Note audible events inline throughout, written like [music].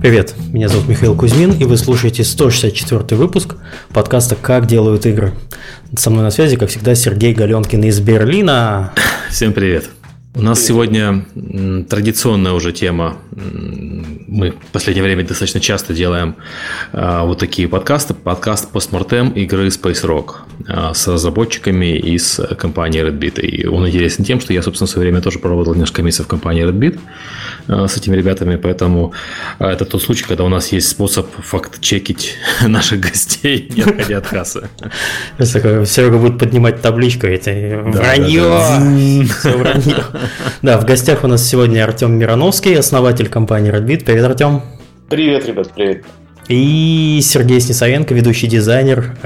Привет, меня зовут Михаил Кузьмин, и вы слушаете 164 выпуск подкаста «Как делают игры». Со мной на связи, как всегда, Сергей Галенкин из Берлина. Всем привет. У нас сегодня традиционная уже тема. Мы в последнее время достаточно часто делаем а, вот такие подкасты. Подкаст постмортем игры Space Rock а, с разработчиками из компании Redbit. И он интересен тем, что я, собственно, в свое время тоже поработал несколько месяцев в компании Redbit а, с этими ребятами, поэтому это тот случай, когда у нас есть способ факт-чекить [laughs] наших гостей, [laughs] не отходя от кассы. Серега будет поднимать табличку, это вранье! Все вранье. [laughs] Да, в гостях у нас сегодня Артем Мироновский, основатель компании Redbit. Привет, Артем. Привет, ребят, привет. И Сергей Снисовенко, ведущий дизайнер,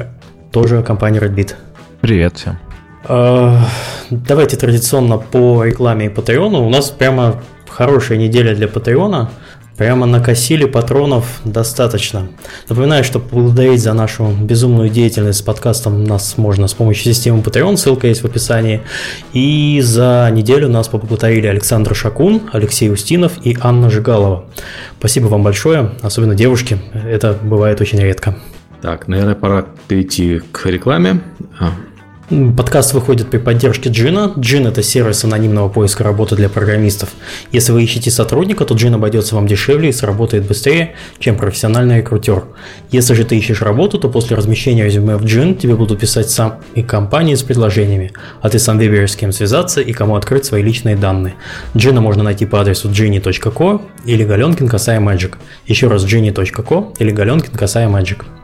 тоже компании Redbit. Привет всем. А, давайте традиционно по рекламе и Патреону. У нас прямо хорошая неделя для Патреона. Прямо накосили патронов достаточно. Напоминаю, что поблагодарить за нашу безумную деятельность с подкастом нас можно с помощью системы Patreon, ссылка есть в описании. И за неделю нас поблагодарили Александр Шакун, Алексей Устинов и Анна Жигалова. Спасибо вам большое, особенно девушки, это бывает очень редко. Так, наверное, пора перейти к рекламе. Подкаст выходит при поддержке Джина. Джин – это сервис анонимного поиска работы для программистов. Если вы ищете сотрудника, то Джин обойдется вам дешевле и сработает быстрее, чем профессиональный рекрутер. Если же ты ищешь работу, то после размещения резюме в Джин тебе будут писать сам и компании с предложениями, а ты сам выберешь с кем связаться и кому открыть свои личные данные. Джина можно найти по адресу gini.co или Галенкин касая Magic. Еще раз gini.co или Галенкин касая Magic. А,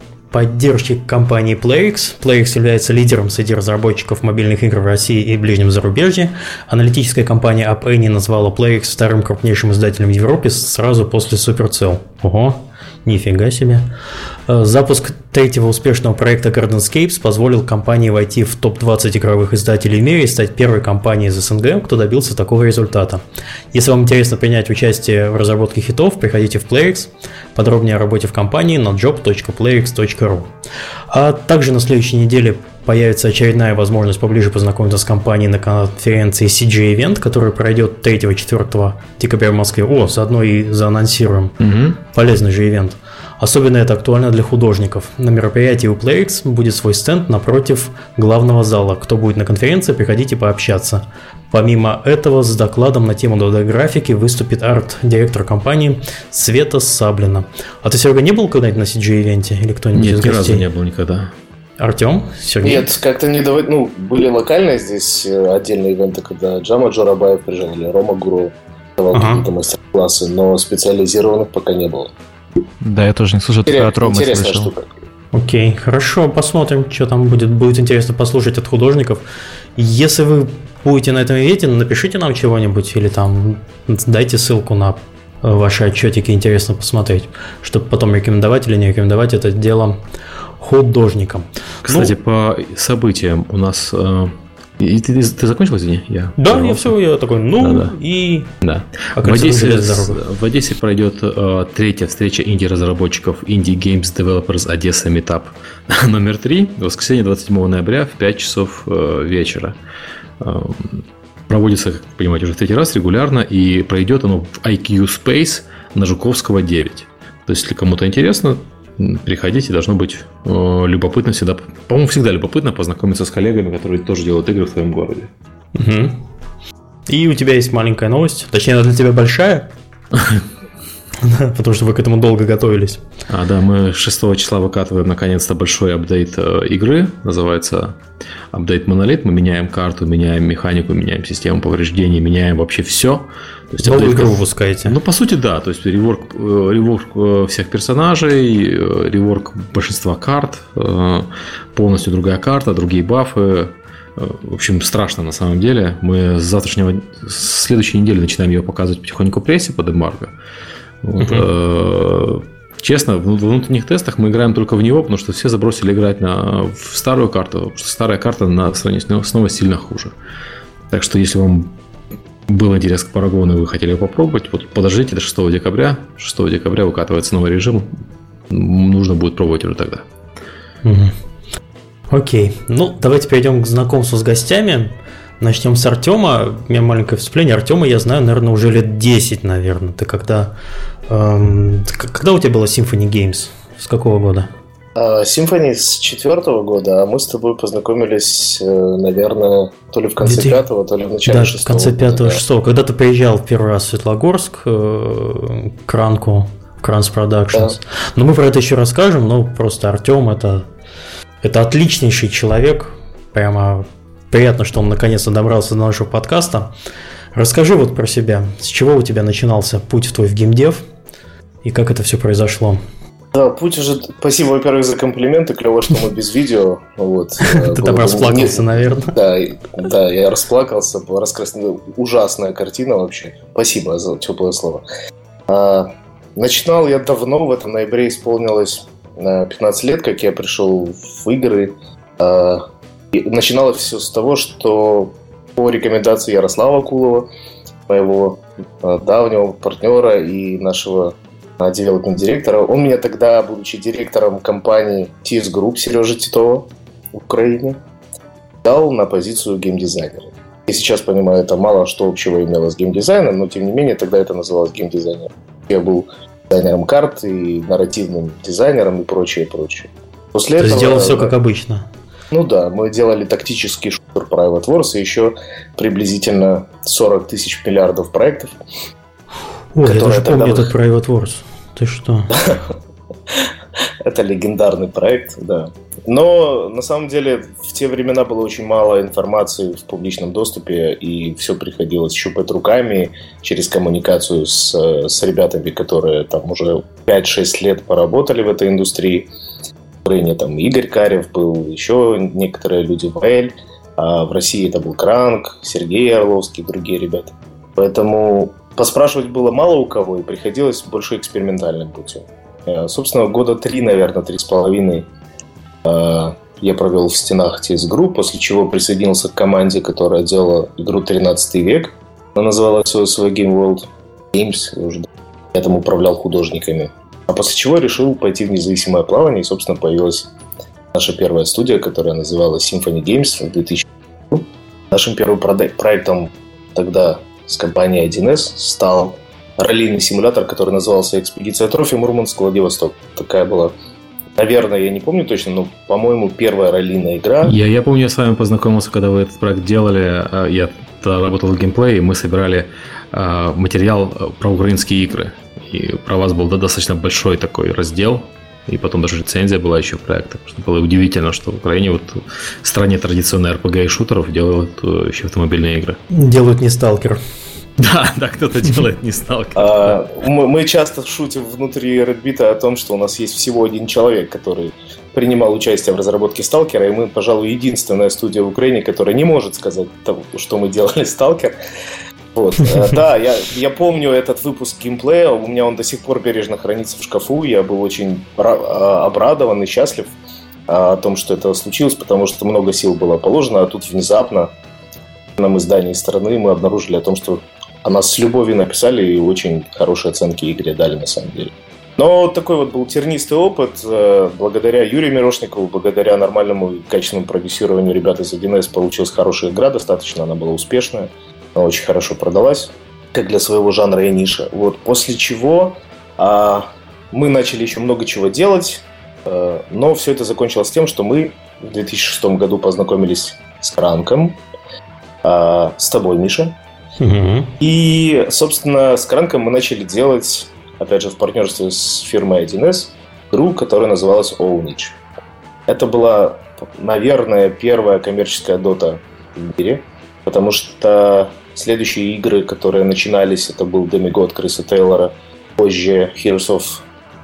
поддержки компании PlayX. PlayX является лидером среди разработчиков мобильных игр в России и ближнем зарубежье. Аналитическая компания App Annie назвала PlayX вторым крупнейшим издателем в Европе сразу после Supercell. Ого, нифига себе. Э, запуск третьего успешного проекта Gardenscapes позволил компании войти в топ-20 игровых издателей в мире и стать первой компанией из СНГ, кто добился такого результата. Если вам интересно принять участие в разработке хитов, приходите в PlayX. Подробнее о работе в компании на job.playx.ru. А также на следующей неделе появится очередная возможность поближе познакомиться с компанией на конференции CG Event, которая пройдет 3-4 декабря в Москве. О, заодно и заанонсируем. Угу. Полезный же ивент. Особенно это актуально для художников. На мероприятии у PlayX будет свой стенд напротив главного зала. Кто будет на конференции, приходите пообщаться. Помимо этого, с докладом на тему 2D-графики выступит арт-директор компании Света Саблина. А ты, Серега, не был когда-нибудь на CG-ивенте? Или кто-нибудь Нет, из ни разу не был никогда. Артем? Сергей? Нет, как-то не давай. Ну, были локальные здесь э, отдельные ивенты, когда Джама Джорабаев приезжал или Рома Гуру давал ага. какие-то мастер-классы, но специализированных пока не было. Да, я тоже не слышал, только от Ромы Интересная слышал. штука. Окей, хорошо, посмотрим, что там будет. Будет интересно послушать от художников. Если вы будете на этом ивенте, напишите нам чего-нибудь или там дайте ссылку на ваши отчетики, интересно посмотреть, чтобы потом рекомендовать или не рекомендовать это дело художникам. Кстати, ну, по событиям у нас э, и ты, ты, ты закончил, извини? Я да, я все, я такой, ну да, да. и... Да. А в, Одессе, в Одессе пройдет э, третья встреча инди-разработчиков Indie Games Developers Одесса Meetup [laughs] номер три, воскресенье 27 ноября в 5 часов э, вечера. Э, проводится, как вы понимаете, уже в третий раз регулярно, и пройдет оно в IQ Space на Жуковского 9. То есть, если кому-то интересно, приходите, должно быть э, любопытно всегда. По-моему, всегда любопытно познакомиться с коллегами, которые тоже делают игры в твоем городе. Угу. И у тебя есть маленькая новость, точнее, она для тебя большая. [laughs] [laughs] Потому что вы к этому долго готовились. А, да, мы 6 числа выкатываем наконец-то большой апдейт э, игры. Называется апдейт Монолит. Мы меняем карту, меняем механику, меняем систему повреждений, меняем вообще все. То есть Новую игру выпускаете? Ну, по сути, да. То есть реворк, э, реворк э, всех персонажей, реворк большинства карт, полностью другая карта, другие бафы, в общем, страшно на самом деле. Мы с завтрашнего, с следующей недели начинаем ее показывать потихоньку прессе под эмбарго. Вот, угу. честно, в внутренних тестах мы играем только в него, потому что все забросили играть на, в старую карту, потому что старая карта на сравнении снова сильно хуже. Так что если вам был интерес к Парагону и вы хотели попробовать, вот подождите до 6 декабря. 6 декабря выкатывается новый режим. Нужно будет пробовать уже тогда. Угу. Окей. Ну, давайте перейдем к знакомству с гостями. Начнем с Артема. У меня маленькое вступление. Артема я знаю, наверное, уже лет 10, наверное. Ты когда... Эм, когда у тебя было Symphony Games? С какого года? Symphony с четвертого года, а мы с тобой познакомились, э, наверное, то ли в конце пятого, то ли в начале да, шестого. в конце пятого, шестого. Когда ты приезжал в первый раз в Светлогорск, э, к Ранку, Кранс. Да. Но мы про это еще расскажем, но просто Артем это, это отличнейший человек. Прямо Приятно, что он наконец-то добрался до нашего подкаста. Расскажи вот про себя. С чего у тебя начинался путь в твой в геймдев и как это все произошло? Да, путь уже... Спасибо, во-первых, за комплименты. Клево, что мы без видео. Вот. [laughs] Ты там расплакался, наверное. Да, да, я расплакался. Была раскрасная, ужасная картина вообще. Спасибо за теплое слово. А, начинал я давно, в этом ноябре исполнилось 15 лет, как я пришел в игры. А, и начиналось все с того, что по рекомендации Ярослава Кулова, моего э, давнего партнера и нашего девелопмент директора, он меня тогда, будучи директором компании TS Group Сережа Титова в Украине, дал на позицию геймдизайнера. Я сейчас понимаю, это мало что общего имело с геймдизайном, но тем не менее тогда это называлось геймдизайнером. Я был дизайнером карт и нарративным дизайнером и прочее, прочее. После Ты этого, сделал все как обычно. Ну да, мы делали тактический шутер Private Wars и еще приблизительно 40 тысяч миллиардов проектов. Ой, я даже помню этот Private Wars. Ты что? [laughs] Это легендарный проект, да. Но на самом деле в те времена было очень мало информации в публичном доступе, и все приходилось щупать руками через коммуникацию с, с ребятами, которые там уже 5-6 лет поработали в этой индустрии. Украине там Игорь Карев был, еще некоторые люди в Эль, а в России это был Кранк, Сергей Орловский, другие ребята. Поэтому поспрашивать было мало у кого, и приходилось больше экспериментальным путем. Э, собственно, года три, наверное, три с половиной э, я провел в стенах TS Group, после чего присоединился к команде, которая делала игру 13 век. Она называлась свой Game World Games. Я там управлял художниками. А после чего решил пойти в независимое плавание, и, собственно, появилась наша первая студия, которая называлась Symphony Games в 2000 году. Нашим первым проектом тогда с компанией 1С стал раллийный симулятор, который назывался «Экспедиция трофи Мурманск Владивосток». Такая была Наверное, я не помню точно, но, по-моему, первая раллийная игра. Я, я помню, я с вами познакомился, когда вы этот проект делали. А, я работал в геймплее, и мы собирали а, материал про украинские игры. И про вас был достаточно большой такой раздел, и потом даже рецензия была еще проекта. Что было удивительно, что в Украине, вот в стране традиционной RPG и шутеров, делают э, еще автомобильные игры. Делают не сталкер. [laughs] Да, да, кто-то делает не сталкер. А, мы, мы часто шутим внутри Redbit о том, что у нас есть всего один человек, который принимал участие в разработке Сталкера, и мы, пожалуй, единственная студия в Украине, которая не может сказать, того, что мы делали Сталкер. Вот. [laughs] Э, да, я, я помню этот выпуск геймплея, у меня он до сих пор бережно хранится в шкафу, я был очень а, обрадован и счастлив а, о том, что это случилось, потому что много сил было положено, а тут внезапно на нам издании страны мы обнаружили о том, что о нас с любовью написали и очень хорошие оценки игре дали на самом деле. Но такой вот был тернистый опыт. Э, благодаря Юрию Мирошникову, благодаря нормальному и качественному продюсированию ребят из 1С получилась хорошая игра, достаточно она была успешная. Она очень хорошо продалась, как для своего жанра и ниша. Вот, после чего а, мы начали еще много чего делать, а, но все это закончилось тем, что мы в 2006 году познакомились с Кранком, а, с тобой, Миша. Угу. И, собственно, с Кранком мы начали делать, опять же, в партнерстве с фирмой 1С, игру, которая называлась Ownage. Это была, наверное, первая коммерческая дота в мире, потому что Следующие игры, которые начинались, это был Demigod Криса Тейлора, позже Heroes of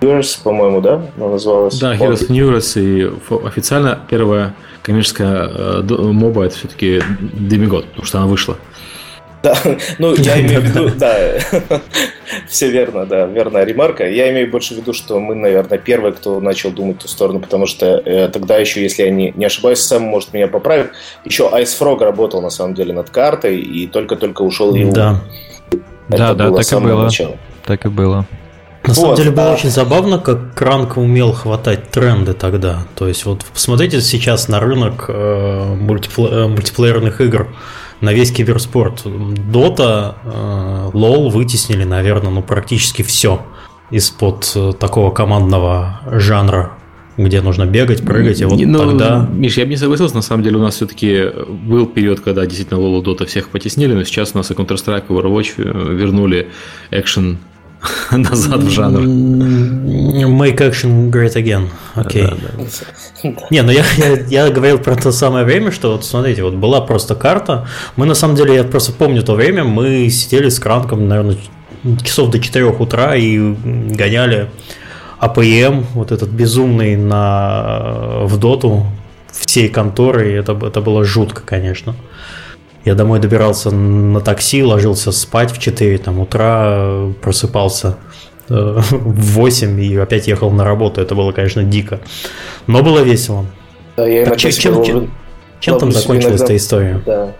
News, по-моему, да, она называлась? Да, Heroes of News, и официально первая коммерческая э, моба это все-таки Demigod, потому что она вышла. Да, ну я имею в виду, да, [laughs] все верно, да, верная ремарка. Я имею больше в виду, что мы, наверное, первые, кто начал думать в ту сторону, потому что э, тогда еще, если я не, не ошибаюсь, Сэм может меня поправить, еще Ice Frog работал на самом деле над картой и только-только ушел его. Да, да, да, так и было. Начало. Так и было. На вот, самом деле было а... очень забавно, как Кранк умел хватать тренды тогда. То есть вот посмотрите сейчас на рынок э, мультипле- э, мультиплеерных игр на весь киберспорт. Дота, лол вытеснили, наверное, ну практически все из-под э, такого командного жанра где нужно бегать, прыгать, и вот ну, тогда... Миш, я бы не согласился, на самом деле у нас все-таки был период, когда действительно Лолу Дота всех потеснили, но сейчас у нас и Counter-Strike, и Overwatch э, вернули экшен [laughs] назад в жанр. Make action great again. Окей. Okay. Да, да. [laughs] Не, ну я, я, я говорил про то самое время, что вот смотрите, вот была просто карта. Мы на самом деле, я просто помню то время, мы сидели с Кранком, наверное, часов до 4 утра и гоняли АПМ, вот этот безумный на, в доту всей конторой. Это, это было жутко, конечно. Я домой добирался на такси, ложился спать в 4 там, утра, просыпался э, [laughs] в 8 и опять ехал на работу. Это было, конечно, дико. Но было весело. Да, я так, чем, чем, чем, чем там закончилась эта история? Да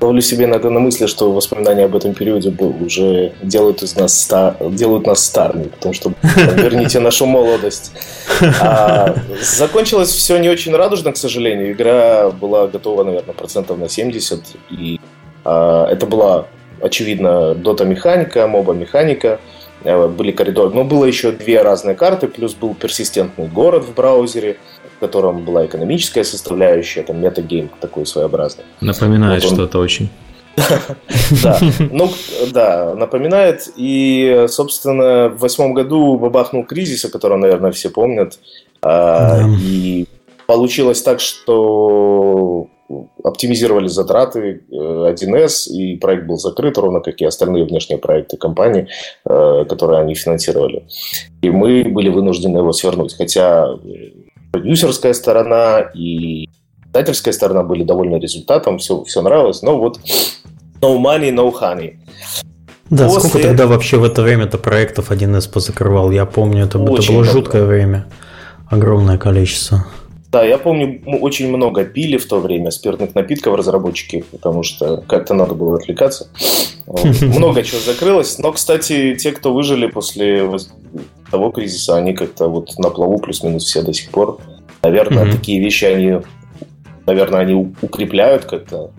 ловлю себе иногда на мысли, что воспоминания об этом периоде уже делают из нас стар, делают нас старыми, потому что [laughs] верните нашу молодость. А, закончилось все не очень радужно, к сожалению. Игра была готова, наверное, процентов на 70, и а, это была очевидно дота механика, моба механика, а, были коридоры, но было еще две разные карты, плюс был персистентный город в браузере, в котором была экономическая составляющая, там метагейм такой своеобразный. Напоминает вот он... что-то очень. [laughs] Да, ну, да, напоминает. И, собственно, в восьмом году бабахнул кризис, о котором, наверное, все помнят. А, и получилось так, что оптимизировали затраты 1С, э, и проект был закрыт, ровно как и остальные внешние проекты компании, э, которые они финансировали. И мы были вынуждены его свернуть. Хотя продюсерская сторона и издательская сторона были довольны результатом, все, все нравилось, но вот no money, no honey. Да, После... сколько тогда вообще в это время-то проектов 1С позакрывал? Я помню, это, это было много. жуткое время. Огромное количество. Да, я помню, мы очень много пили в то время спиртных напитков разработчики, потому что как-то надо было отвлекаться. [laughs] Много чего закрылось. Но, кстати, те, кто выжили после того кризиса, они как-то вот на плаву плюс-минус все до сих пор. Наверное, mm-hmm. такие вещи они, наверное, они укрепляют как-то.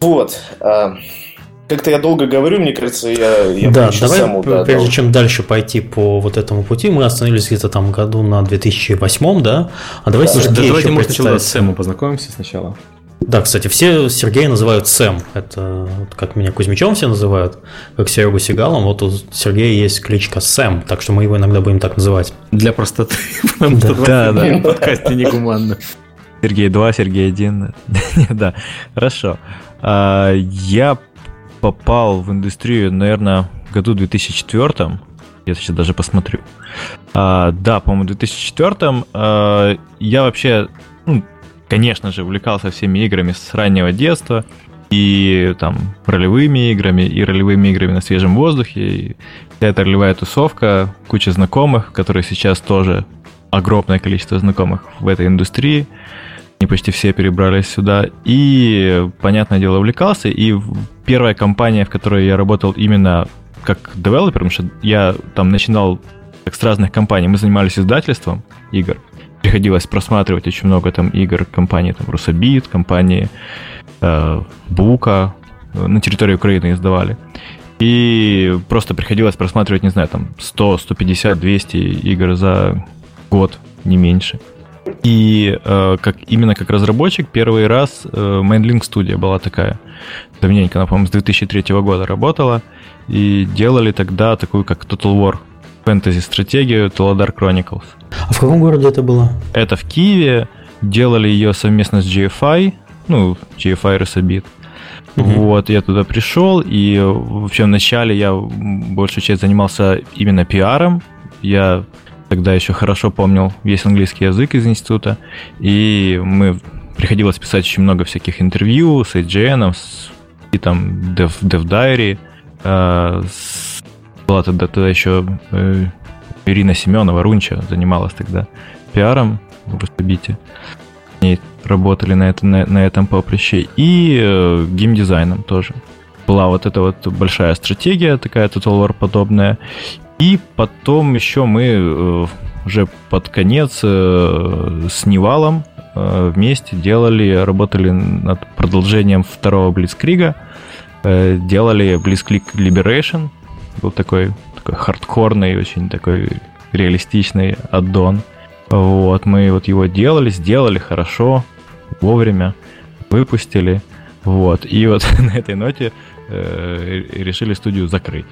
Вот. А, как-то я долго говорю, мне кажется, я, я да, давай, саму, да, прежде дал. чем дальше пойти по вот этому пути, мы остановились где-то там году на 2008, да? А давай да. Сергей да, давайте, может, сначала с Сэмом познакомимся сначала. Да, кстати, все Сергея называют Сэм. Это как меня Кузьмичом все называют, как Серегу Сигалом. Вот у Сергея есть кличка Сэм, так что мы его иногда будем так называть. Для простоты. [laughs] Да, да. подкасте негуманно. Сергей 2, Сергей 1. [laughs] Да, хорошо. А, я попал в индустрию, наверное, в году 2004. Я сейчас даже посмотрю. А, да, по-моему, в 2004 а, я вообще ну, конечно же, увлекался всеми играми с раннего детства, и там ролевыми играми, и ролевыми играми на свежем воздухе, и вся эта ролевая тусовка, куча знакомых, которые сейчас тоже огромное количество знакомых в этой индустрии, они почти все перебрались сюда, и, понятное дело, увлекался, и первая компания, в которой я работал именно как девелопер, потому что я там начинал как с разных компаний, мы занимались издательством игр, приходилось просматривать очень много там игр компании там Русабит, компании э, Бука э, на территории Украины издавали. И просто приходилось просматривать, не знаю, там 100, 150, 200 игр за год, не меньше. И э, как, именно как разработчик первый раз э, Mainlink Studio была такая. Давненько, она, по-моему, с 2003 года работала. И делали тогда такую, как Total War фэнтези-стратегию Toladar Chronicles. А в каком городе это было? Это в Киеве. Делали ее совместно с GFI, ну, GFI Resabit. Угу. Вот, я туда пришел, и вообще вначале я большую часть занимался именно пиаром. Я тогда еще хорошо помнил весь английский язык из института, и мы приходилось писать очень много всяких интервью с AGN, с и там Dev, Dev Diary. Э, была тогда, тогда еще э, Ирина Семенова, Рунча, занималась тогда пиаром в Русабите. Они работали на, это, на, на этом поприще. И э, геймдизайном тоже. Была вот эта вот большая стратегия, такая Total War подобная. И потом еще мы э, уже под конец э, с Невалом э, вместе делали, работали над продолжением второго Блицкрига. Э, делали Blitzkrieg Liberation. Был такой, такой хардкорный, очень такой реалистичный аддон. Вот, мы вот его делали, сделали хорошо, вовремя, выпустили. Вот, и вот [laughs] на этой ноте э, решили студию закрыть.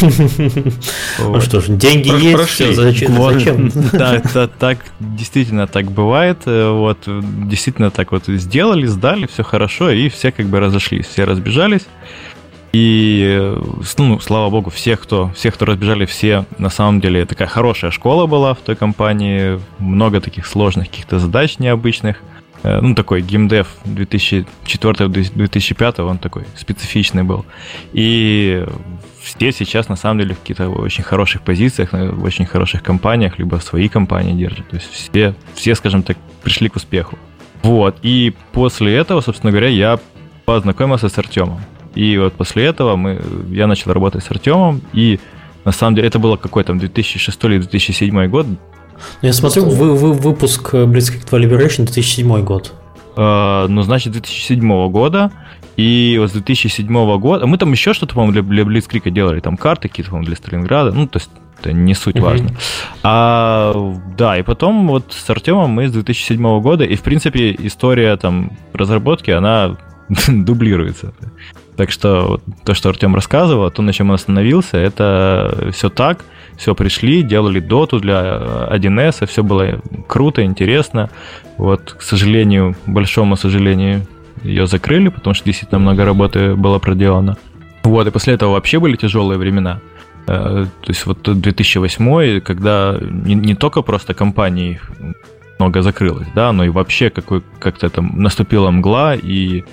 [laughs] Ну что ж, деньги есть, все, зачем? [laughs] Да, так, действительно так бывает. Э, вот, действительно так вот сделали, сдали, все хорошо, и все как бы разошлись, все разбежались. И, э, ну, слава богу, всех, кто, всех, кто разбежали, все, на самом деле, такая хорошая школа была в той компании, много таких сложных каких-то задач необычных. Э, ну, такой геймдев 2004-2005, он такой специфичный был. И все сейчас, на самом деле, в каких-то очень хороших позициях, в очень хороших компаниях, либо свои компании держат. То есть все, все, скажем так, пришли к успеху. Вот. И после этого, собственно говоря, я познакомился с Артемом. И вот после этого мы, я начал работать с Артемом, и на самом деле это было какой то 2006 или 2007 год. Я смотрю, вы, вы, выпуск Blitzkrieg 2 Liberation 2007 год. Uh, ну, значит, 2007 года. И вот с 2007 года... Мы там еще что-то, по-моему, для, для Блицкрика делали. Там карты какие-то, по-моему, для Сталинграда. Ну, то есть это не суть важно. А, да, и потом вот с Артемом мы с 2007 года, и, в принципе, история там разработки, она [laughs] дублируется. Так что то, что Артем рассказывал, то, на чем он остановился, это все так, все пришли, делали доту для 1С, все было круто, интересно. Вот, к сожалению, большому сожалению, ее закрыли, потому что действительно много работы было проделано. Вот, и после этого вообще были тяжелые времена. Э, то есть вот 2008, когда не, не только просто компании много закрылось, да, но и вообще какой, как-то там наступила мгла, и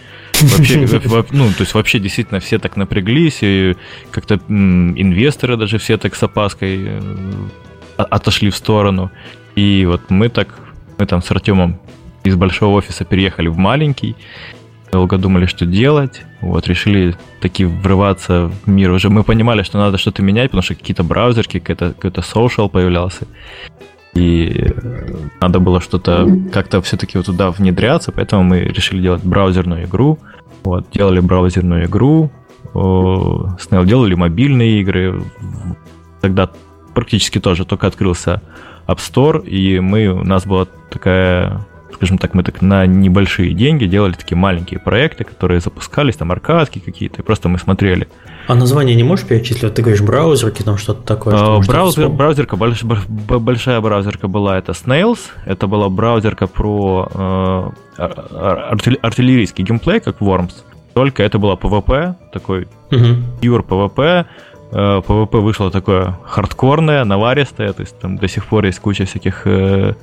вообще, [laughs] ну, то есть вообще действительно все так напряглись, и как-то инвесторы даже все так с опаской э, отошли в сторону. И вот мы так, мы там с Артемом из большого офиса переехали в маленький, долго думали, что делать, вот, решили таки врываться в мир. Уже мы понимали, что надо что-то менять, потому что какие-то браузерки, какой-то, какой-то social появлялся. И надо было что-то как-то все-таки вот туда внедряться, поэтому мы решили делать браузерную игру. Вот, делали браузерную игру, Snail делали мобильные игры. Тогда практически тоже только открылся App Store, и мы, у нас была такая скажем так, мы так на небольшие деньги делали такие маленькие проекты, которые запускались, там аркадки какие-то, и просто мы смотрели. А название не можешь перечислить? Ты говоришь браузерки, там что-то такое. Что а, Браузер, браузерка, больш, большая браузерка была, это Snails, это была браузерка про э, артиллерийский геймплей, как Worms, только это была PvP, такой uh-huh. pure PvP, PvP вышло такое хардкорное, наваристое, то есть там до сих пор есть куча всяких э,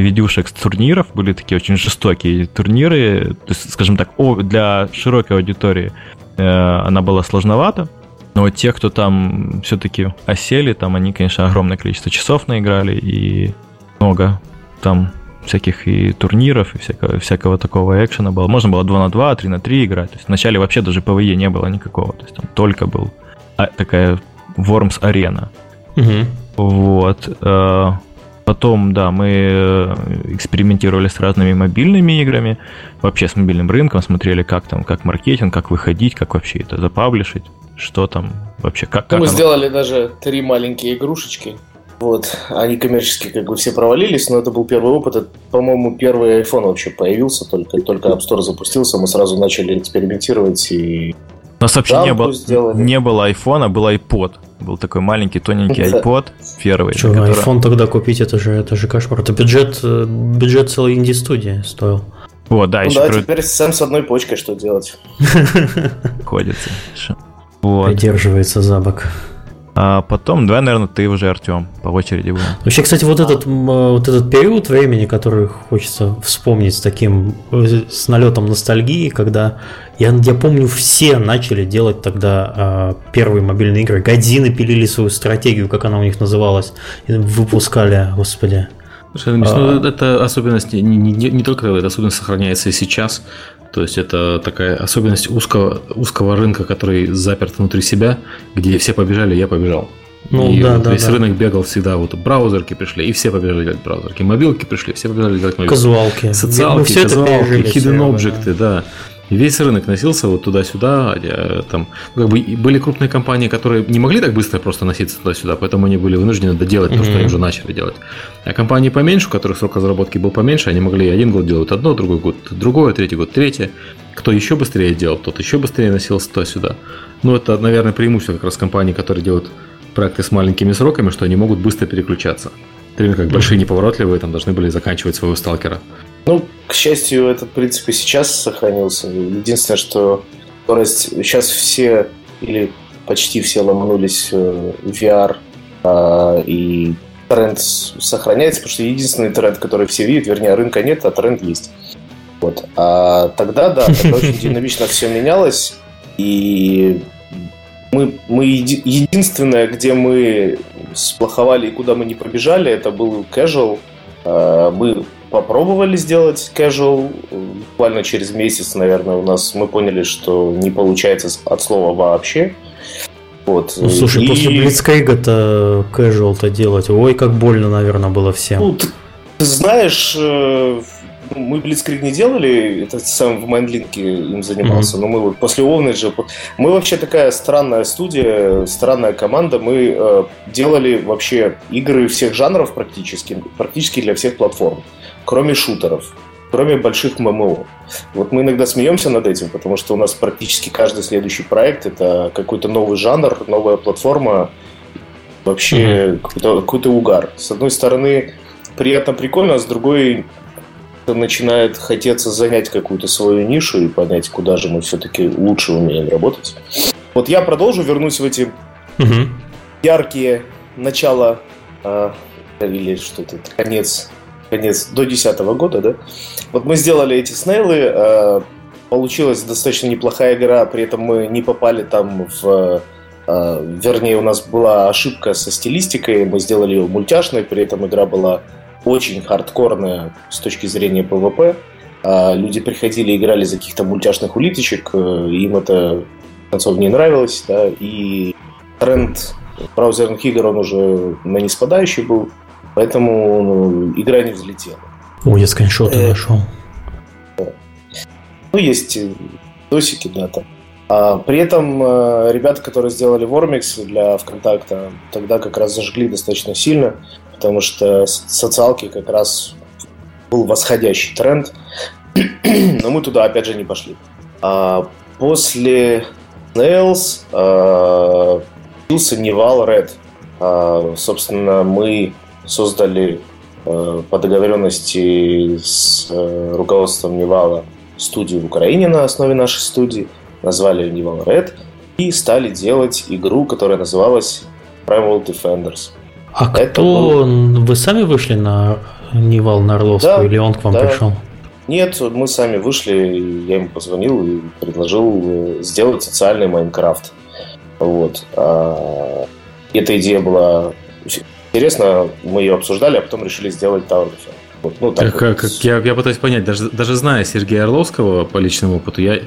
видюшек с турниров, были такие очень жестокие турниры, то есть, скажем так, для широкой аудитории э, она была сложновата, но те, кто там все-таки осели, там они, конечно, огромное количество часов наиграли и много там всяких и турниров, и всякого, всякого такого экшена было. Можно было 2 на 2, 3 на 3 играть. То есть вначале вообще даже PvE не было никакого. То есть там только был а, такая Worms арена. Угу. Вот. Потом, да, мы э, экспериментировали с разными мобильными играми, вообще с мобильным рынком, смотрели, как там, как маркетинг, как выходить, как вообще это запаблишить, что там вообще, как, как Мы оно... сделали даже три маленькие игрушечки, вот, они коммерчески как бы все провалились, но это был первый опыт. Это, по-моему, первый iPhone вообще появился, только, только App Store запустился, мы сразу начали экспериментировать и у нас вообще не было, не было iPhone, а был iPod. Был такой маленький, тоненький iPod первый. Что, который... iPhone тогда купить, это же, это же кошмар. Это бюджет, э, бюджет целой инди-студии стоил. Вот, да, ну еще да, кру... теперь сам с одной почкой что делать? [laughs] Ходится. Вот. Придерживается за бок. А потом, давай, наверное, ты уже, Артем, по очереди будем. Вообще, кстати, вот этот, вот этот период времени, который хочется вспомнить с таким, с налетом ностальгии, когда я, я помню, все начали делать тогда а, первые мобильные игры. Годзины пилили свою стратегию, как она у них называлась, и выпускали, господи. Слушай, ну, а... это особенность не, не, не только это особенность сохраняется и сейчас. То есть это такая особенность узкого, узкого рынка, который заперт внутри себя, где все побежали, я побежал. Ну, и да, вот да, весь да. рынок бегал всегда, вот браузерки пришли, и все побежали делать браузерки. Мобилки пришли, все побежали делать мобилки. Казуалки. Социалки, казуалки, hidden objects, да. да. Весь рынок носился вот туда-сюда, там, как бы были крупные компании, которые не могли так быстро просто носиться туда-сюда, поэтому они были вынуждены доделать mm-hmm. то, что они уже начали делать. А компании поменьше, у которых срок разработки был поменьше, они могли один год делать одно, другой год другое, третий год третье. Кто еще быстрее делал, тот еще быстрее носился туда-сюда. Ну, это, наверное, преимущество как раз компаний, которые делают проекты с маленькими сроками, что они могут быстро переключаться. Время как большие неповоротливые там должны были заканчивать своего сталкера. Ну, к счастью, этот принцип и сейчас сохранился. Единственное, что скорость... Сейчас все или почти все ломанулись э, в VR, а, и тренд сохраняется, потому что единственный тренд, который все видят, вернее, рынка нет, а тренд есть. Вот. А тогда, да, [laughs] тогда очень динамично все менялось, и мы, мы еди, единственное, где мы сплоховали и куда мы не побежали, это был casual. А, мы попробовали сделать casual. Буквально через месяц, наверное, у нас мы поняли, что не получается от слова вообще. Вот. Ну, слушай, и... после Blitzkrieg-то casual-то делать, ой, как больно, наверное, было всем. Ну, ты, ты знаешь, э, мы Blitzkrieg не делали, это сам в Майндлинке им занимался, mm-hmm. но мы вот после Ovnage, мы вообще такая странная студия, странная команда, мы э, делали вообще игры всех жанров практически, практически для всех платформ кроме шутеров, кроме больших ММО. Вот мы иногда смеемся над этим, потому что у нас практически каждый следующий проект это какой-то новый жанр, новая платформа, вообще mm-hmm. какой-то, какой-то угар. С одной стороны, приятно, прикольно, а с другой начинает хотеться занять какую-то свою нишу и понять, куда же мы все-таки лучше умеем работать. Вот я продолжу, вернусь в эти угу. яркие начала э, или что-то, конец конец, до 2010 года, да. Вот мы сделали эти снейлы, э, получилась достаточно неплохая игра, при этом мы не попали там в... Э, вернее, у нас была ошибка со стилистикой, мы сделали ее мультяшной, при этом игра была очень хардкорная с точки зрения PvP. Э, люди приходили, играли за каких-то мультяшных улиточек, им это концов не нравилось, да, и тренд браузерных игр, он уже на неспадающий был. Поэтому ну, игра не взлетела. О, я скриншоты э, нашел. Ну, есть досики, да, там. А, при этом э, ребята, которые сделали Вормикс для ВКонтакта, тогда как раз зажгли достаточно сильно, потому что социалки как раз был восходящий тренд, [clears throat] но мы туда опять же не пошли. А после Nails э, появился Nival Red. А, собственно, мы создали э, по договоренности с э, руководством Нивала студию в Украине на основе нашей студии, назвали ее Nival Red и стали делать игру, которая называлась Prime World Defenders. А Это кто? Был... Вы сами вышли на Нивал, на Орловского да, или он к вам да. пришел? Нет, мы сами вышли, я ему позвонил и предложил э, сделать социальный Майнкрафт. Вот. А, эта идея была интересно, мы ее обсуждали, а потом решили сделать Tower Defense. Вот, ну, так как, вот. как, я, я пытаюсь понять, даже, даже зная Сергея Орловского по личному опыту, я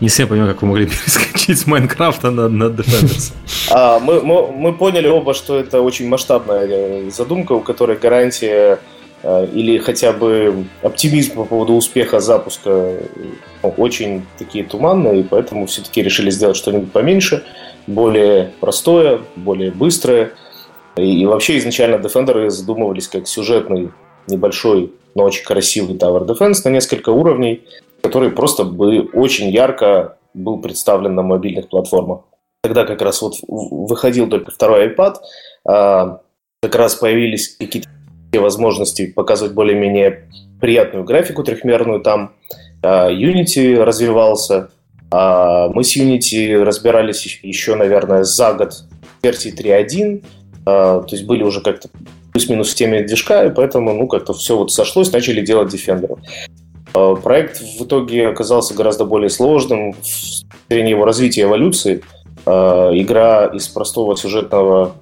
не совсем понимаю, как вы могли [laughs] перескочить с Майнкрафта на, на Defenders. А, мы, мы, мы поняли оба, что это очень масштабная э, задумка, у которой гарантия э, или хотя бы оптимизм по поводу успеха запуска ну, очень такие туманные, и поэтому все-таки решили сделать что-нибудь поменьше, более простое, более быстрое, и, и вообще изначально Defender задумывались как сюжетный небольшой, но очень красивый Tower Defense на несколько уровней, который просто бы очень ярко был представлен на мобильных платформах. Тогда как раз вот выходил только второй iPad, а, как раз появились какие-то возможности показывать более-менее приятную графику трехмерную там. А, Unity развивался. А, мы с Unity разбирались еще, наверное, за год версии 3.1, то есть были уже как-то плюс-минус в теме поэтому, ну, как-то все вот сошлось, начали делать Defender. Проект в итоге оказался гораздо более сложным в зрении его развития эволюции. Игра из простого сюжетного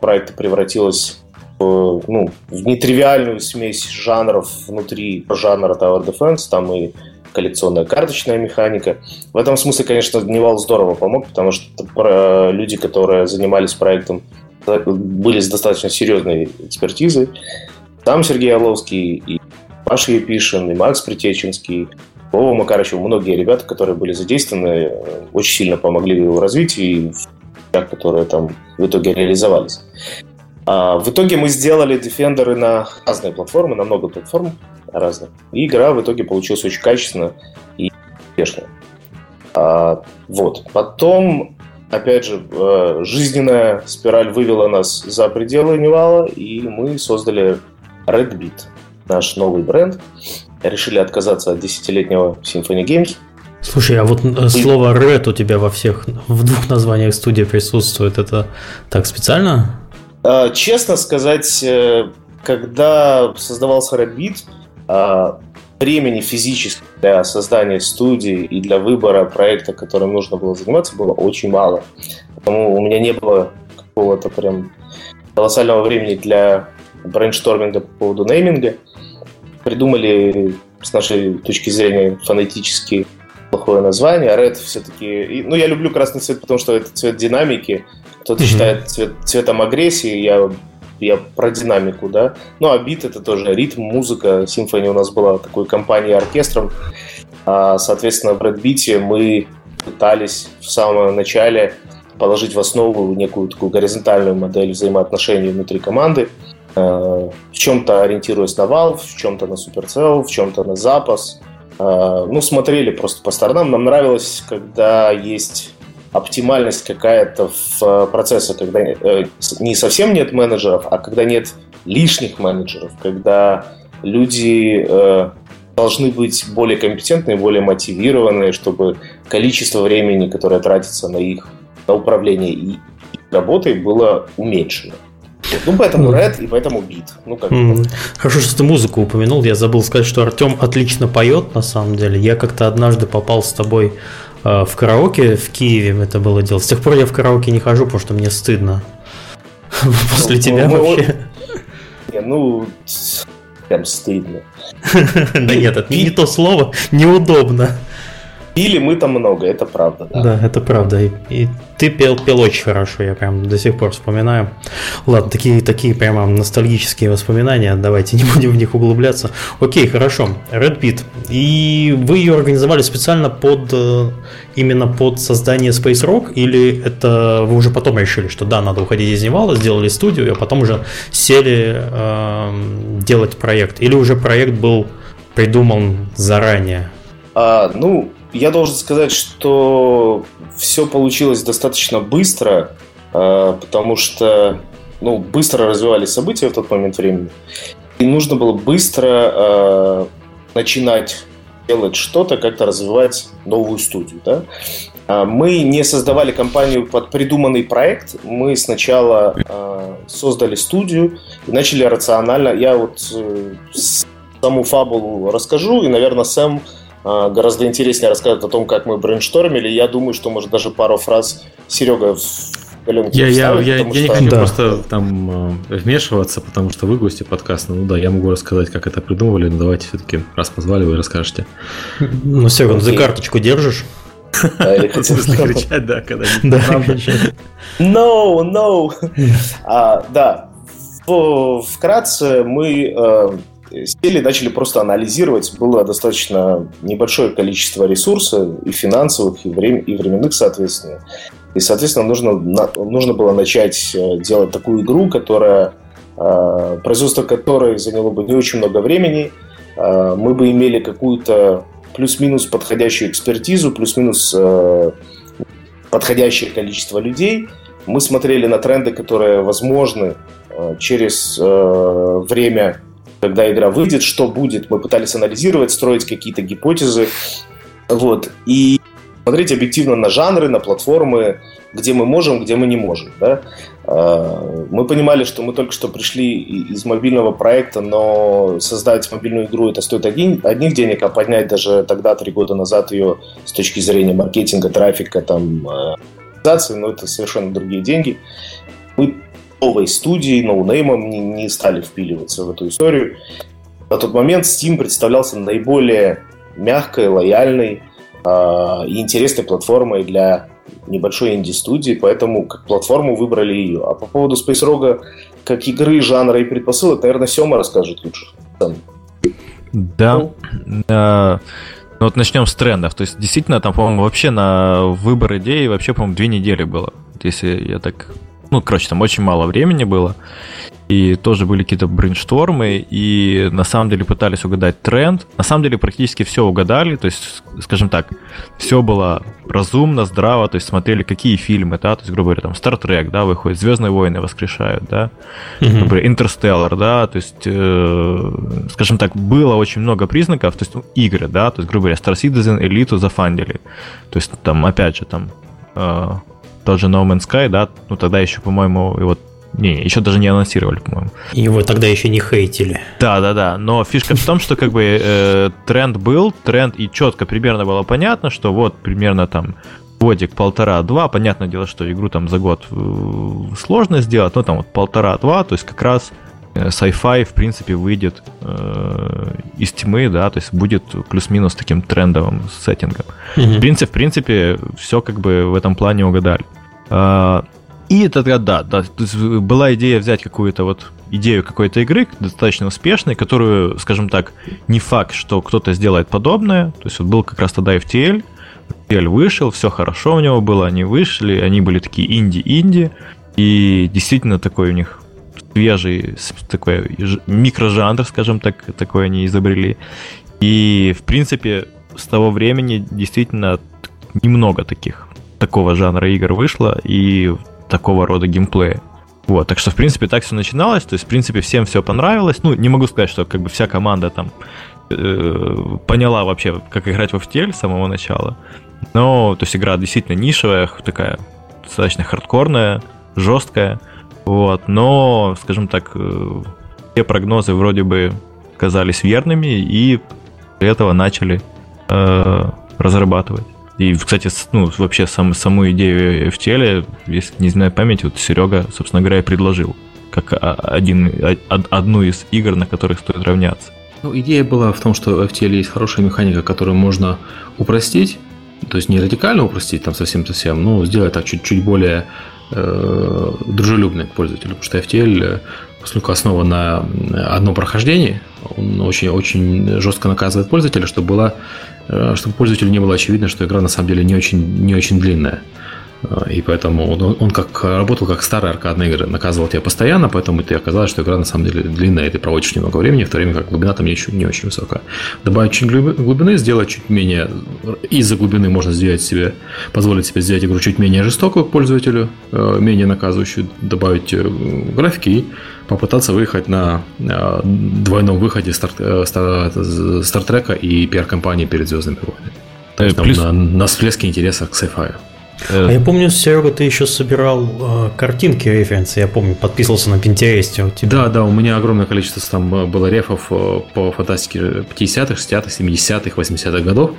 проекта превратилась в, ну, в нетривиальную смесь жанров внутри жанра Tower Defense. Там и коллекционная карточная механика. В этом смысле, конечно, Дневал здорово помог, потому что люди, которые занимались проектом, были с достаточно серьезной экспертизой. Там Сергей Орловский и Паша Епишин, и Макс Притеченский, Вова Макарычев, многие ребята, которые были задействованы, очень сильно помогли в его развитии и которые там в итоге реализовались. А в итоге мы сделали Defender на разные платформы, на много платформ разных. И игра в итоге получилась очень качественная и успешная. А, вот. Потом, опять же, э, жизненная спираль вывела нас за пределы Невала, и мы создали Red Beat, наш новый бренд. Решили отказаться от десятилетнего Symphony Games. Слушай, а вот э, слово Red у тебя во всех, в двух названиях студии присутствует. Это так специально? А, честно сказать, э, когда создавался Red Beat, а, времени физически для создания студии и для выбора проекта, которым нужно было заниматься, было очень мало. Потому у меня не было какого-то прям колоссального времени для брейншторминга по поводу нейминга. Придумали с нашей точки зрения фонетически плохое название. Red все-таки... Ну, я люблю красный цвет, потому что это цвет динамики. Кто-то mm-hmm. считает цвет, цветом агрессии. Я я про динамику, да. Ну, а бит это тоже ритм, музыка. Симфония у нас была такой компанией оркестром. А, соответственно, в Beat мы пытались в самом начале положить в основу некую такую горизонтальную модель взаимоотношений внутри команды, а, в чем-то ориентируясь на Valve, в чем-то на Supercell, в чем-то на запас. А, ну, смотрели просто по сторонам. Нам нравилось, когда есть оптимальность какая-то в э, процессе, когда э, не совсем нет менеджеров, а когда нет лишних менеджеров, когда люди э, должны быть более компетентные, более мотивированные, чтобы количество времени, которое тратится на их на управление и работой, было уменьшено. Ну, поэтому Red и поэтому Beat. Ну, как mm. Хорошо, что ты музыку упомянул. Я забыл сказать, что Артем отлично поет, на самом деле. Я как-то однажды попал с тобой в караоке в Киеве это было дело. С тех пор я в караоке не хожу, потому что мне стыдно. [laughs] После ну, тебя вообще. Не, ну, прям стыдно. [laughs] Да нет, это не то слово, неудобно. Пили мы там много, это правда. Да, да это правда. И, и ты пел, пел очень хорошо, я прям до сих пор вспоминаю. Ладно, такие, такие прямо ностальгические воспоминания, давайте [laughs] не будем в них углубляться. Окей, хорошо, Red Beat. И вы ее организовали специально под э, именно под создание Space Rock, или это вы уже потом решили, что да, надо уходить из Невала, сделали студию, а потом уже сели э, делать проект? Или уже проект был придуман заранее? А, ну, я должен сказать, что все получилось достаточно быстро, а, потому что ну, быстро развивались события в тот момент времени. И нужно было быстро э, начинать делать что-то, как-то развивать новую студию. Да? А, мы не создавали компанию под придуманный проект. Мы сначала э, создали студию и начали рационально. Я вот э, саму фабулу расскажу, и, наверное, Сэм гораздо интереснее рассказывать о том, как мы брейнштормили. Я думаю, что, может, даже пару фраз Серега в Галенке я, я, я, я что... не хочу да. просто там э, вмешиваться, потому что вы гости подкаста. Ну да, я могу рассказать, как это придумывали, но давайте все-таки, раз позвали, вы расскажете. Ну, Серега, ты карточку держишь? Да, или кричать, да, когда No, no! А, да, вкратце мы э, сели, начали просто анализировать. Было достаточно небольшое количество ресурсов, и финансовых, и, врем- и временных, соответственно. И, соответственно, нужно, нужно было начать э, делать такую игру, которая, э, производство которой заняло бы не очень много времени. Э, мы бы имели какую-то плюс-минус подходящую экспертизу, плюс-минус подходящее количество людей. Мы смотрели на тренды, которые возможны через время когда игра выйдет, что будет. Мы пытались анализировать, строить какие-то гипотезы. Вот. И смотреть объективно на жанры, на платформы, где мы можем, где мы не можем. Да? А, мы понимали, что мы только что пришли из мобильного проекта, но создать мобильную игру это стоит один, одних денег, а поднять даже тогда, три года назад, ее с точки зрения маркетинга, трафика, там, организации, но это совершенно другие деньги. Новой студией, ноунеймом не, не стали впиливаться в эту историю. На тот момент Steam представлялся наиболее мягкой, лояльной э, и интересной платформой для небольшой инди-студии, поэтому как платформу выбрали ее. А по поводу Space Rogue, как игры, жанра и предпосылок, наверное, Сема расскажет лучше. Да. Ну. А, ну вот начнем с трендов. То есть действительно там, по-моему, вообще на выбор идеи вообще, по-моему, две недели было. Если я так... Ну, короче, там очень мало времени было. И тоже были какие-то брейнштормы, и на самом деле пытались угадать тренд. На самом деле практически все угадали, то есть, скажем так, все было разумно, здраво, то есть смотрели, какие фильмы, да, то есть, грубо говоря, там, Star Trek, да, выходит, Звездные войны воскрешают, да, mm-hmm. говоря, Interstellar, да, то есть, э, скажем так, было очень много признаков, то есть, ну, игры, да, то есть, грубо говоря, Star Citizen, Элиту зафандили, то есть, там, опять же, там, э, тот же No Man's Sky, да, ну, тогда еще, по-моему, вот не, еще даже не анонсировали, по-моему. Его тогда еще не хейтили. Да, да, да. Но фишка в том, что как бы э, тренд был, тренд и четко примерно было понятно, что вот примерно там годик, полтора-два. Понятное дело, что игру там за год э, сложно сделать, но там вот полтора-два, то есть как раз sci-fi, в принципе, выйдет э, из тьмы, да, то есть будет плюс-минус таким трендовым сеттингом. Mm-hmm. В принципе, в принципе, все как бы в этом плане угадали. А, и тогда, да, да, то есть была идея взять какую-то вот идею какой-то игры, достаточно успешной, которую, скажем так, не факт, что кто-то сделает подобное. То есть вот был как раз тогда FTL, FTL вышел, все хорошо у него было, они вышли, они были такие инди-инди, и действительно такой у них свежий такой микрожанр, скажем так, такой они изобрели. И, в принципе, с того времени действительно немного таких такого жанра игр вышло, и такого рода геймплея. Вот, так что, в принципе, так все начиналось, то есть, в принципе, всем все понравилось. Ну, не могу сказать, что как бы вся команда там э, поняла вообще, как играть в FTL с самого начала. Но, то есть, игра действительно нишевая, такая достаточно хардкорная, жесткая. Вот, но, скажем так, э, все прогнозы вроде бы казались верными, и после этого начали э, разрабатывать. И, кстати, ну, вообще сам, саму идею FTL, если не знаю память, вот Серега, собственно говоря, и предложил как один, одну из игр, на которых стоит равняться. Ну, идея была в том, что в FTL есть хорошая механика, которую можно упростить, то есть не радикально упростить там совсем-совсем, но сделать так чуть-чуть более э, дружелюбной к пользователю, потому что FTL, поскольку основа на одном прохождении, он очень-очень жестко наказывает пользователя, чтобы была Э, чтобы пользователю не было очевидно, что игра на самом деле не очень, не очень длинная. Э, и поэтому он, он как работал как старая аркадная игра, наказывал тебя постоянно, поэтому ты оказалось, что игра на самом деле длинная, и ты проводишь немного времени, в то время как глубина там не, не очень высокая. Добавить чуть глубины, сделать чуть менее... Из-за глубины можно сделать себе, позволить себе сделать игру чуть менее жестокую к пользователю, э, менее наказывающую, добавить графики и попытаться выехать на двойном выходе Стартрека и пиар-компании перед Звездными войнами. То есть Плюс... на, на всплеске интереса к sci-fi. Э, а я помню, Серега, ты еще собирал э, картинки референсы, я помню, подписывался на Pinterest у тебя. Да, да, у меня огромное количество там э, было рефов э, по фантастике 50-х, 60-х, 70-х, 80-х годов.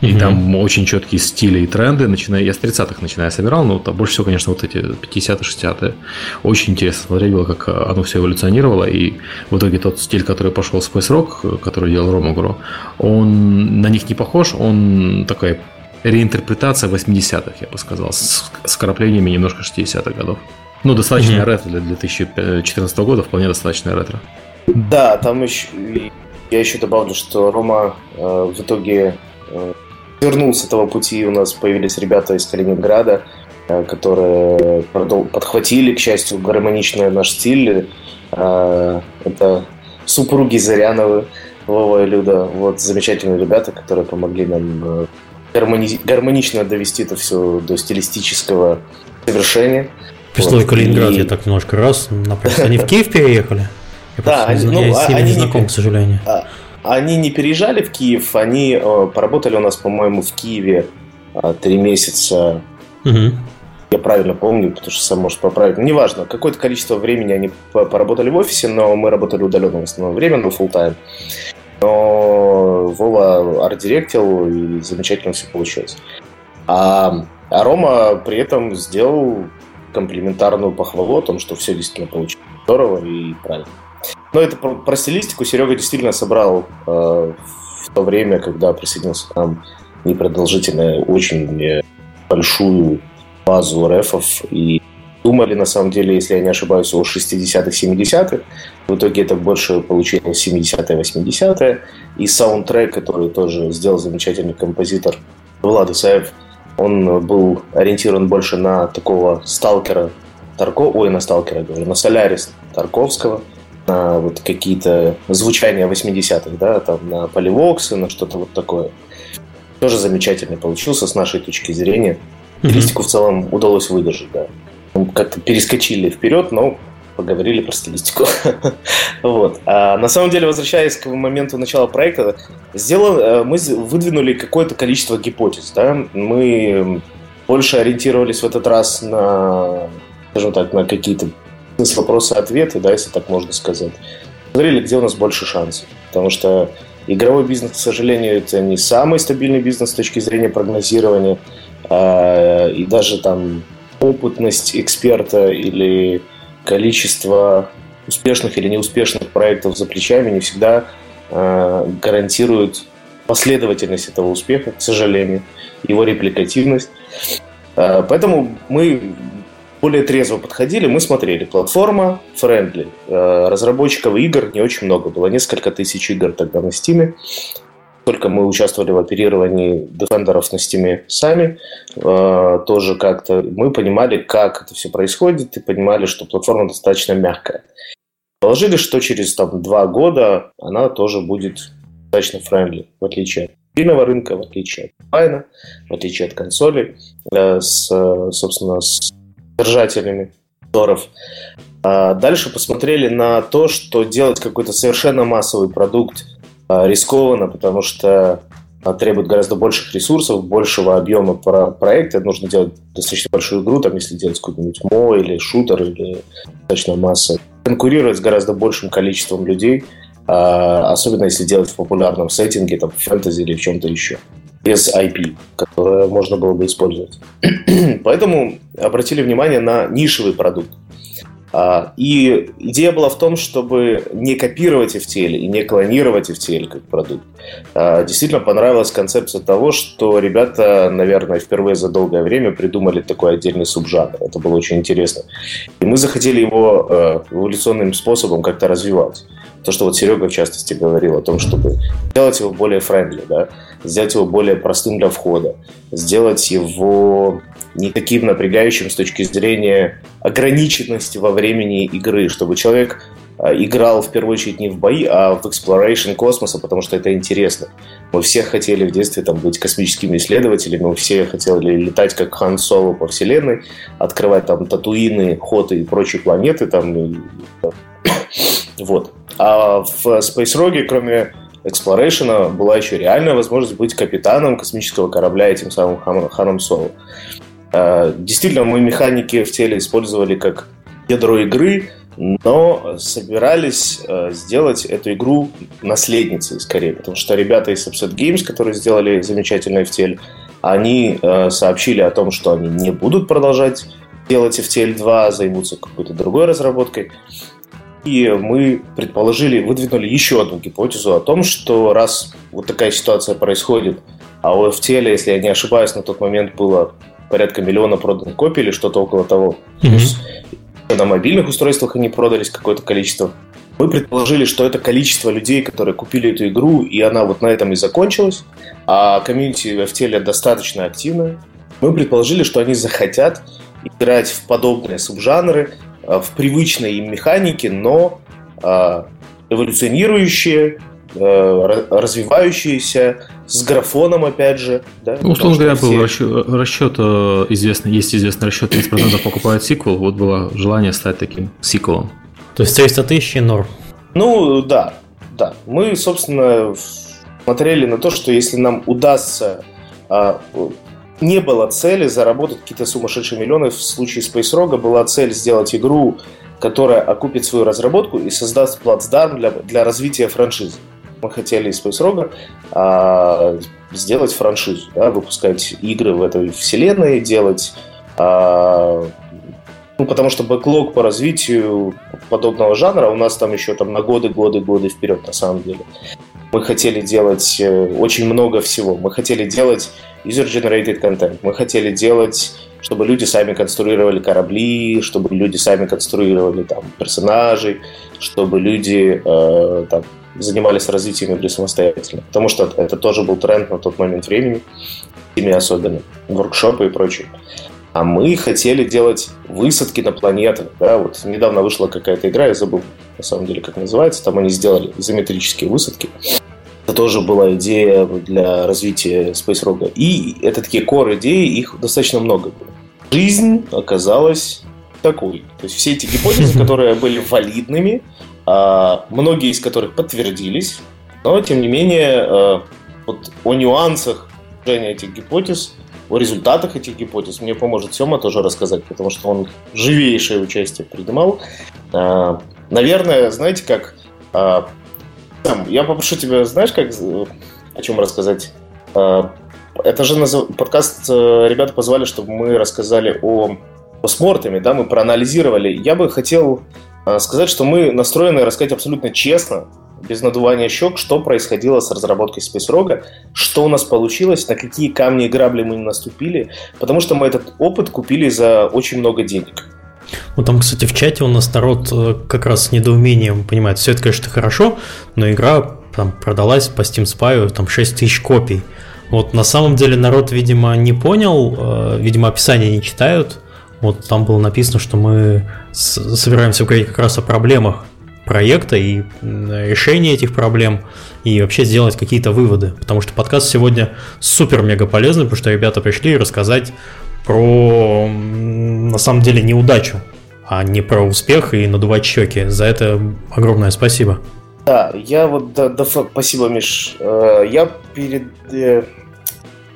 И угу. там очень четкие стили и тренды, начиная, я с 30-х начиная собирал, но там больше всего, конечно, вот эти 50-е, 60-е. Очень интересно смотреть было, как оно все эволюционировало, и в итоге тот стиль, который пошел в Space Rock, который делал Ромагро, он на них не похож, он такой реинтерпретация 80-х, я бы сказал, с вкраплениями немножко 60-х годов. Ну, достаточно mm-hmm. ретро для 2014 года, вполне достаточно ретро. Да, там еще я еще добавлю, что Рома э, в итоге э, вернулся с этого пути. У нас появились ребята из Калининграда, э, которые подхватили, к счастью, гармоничный наш стиль. Э, это супруги Заряновы, Вова и Люда. Вот замечательные ребята, которые помогли нам э, гармони... гармонично довести это все до стилистического завершения. При слове вот. Калининград и... я так немножко раз напрягся. Они в Киев переехали? [laughs] Я да, они, ну, я с ними они не знаком, не, к сожалению. А, они не переезжали в Киев, они э, поработали у нас, по-моему, в Киеве а, три месяца. Угу. Я правильно помню, потому что сам может поправить. Ну, неважно, какое-то количество времени они поработали в офисе, но мы работали удаленно в основном время, но full time. Но Вова арт-директил, и замечательно все получилось. А, а Рома при этом сделал комплиментарную похвалу о том, что все действительно получилось здорово и правильно. Но это про, про стилистику Серега действительно собрал э, в то время, когда присоединился к нам непродолжительную, очень большую базу рефов и думали, на самом деле, если я не исчезаюсь, о 60-х, 70-х. В итоге это больше получилось 70-е, 80-е. И саундтрек, который тоже сделал замечательный композитор Влад Исаев, он был ориентирован больше на такого сталкера Тарко, ой, на сталкера, говорю, на Солярис Тарковского, на вот какие-то звучания 80-х, да, там на поливоксы, на что-то вот такое. Тоже замечательный получился с нашей точки зрения. Стилистику mm-hmm. в целом удалось выдержать, да. Как-то перескочили вперед, но поговорили про стилистику. [laughs] вот. А на самом деле, возвращаясь к моменту начала проекта, сделал, э, мы выдвинули какое-то количество гипотез. Да? Мы больше ориентировались в этот раз на, скажем так, на какие-то вопросы-ответы, да, если так можно сказать. Смотрели, где у нас больше шансов. Потому что игровой бизнес, к сожалению, это не самый стабильный бизнес с точки зрения прогнозирования. А, и даже там опытность эксперта или количество успешных или неуспешных проектов за плечами не всегда э, гарантирует последовательность этого успеха, к сожалению, его репликативность. Э, поэтому мы более трезво подходили, мы смотрели. Платформа friendly. Э, разработчиков игр не очень много было, несколько тысяч игр тогда на Стиме только мы участвовали в оперировании дефендеров на стиме сами, э, тоже как-то мы понимали, как это все происходит, и понимали, что платформа достаточно мягкая. Положили, что через там, два года она тоже будет достаточно friendly, в отличие от мобильного рынка, в отличие от онлайна, в отличие от консолей, э, с, собственно, с держателями сторов. А дальше посмотрели на то, что делать какой-то совершенно массовый продукт рискованно, потому что требует гораздо больших ресурсов, большего объема про проекта. Нужно делать достаточно большую игру, там, если делать какой-нибудь мо или шутер, или достаточно масса. Конкурировать с гораздо большим количеством людей, а, особенно если делать в популярном сеттинге, там, в фэнтези или в чем-то еще без IP, которое можно было бы использовать. [clears throat] Поэтому обратили внимание на нишевый продукт. А, и идея была в том, чтобы не копировать FTL и не клонировать FTL как продукт. А, действительно понравилась концепция того, что ребята, наверное, впервые за долгое время придумали такой отдельный субжанр. Это было очень интересно. И мы захотели его э, эволюционным способом как-то развивать. То, что вот Серега в частности говорил о том, чтобы сделать его более френдли, да, сделать его более простым для входа, сделать его не таким напрягающим с точки зрения ограниченности во времени игры, чтобы человек а, играл в первую очередь не в бои, а в exploration космоса, потому что это интересно. Мы все хотели в детстве там, быть космическими исследователями, мы все хотели летать как Хан Соло по вселенной, открывать там Татуины, Хоты и прочие планеты. Там, и, [coughs] вот. А в Space Rogue, кроме Exploration, была еще реальная возможность быть капитаном космического корабля этим самым Ханом Соло. А, действительно, мы механики в теле использовали как ядро игры, но собирались э, сделать эту игру наследницей скорее, потому что ребята из Upset Games, которые сделали замечательный FTL, они э, сообщили о том, что они не будут продолжать делать FTL 2, займутся какой-то другой разработкой. И мы предположили, выдвинули еще одну гипотезу о том, что раз вот такая ситуация происходит, а у FTL, если я не ошибаюсь, на тот момент было порядка миллиона проданных копий или что-то около того. Mm-hmm. На мобильных устройствах они продались какое-то количество. Мы предположили, что это количество людей, которые купили эту игру, и она вот на этом и закончилась, а комьюнити в теле достаточно активное. Мы предположили, что они захотят играть в подобные субжанры, в привычные им механики, но э, эволюционирующие, Э, развивающиеся, с графоном, опять же. Да? Ну, условно говоря, все... был расчет, расчет э, известный, есть известный расчет, 30% покупают сиквел, вот было желание стать таким сиквелом. То есть 300 тысяч норм? Ну, да, да. Мы, собственно, смотрели на то, что если нам удастся не было цели заработать какие-то сумасшедшие миллионы. В случае Space Rogue была цель сделать игру, которая окупит свою разработку и создаст плацдарм для, для развития франшизы. Мы хотели из Space Rogue а, сделать франшизу, да, выпускать игры в этой вселенной, делать а, ну, потому что бэклог по развитию подобного жанра у нас там еще там на годы, годы, годы вперед на самом деле. Мы хотели делать э, очень много всего. Мы хотели делать user-generated content. Мы хотели делать, чтобы люди сами конструировали корабли, чтобы люди сами конструировали там персонажей, чтобы люди э, там, занимались развитием игры самостоятельно. Потому что это тоже был тренд на тот момент времени, ими особенно, воркшопы и прочее. А мы хотели делать высадки на планеты. Да? Вот недавно вышла какая-то игра, я забыл на самом деле, как называется. Там они сделали изометрические высадки. Это тоже была идея для развития Space Rogue. И это такие core идеи, их достаточно много было. Жизнь оказалась такой. То есть все эти гипотезы, [laughs] которые были валидными, а, многие из которых подтвердились, но тем не менее а, вот о нюансах этих гипотез о результатах этих гипотез мне поможет Сема тоже рассказать, потому что он живейшее участие принимал. А, наверное, знаете, как... А, я попрошу тебя, знаешь, как о чем рассказать? А, это же подкаст э, ребята позвали, чтобы мы рассказали о постмортами, да, мы проанализировали. Я бы хотел сказать, что мы настроены рассказать абсолютно честно, без надувания щек, что происходило с разработкой Space Rogue, что у нас получилось, на какие камни и грабли мы не наступили, потому что мы этот опыт купили за очень много денег. Ну, там, кстати, в чате у нас народ э, как раз с недоумением понимает, все это, конечно, хорошо, но игра там продалась по Steam Spy, там 6 тысяч копий. Вот на самом деле народ, видимо, не понял, э, видимо, описание не читают. Вот там было написано, что мы собираемся говорить как раз о проблемах проекта и решения этих проблем и вообще сделать какие-то выводы. Потому что подкаст сегодня супер-мега полезный, потому что ребята пришли рассказать про, на самом деле, неудачу, а не про успех и надувать щеки. За это огромное спасибо. Да, я вот, да, да, спасибо, Миш. Э, я перед э,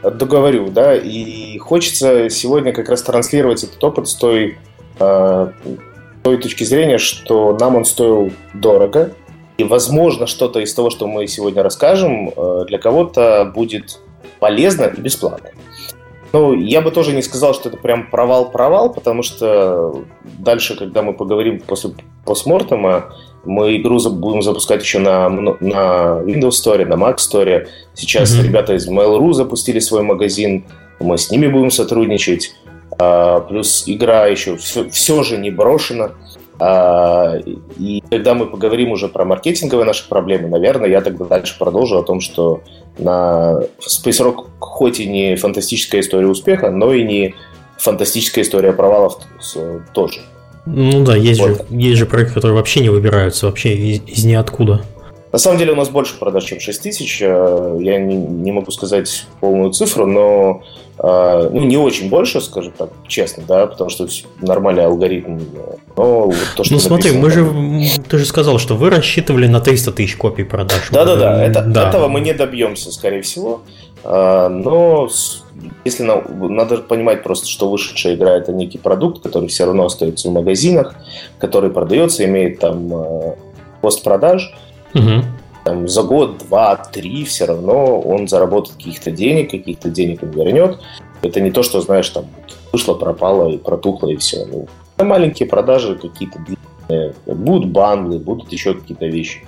договорю, да, и хочется сегодня как раз транслировать этот опыт с той э, той точки зрения, что нам он стоил дорого, и, возможно, что-то из того, что мы сегодня расскажем, э, для кого-то будет полезно и бесплатно. Ну, я бы тоже не сказал, что это прям провал-провал, потому что дальше, когда мы поговорим после постмортема, мы игру будем запускать еще на, на Windows Store, на Mac Store. Сейчас mm-hmm. ребята из Mail.ru запустили свой магазин, мы с ними будем сотрудничать. А, плюс игра еще все, все же не брошена. А, и когда мы поговорим уже про маркетинговые наши проблемы, наверное, я тогда дальше продолжу о том, что на Space Rock хоть и не фантастическая история успеха, но и не фантастическая история провалов тоже. Ну да, есть, вот. же, есть же проекты, которые вообще не выбираются, вообще из, из ниоткуда. На самом деле у нас больше продаж, чем 6 тысяч. Э, я не, не могу сказать полную цифру, но э, ну, не очень больше, скажем так, честно, да, потому что нормальный алгоритм. Но вот то, что ну смотри, мы же, ты же сказал, что вы рассчитывали на 300 тысяч копий продаж. Да-да-да, это, да. этого мы не добьемся, скорее всего. Э, но если на, надо понимать просто, что вышедшая игра это некий продукт, который все равно остается в магазинах, который продается, имеет там постпродаж, Угу. Там, за год, два, три все равно он заработает каких-то денег, каких-то денег он вернет. Это не то, что, знаешь, там вышло, пропало и протухло и все. Ну, маленькие продажи какие-то длинные. Будут бандлы, будут еще какие-то вещи.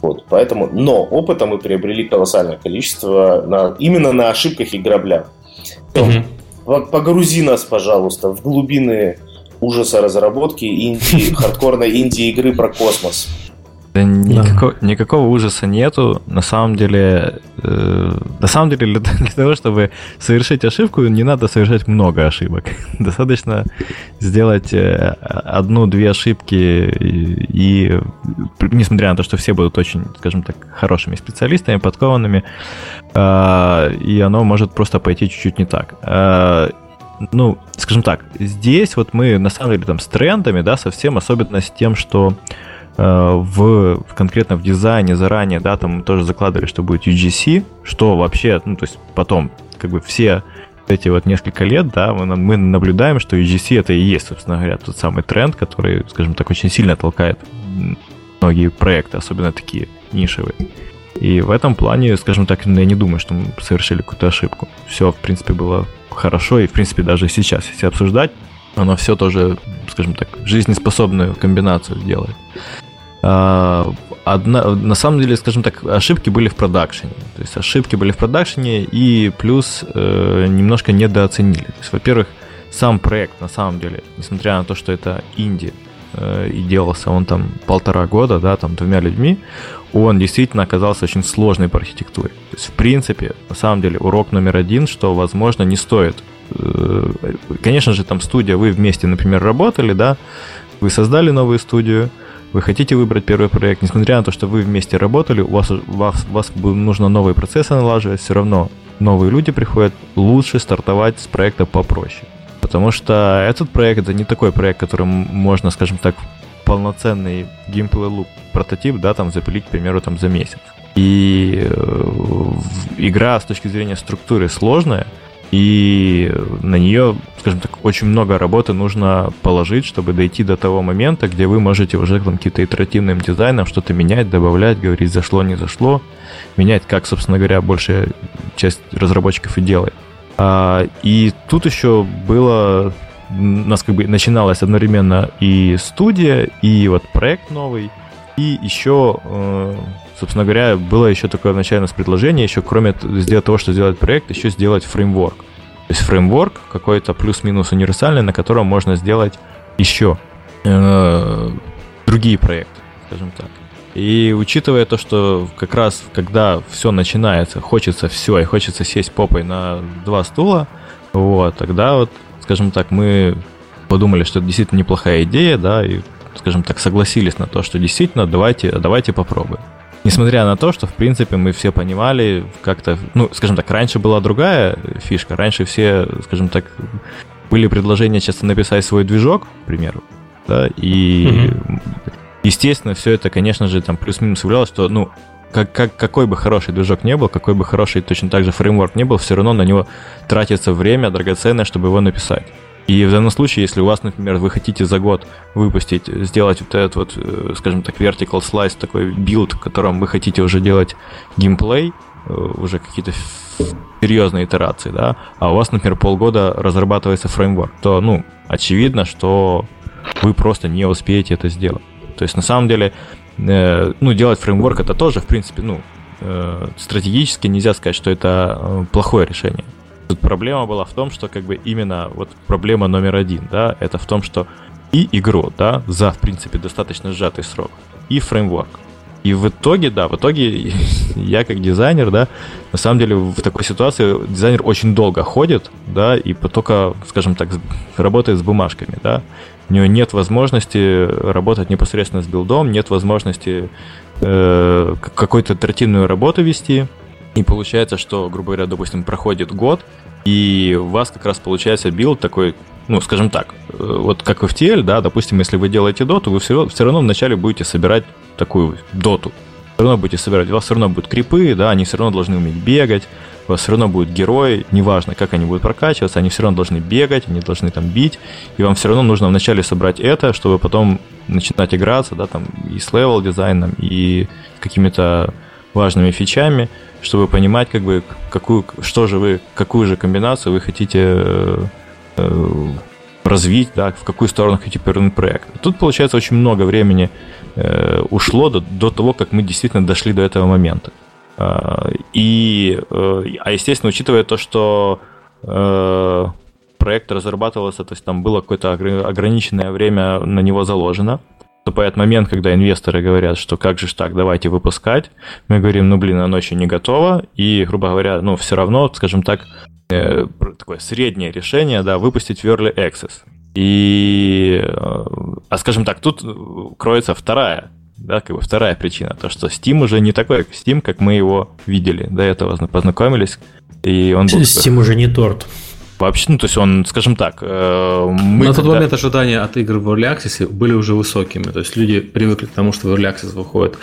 Вот, поэтому, но опыта мы приобрели колоссальное количество на, именно на ошибках и граблях. Угу. Погрузи нас, пожалуйста, в глубины ужаса разработки инди, [laughs] хардкорной инди-игры про космос. Да никакого, да. никакого ужаса нету. На самом деле, э, на самом деле для, [laughs] для того, чтобы совершить ошибку, не надо совершать много ошибок. [laughs] Достаточно сделать э, одну-две ошибки и, и, несмотря на то, что все будут очень, скажем так, хорошими специалистами, подкованными, э, и оно может просто пойти чуть-чуть не так. Э, ну, скажем так, здесь вот мы на самом деле там с трендами, да, совсем особенно с тем, что Э, в, конкретно в дизайне заранее, да, там тоже закладывали, что будет UGC, что вообще, ну, то есть потом как бы все эти вот несколько лет, да, мы наблюдаем, что UGC это и есть, собственно говоря, тот самый тренд, который, скажем так, очень сильно толкает многие проекты, особенно такие нишевые. И в этом плане, скажем так, я не думаю, что мы совершили какую-то ошибку. Все, в принципе, было хорошо, и, в принципе, даже сейчас, если обсуждать, оно все тоже, скажем так, жизнеспособную комбинацию делает. А, одна, на самом деле, скажем так, ошибки были в продакшене. То есть ошибки были в продакшене и плюс э, немножко недооценили. То есть, во-первых, сам проект, на самом деле, несмотря на то, что это инди, э, и делался он там полтора года, да, там двумя людьми, он действительно оказался очень сложный по архитектуре. То есть, в принципе, на самом деле, урок номер один, что, возможно, не стоит. Э, конечно же, там студия, вы вместе, например, работали, да, вы создали новую студию, вы хотите выбрать первый проект, несмотря на то, что вы вместе работали, у вас, вас, вас нужно новые процессы налаживать, все равно новые люди приходят, лучше стартовать с проекта попроще. Потому что этот проект это не такой проект, которым можно, скажем так, полноценный геймплей луп прототип, да, там запилить, к примеру, там за месяц. И э, игра с точки зрения структуры сложная, и на нее, скажем так, очень много работы нужно положить, чтобы дойти до того момента, где вы можете уже там каким-то итеративным дизайном что-то менять, добавлять, говорить зашло, не зашло, менять, как, собственно говоря, большая часть разработчиков и делает. А, и тут еще было, у нас как бы начиналась одновременно и студия, и вот проект новый, и еще э, собственно говоря, было еще такое начальное предложение, еще кроме сделать того, что сделать проект, еще сделать фреймворк. То есть фреймворк какой-то плюс-минус универсальный, на котором можно сделать еще э, другие проекты, скажем так. И учитывая то, что как раз когда все начинается, хочется все, и хочется сесть попой на два стула, вот, тогда вот, скажем так, мы подумали, что это действительно неплохая идея, да, и, скажем так, согласились на то, что действительно давайте, давайте попробуем. Несмотря на то, что, в принципе, мы все понимали, как-то, ну, скажем так, раньше была другая фишка. Раньше все, скажем так, были предложения часто написать свой движок, к примеру, да, и, mm-hmm. естественно, все это, конечно же, там плюс-минус являлось, что, ну, как, как, какой бы хороший движок не был, какой бы хороший точно так же фреймворк не был, все равно на него тратится время драгоценное, чтобы его написать. И в данном случае, если у вас, например, вы хотите за год выпустить, сделать вот этот вот, э, скажем так, vertical slice, такой билд, в котором вы хотите уже делать геймплей, э, уже какие-то серьезные итерации, да, а у вас, например, полгода разрабатывается фреймворк, то, ну, очевидно, что вы просто не успеете это сделать. То есть, на самом деле, э, ну, делать фреймворк это тоже, в принципе, ну, э, стратегически нельзя сказать, что это э, плохое решение. Тут проблема была в том, что как бы именно вот проблема номер один, да, это в том, что и игру, да, за, в принципе, достаточно сжатый срок, и фреймворк. И в итоге, да, в итоге [laughs] я как дизайнер, да, на самом деле в такой ситуации дизайнер очень долго ходит, да, и только, скажем так, работает с бумажками, да. У него нет возможности работать непосредственно с билдом, нет возможности э, какую-то итеративную работу вести, и получается, что, грубо говоря, допустим, проходит год, и у вас как раз получается билд такой, ну, скажем так, э, вот как в FTL, да, допустим, если вы делаете доту, вы все, все равно вначале будете собирать такую доту. Все равно будете собирать, у вас все равно будут крипы, да, они все равно должны уметь бегать, у вас все равно будут герои, неважно, как они будут прокачиваться, они все равно должны бегать, они должны там бить, и вам все равно нужно вначале собрать это, чтобы потом начинать играться, да, там и с левел дизайном, и какими-то важными фичами, чтобы понимать, как бы, какую, что же вы, какую же комбинацию вы хотите э, э, развить, да, в какую сторону хотите повернуть проект. Тут, получается, очень много времени э, ушло до, до того, как мы действительно дошли до этого момента. Э, и, э, а, естественно, учитывая то, что э, проект разрабатывался, то есть там было какое-то ограниченное время на него заложено, наступает момент, когда инвесторы говорят, что как же так, давайте выпускать. Мы говорим, ну блин, оно еще не готово. И, грубо говоря, ну все равно, скажем так, э, такое среднее решение, да, выпустить в Early Access. И, э, а скажем так, тут кроется вторая, да, как бы вторая причина, то, что Steam уже не такой Steam, как мы его видели до этого, познакомились. И он был Steam уже не торт. Вообще, ну, то есть он, скажем так, э, мы... На тот когда... момент ожидания от игр в Early Access были уже высокими. То есть люди привыкли к тому, что в Early Access выходят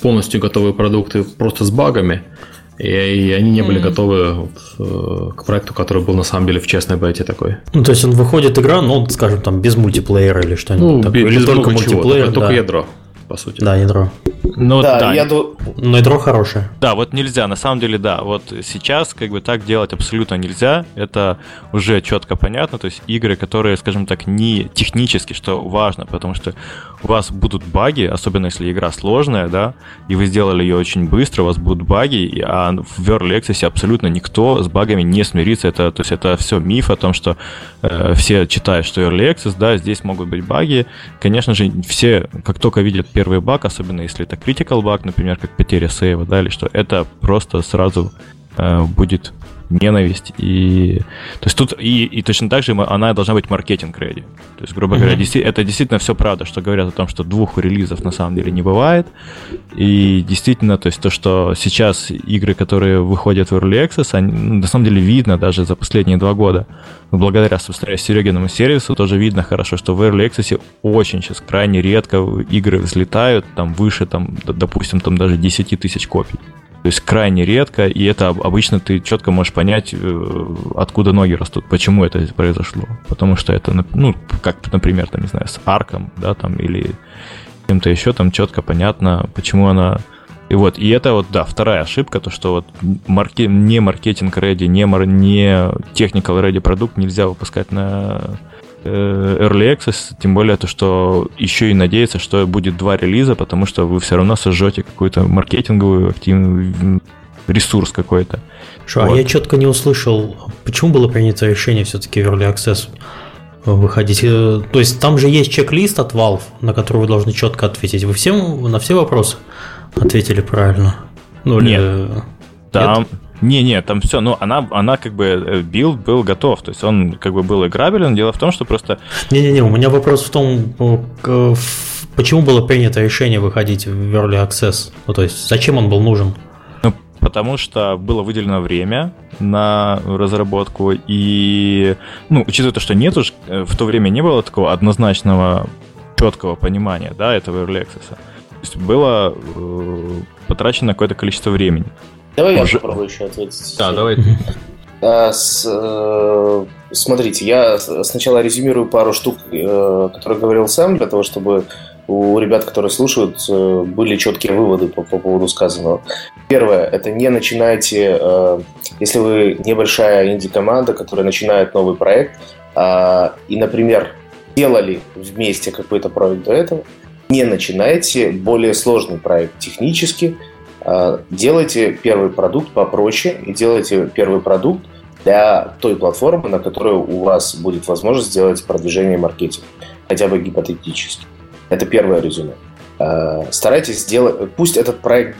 полностью готовые продукты просто с багами. И, и они не были mm. готовы вот, э, к проекту, который был на самом деле в честной бете такой. Ну, то есть он выходит игра, ну, скажем, там без мультиплеера или что-нибудь ну, такое. Без или только мультиплеер. Чего, только да. ядро по сути. Да, ядро. Ну, да, да. Я ду... Но ядро хорошее. Да, вот нельзя, на самом деле, да. Вот сейчас как бы так делать абсолютно нельзя. Это уже четко понятно. То есть игры, которые, скажем так, не технически, что важно, потому что у вас будут баги, особенно если игра сложная, да, и вы сделали ее очень быстро, у вас будут баги, а в Early Access абсолютно никто с багами не смирится. Это, то есть это все миф о том, что э, все читают, что Early Access, да, здесь могут быть баги. Конечно же, все, как только видят первый баг, особенно если это critical баг, например, как потеря сейва, да, или что, это просто сразу э, будет ненависть. И, то есть тут и, и точно так же она должна быть маркетинг реди. То есть, грубо mm-hmm. говоря, действи- это действительно все правда, что говорят о том, что двух релизов на самом деле не бывает. И действительно, то есть то, что сейчас игры, которые выходят в Early Access, они, ну, на самом деле видно даже за последние два года. Благодаря, собственно, Серегиному сервису тоже видно хорошо, что в Early Access очень сейчас крайне редко игры взлетают там выше, там, допустим, там даже 10 тысяч копий. То есть крайне редко, и это обычно ты четко можешь понять, э, откуда ноги растут, почему это произошло. Потому что это, ну, как, например, там, не знаю, с арком, да, там, или кем-то еще, там четко понятно, почему она... И вот, и это вот, да, вторая ошибка, то, что вот марке... не маркетинг ready, не, мар... не technical ready продукт нельзя выпускать на early Access, тем более то, что еще и надеяться, что будет два релиза, потому что вы все равно сожжете какую-то маркетинговую активную ресурс какой-то. А вот. а я четко не услышал, почему было принято решение все-таки в Early Access выходить? Э, то есть там же есть чек-лист от Valve, на который вы должны четко ответить. Вы всем на все вопросы ответили правильно? Ну, Нет. Или... Там, Нет? Не-не, там все, ну, она, она как бы, э, билд был готов, то есть он как бы был играбелен, дело в том, что просто... Не-не-не, у меня вопрос в том, почему было принято решение выходить в Early Access, ну, то есть зачем он был нужен? Ну, потому что было выделено время на разработку, и, ну, учитывая то, что нет уж, э, в то время не было такого однозначного четкого понимания, да, этого Early Access. То есть было э, потрачено какое-то количество времени. Давай Уже... я попробую еще ответить. Да, давай. А, с, э, смотрите, я сначала резюмирую пару штук, э, которые говорил сам, для того, чтобы у ребят, которые слушают, э, были четкие выводы по, по поводу сказанного. Первое, это не начинайте, э, если вы небольшая инди-команда, которая начинает новый проект, э, и, например, делали вместе какой-то проект до этого, не начинайте более сложный проект технически, делайте первый продукт попроще и делайте первый продукт для той платформы, на которой у вас будет возможность сделать продвижение и маркетинг, хотя бы гипотетически. Это первое резюме. А, старайтесь сделать, пусть этот проект,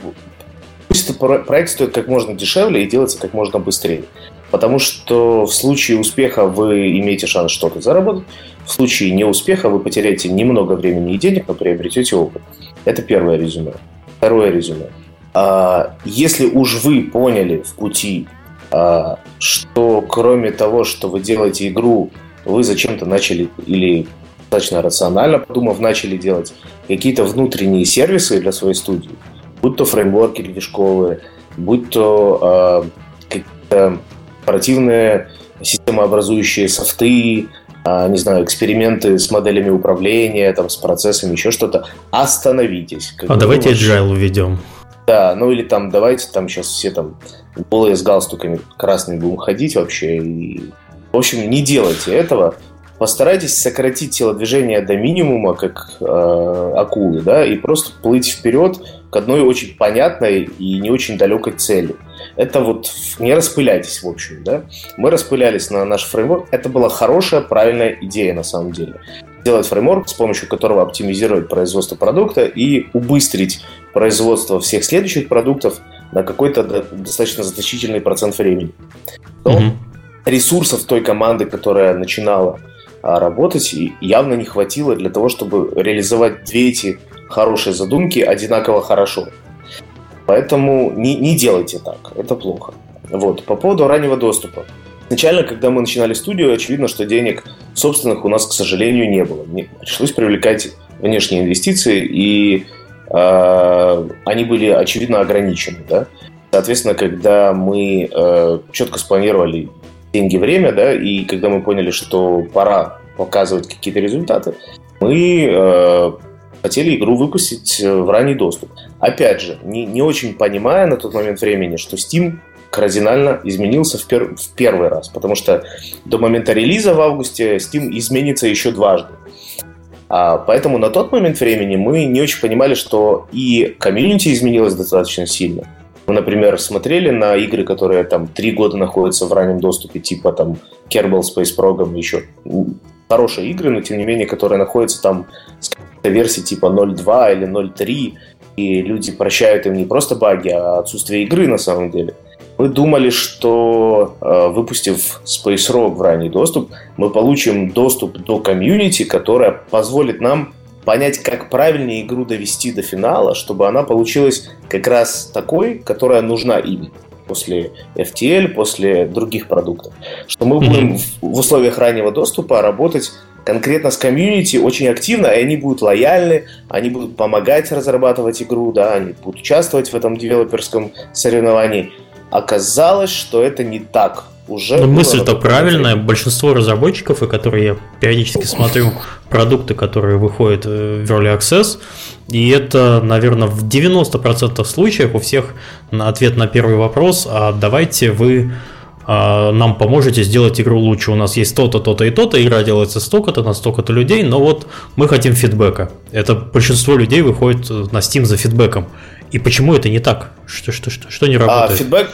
пусть этот проект стоит как можно дешевле и делается как можно быстрее. Потому что в случае успеха вы имеете шанс что-то заработать, в случае неуспеха вы потеряете немного времени и денег, но приобретете опыт. Это первое резюме. Второе резюме. А, если уж вы поняли в пути, а, что кроме того, что вы делаете игру, вы зачем-то начали или достаточно рационально подумав, начали делать какие-то внутренние сервисы для своей студии, будь то фреймворки движковые, будь то э, какие-то оперативные системообразующие софты, э, не знаю, эксперименты с моделями управления, там, с процессами, еще что-то, остановитесь. А давайте agile введем. Да, ну или там давайте там сейчас все там голые с галстуками красными будем ходить вообще. И... В общем, не делайте этого. Постарайтесь сократить телодвижение до минимума, как э, акулы, да, и просто плыть вперед к одной очень понятной и не очень далекой цели. Это вот не распыляйтесь, в общем, да. Мы распылялись на наш фреймворк. Это была хорошая, правильная идея на самом деле сделать фреймворк, с помощью которого оптимизировать производство продукта и убыстрить производство всех следующих продуктов на какой-то достаточно значительный процент времени. Но mm-hmm. ресурсов той команды, которая начинала а, работать, явно не хватило для того, чтобы реализовать две эти хорошие задумки одинаково хорошо. Поэтому не, не делайте так, это плохо. Вот. По поводу раннего доступа. Изначально, когда мы начинали студию, очевидно, что денег собственных у нас, к сожалению, не было. Мне пришлось привлекать внешние инвестиции, и э, они были, очевидно, ограничены. Да? соответственно, когда мы э, четко спланировали деньги, время, да, и когда мы поняли, что пора показывать какие-то результаты, мы э, хотели игру выпустить в ранний доступ. Опять же, не, не очень понимая на тот момент времени, что Steam кардинально изменился в, пер, в первый раз, потому что до момента релиза в августе Steam изменится еще дважды. А, поэтому на тот момент времени мы не очень понимали, что и комьюнити изменилось достаточно сильно. Мы, например, смотрели на игры, которые там три года находятся в раннем доступе, типа там Kerbal Space Program, еще хорошие игры, но тем не менее, которые находятся там с версии типа 0.2 или 0.3, и люди прощают им не просто баги, а отсутствие игры на самом деле. Мы думали, что э, выпустив Space Rock в ранний доступ, мы получим доступ до комьюнити, которая позволит нам понять, как правильнее игру довести до финала, чтобы она получилась как раз такой, которая нужна им после FTL, после других продуктов. Что мы будем mm-hmm. в условиях раннего доступа работать конкретно с комьюнити очень активно, и они будут лояльны, они будут помогать разрабатывать игру, да, они будут участвовать в этом девелоперском соревновании. Оказалось, что это не так. Уже Но мысль-то правильная. Большинство разработчиков, и которые я периодически смотрю, продукты, которые выходят э, в Early Access, и это, наверное, в 90% случаев у всех на ответ на первый вопрос, а давайте вы а, нам поможете сделать игру лучше. У нас есть то-то, то-то и то-то, игра делается столько-то, на столько-то людей, но вот мы хотим фидбэка. Это большинство людей выходит на Steam за фидбэком. И почему это не так? Что, что, что, что не работает? А, фидбэк,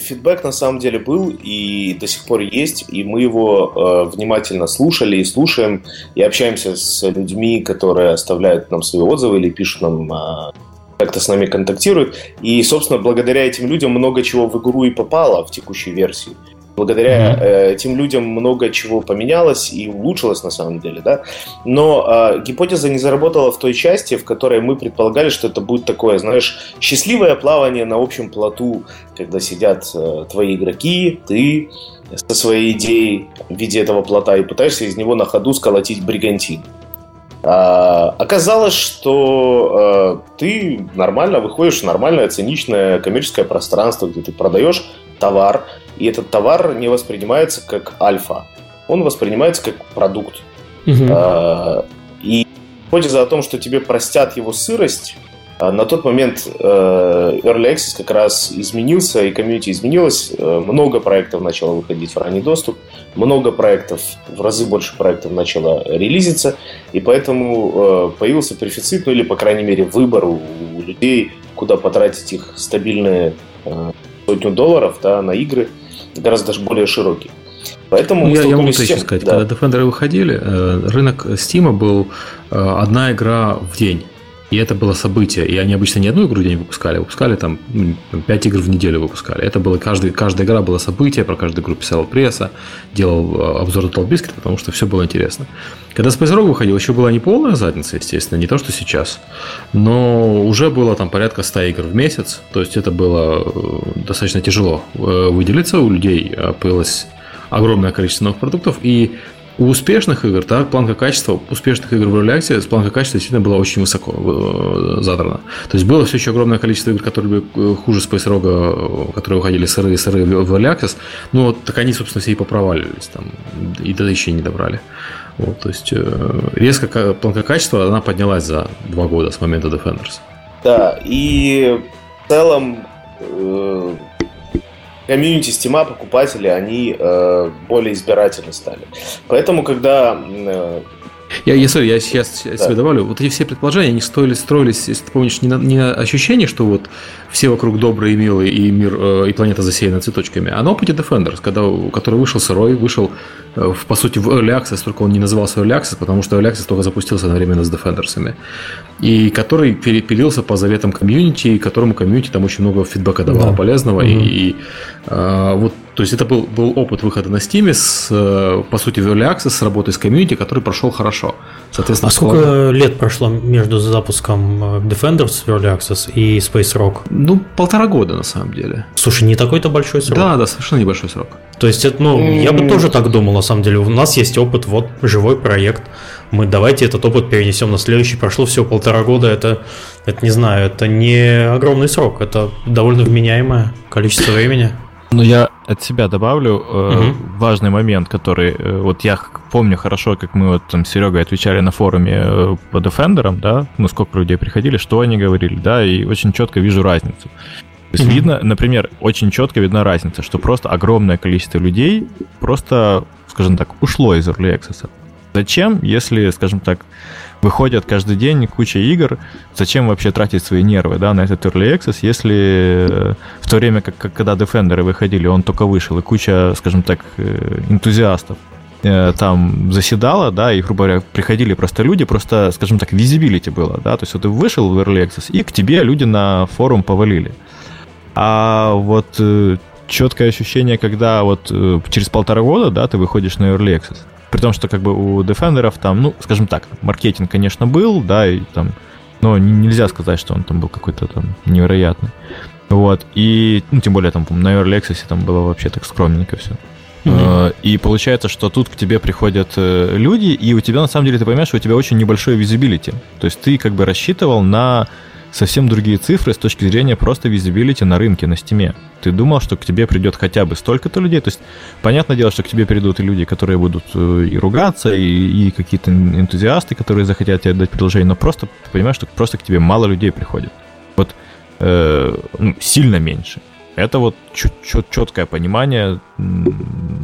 фидбэк на самом деле был и до сих пор есть, и мы его э, внимательно слушали и слушаем, и общаемся с людьми, которые оставляют нам свои отзывы или пишут нам э, как-то с нами контактируют. И, собственно, благодаря этим людям много чего в игру и попало в текущей версии. Благодаря mm-hmm. этим людям много чего поменялось и улучшилось на самом деле, да. Но э, гипотеза не заработала в той части, в которой мы предполагали, что это будет такое, знаешь, счастливое плавание на общем плоту, когда сидят э, твои игроки, ты со своей идеей в виде этого плота и пытаешься из него на ходу сколотить бригантин. А, оказалось, что э, ты нормально выходишь в нормальное циничное коммерческое пространство, где ты продаешь товар, и этот товар не воспринимается как альфа, он воспринимается как продукт. Угу. А, и гипотеза о том, что тебе простят его сырость, а, на тот момент э, Early Access как раз изменился, и комьюнити изменилось. Э, много проектов начало выходить в ранний доступ, много проектов, в разы больше проектов начало релизиться, и поэтому э, появился профицит, ну или, по крайней мере, выбор у людей, куда потратить их стабильные сотню долларов да, на игры – гораздо даже более широкий. Поэтому ну, я, я могу тем, сказать, да. когда Defender выходили, э, рынок Steam был э, одна игра в день. И это было событие. И они обычно не одну игру в день выпускали, выпускали там 5 игр в неделю выпускали. Это было каждый, каждая игра была событие, про каждую игру писал пресса, делал э, обзор Total Biscuit, потому что все было интересно. Когда Space Rock выходил, еще была не полная задница, естественно, не то, что сейчас, но уже было там порядка 100 игр в месяц, то есть это было достаточно тяжело выделиться, у людей появилось огромное количество новых продуктов, и у успешных игр, так, планка качества, успешных игр в Access, планка качества действительно была очень высоко э, задрана. То есть было все еще огромное количество игр, которые были э, хуже Space Rogue, э, которые выходили сырые сырые в Early Access, вот так они, собственно, все и попроваливались там, и до еще не добрали. Вот, то есть резко планка качества, она поднялась за два года с момента Defenders. Да, и в целом комьюнити стима покупатели, они э, более избирательны стали. Поэтому, когда э, я, я, sorry, я сейчас да. себе добавлю. Вот эти все предположения, они стоили, строились, если ты помнишь, не на, не на ощущение, что вот все вокруг добрые и милые, и мир, э, и планета засеяна цветочками, а на опыте Defenders, когда, который вышел сырой, вышел, э, в, по сути, в Early Access, только он не назывался Early Access, потому что Early Access только запустился одновременно с Defenders. И который перепилился по заветам комьюнити, и которому комьюнити там очень много фидбэка давало да. полезного. Угу. И, и а, вот то есть это был, был опыт выхода на Steam с, э, по сути, в Early Access с работой с комьюнити, который прошел хорошо. Соответственно, а сколько лет прошло между запуском э, Defenders в Early Access и Space Rock? Ну, полтора года, на самом деле. Слушай, не такой-то большой срок. Да, да, совершенно небольшой срок. То есть, это, ну, mm-hmm. я бы тоже так думал, на самом деле. У нас есть опыт, вот, живой проект. Мы давайте этот опыт перенесем на следующий. Прошло всего полтора года, это Это не знаю, это не огромный срок, это довольно вменяемое количество времени. Ну, я от себя добавлю э, угу. важный момент, который э, вот я помню хорошо, как мы вот там с Серегой отвечали на форуме э, по Defender, да, ну сколько людей приходили, что они говорили, да, и очень четко вижу разницу. То есть mm видно, например, очень четко видна разница, что просто огромное количество людей просто, скажем так, ушло из Early Access. Зачем, если, скажем так, выходят каждый день куча игр, зачем вообще тратить свои нервы да, на этот Early Access, если э, в то время, как, когда Defender выходили, он только вышел, и куча, скажем так, э, энтузиастов э, там заседала, да, и, грубо говоря, приходили просто люди, просто, скажем так, визибилити было, да, то есть вот ты вышел в Early Access, и к тебе люди на форум повалили. А вот четкое ощущение, когда вот через полтора года, да, ты выходишь на Early Access. При том, что как бы у Defender'ов там, ну, скажем так, маркетинг, конечно, был, да, и там, но нельзя сказать, что он там был какой-то там невероятный. Вот, и, ну, тем более там, на Early Access там было вообще так скромненько все. Mm-hmm. И получается, что тут к тебе приходят э, люди, и у тебя, на самом деле, ты понимаешь, что у тебя очень небольшое visibility. То есть ты как бы рассчитывал на совсем другие цифры с точки зрения просто visibility на рынке, на стиме. Ты думал, что к тебе придет хотя бы столько-то людей. То есть, понятное дело, что к тебе придут и люди, которые будут э, и ругаться, и, и какие-то энтузиасты, которые захотят тебе дать предложение, но просто ты понимаешь, что просто к тебе мало людей приходит. Вот э, ну, сильно меньше. Это вот чет- четкое понимание.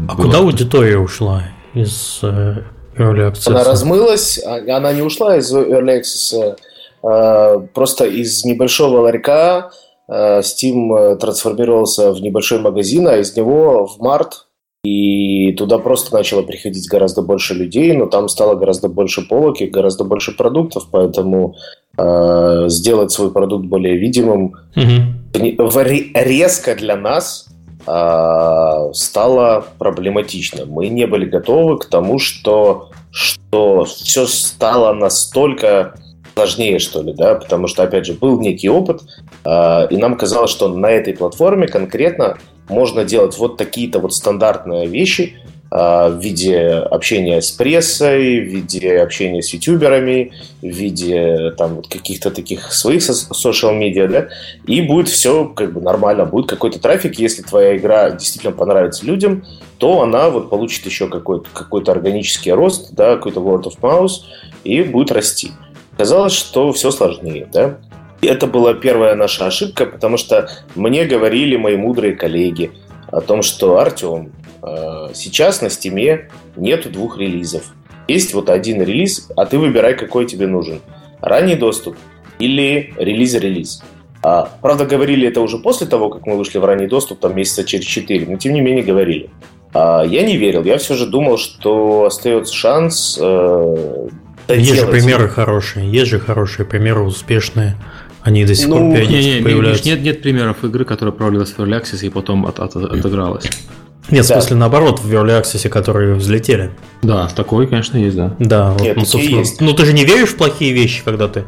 А куда аудитория ушла из э, Early Access? Она размылась, а, она не ушла из Early Access, просто из небольшого ларька э, Steam э, трансформировался в небольшой магазин, а из него в март и туда просто начало приходить гораздо больше людей, но там стало гораздо больше полок и гораздо больше продуктов, поэтому э, сделать свой продукт более видимым угу. резко для нас э, стало проблематично. Мы не были готовы к тому, что, что все стало настолько сложнее, что ли, да, потому что, опять же, был некий опыт, э, и нам казалось, что на этой платформе конкретно можно делать вот такие-то вот стандартные вещи э, в виде общения с прессой, в виде общения с ютуберами, в виде там вот каких-то таких своих social медиа, да, и будет все как бы нормально, будет какой-то трафик, если твоя игра действительно понравится людям, то она вот получит еще какой-то какой органический рост, да, какой-то word of mouth, и будет расти. Казалось, что все сложнее, да? И это была первая наша ошибка, потому что мне говорили мои мудрые коллеги о том, что Артем, э, сейчас на стиме нету двух релизов. Есть вот один релиз, а ты выбирай, какой тебе нужен. Ранний доступ или релиз-релиз. А, правда, говорили это уже после того, как мы вышли в ранний доступ, там месяца через 4, но тем не менее говорили. А, я не верил, я все же думал, что остается шанс э, есть же примеры хорошие, есть же хорошие примеры успешные. Они до сих ну, пор периодически не, не, появляются. Нет, нет примеров игры, которая провалилась в Early Access и потом от, от, отыгралась. Нет, да. в смысле наоборот, в Early Access, которые взлетели. Да, такой, конечно, есть, да. Да, вот, ну, собственно, есть. ну ты же не веришь в плохие вещи, когда ты,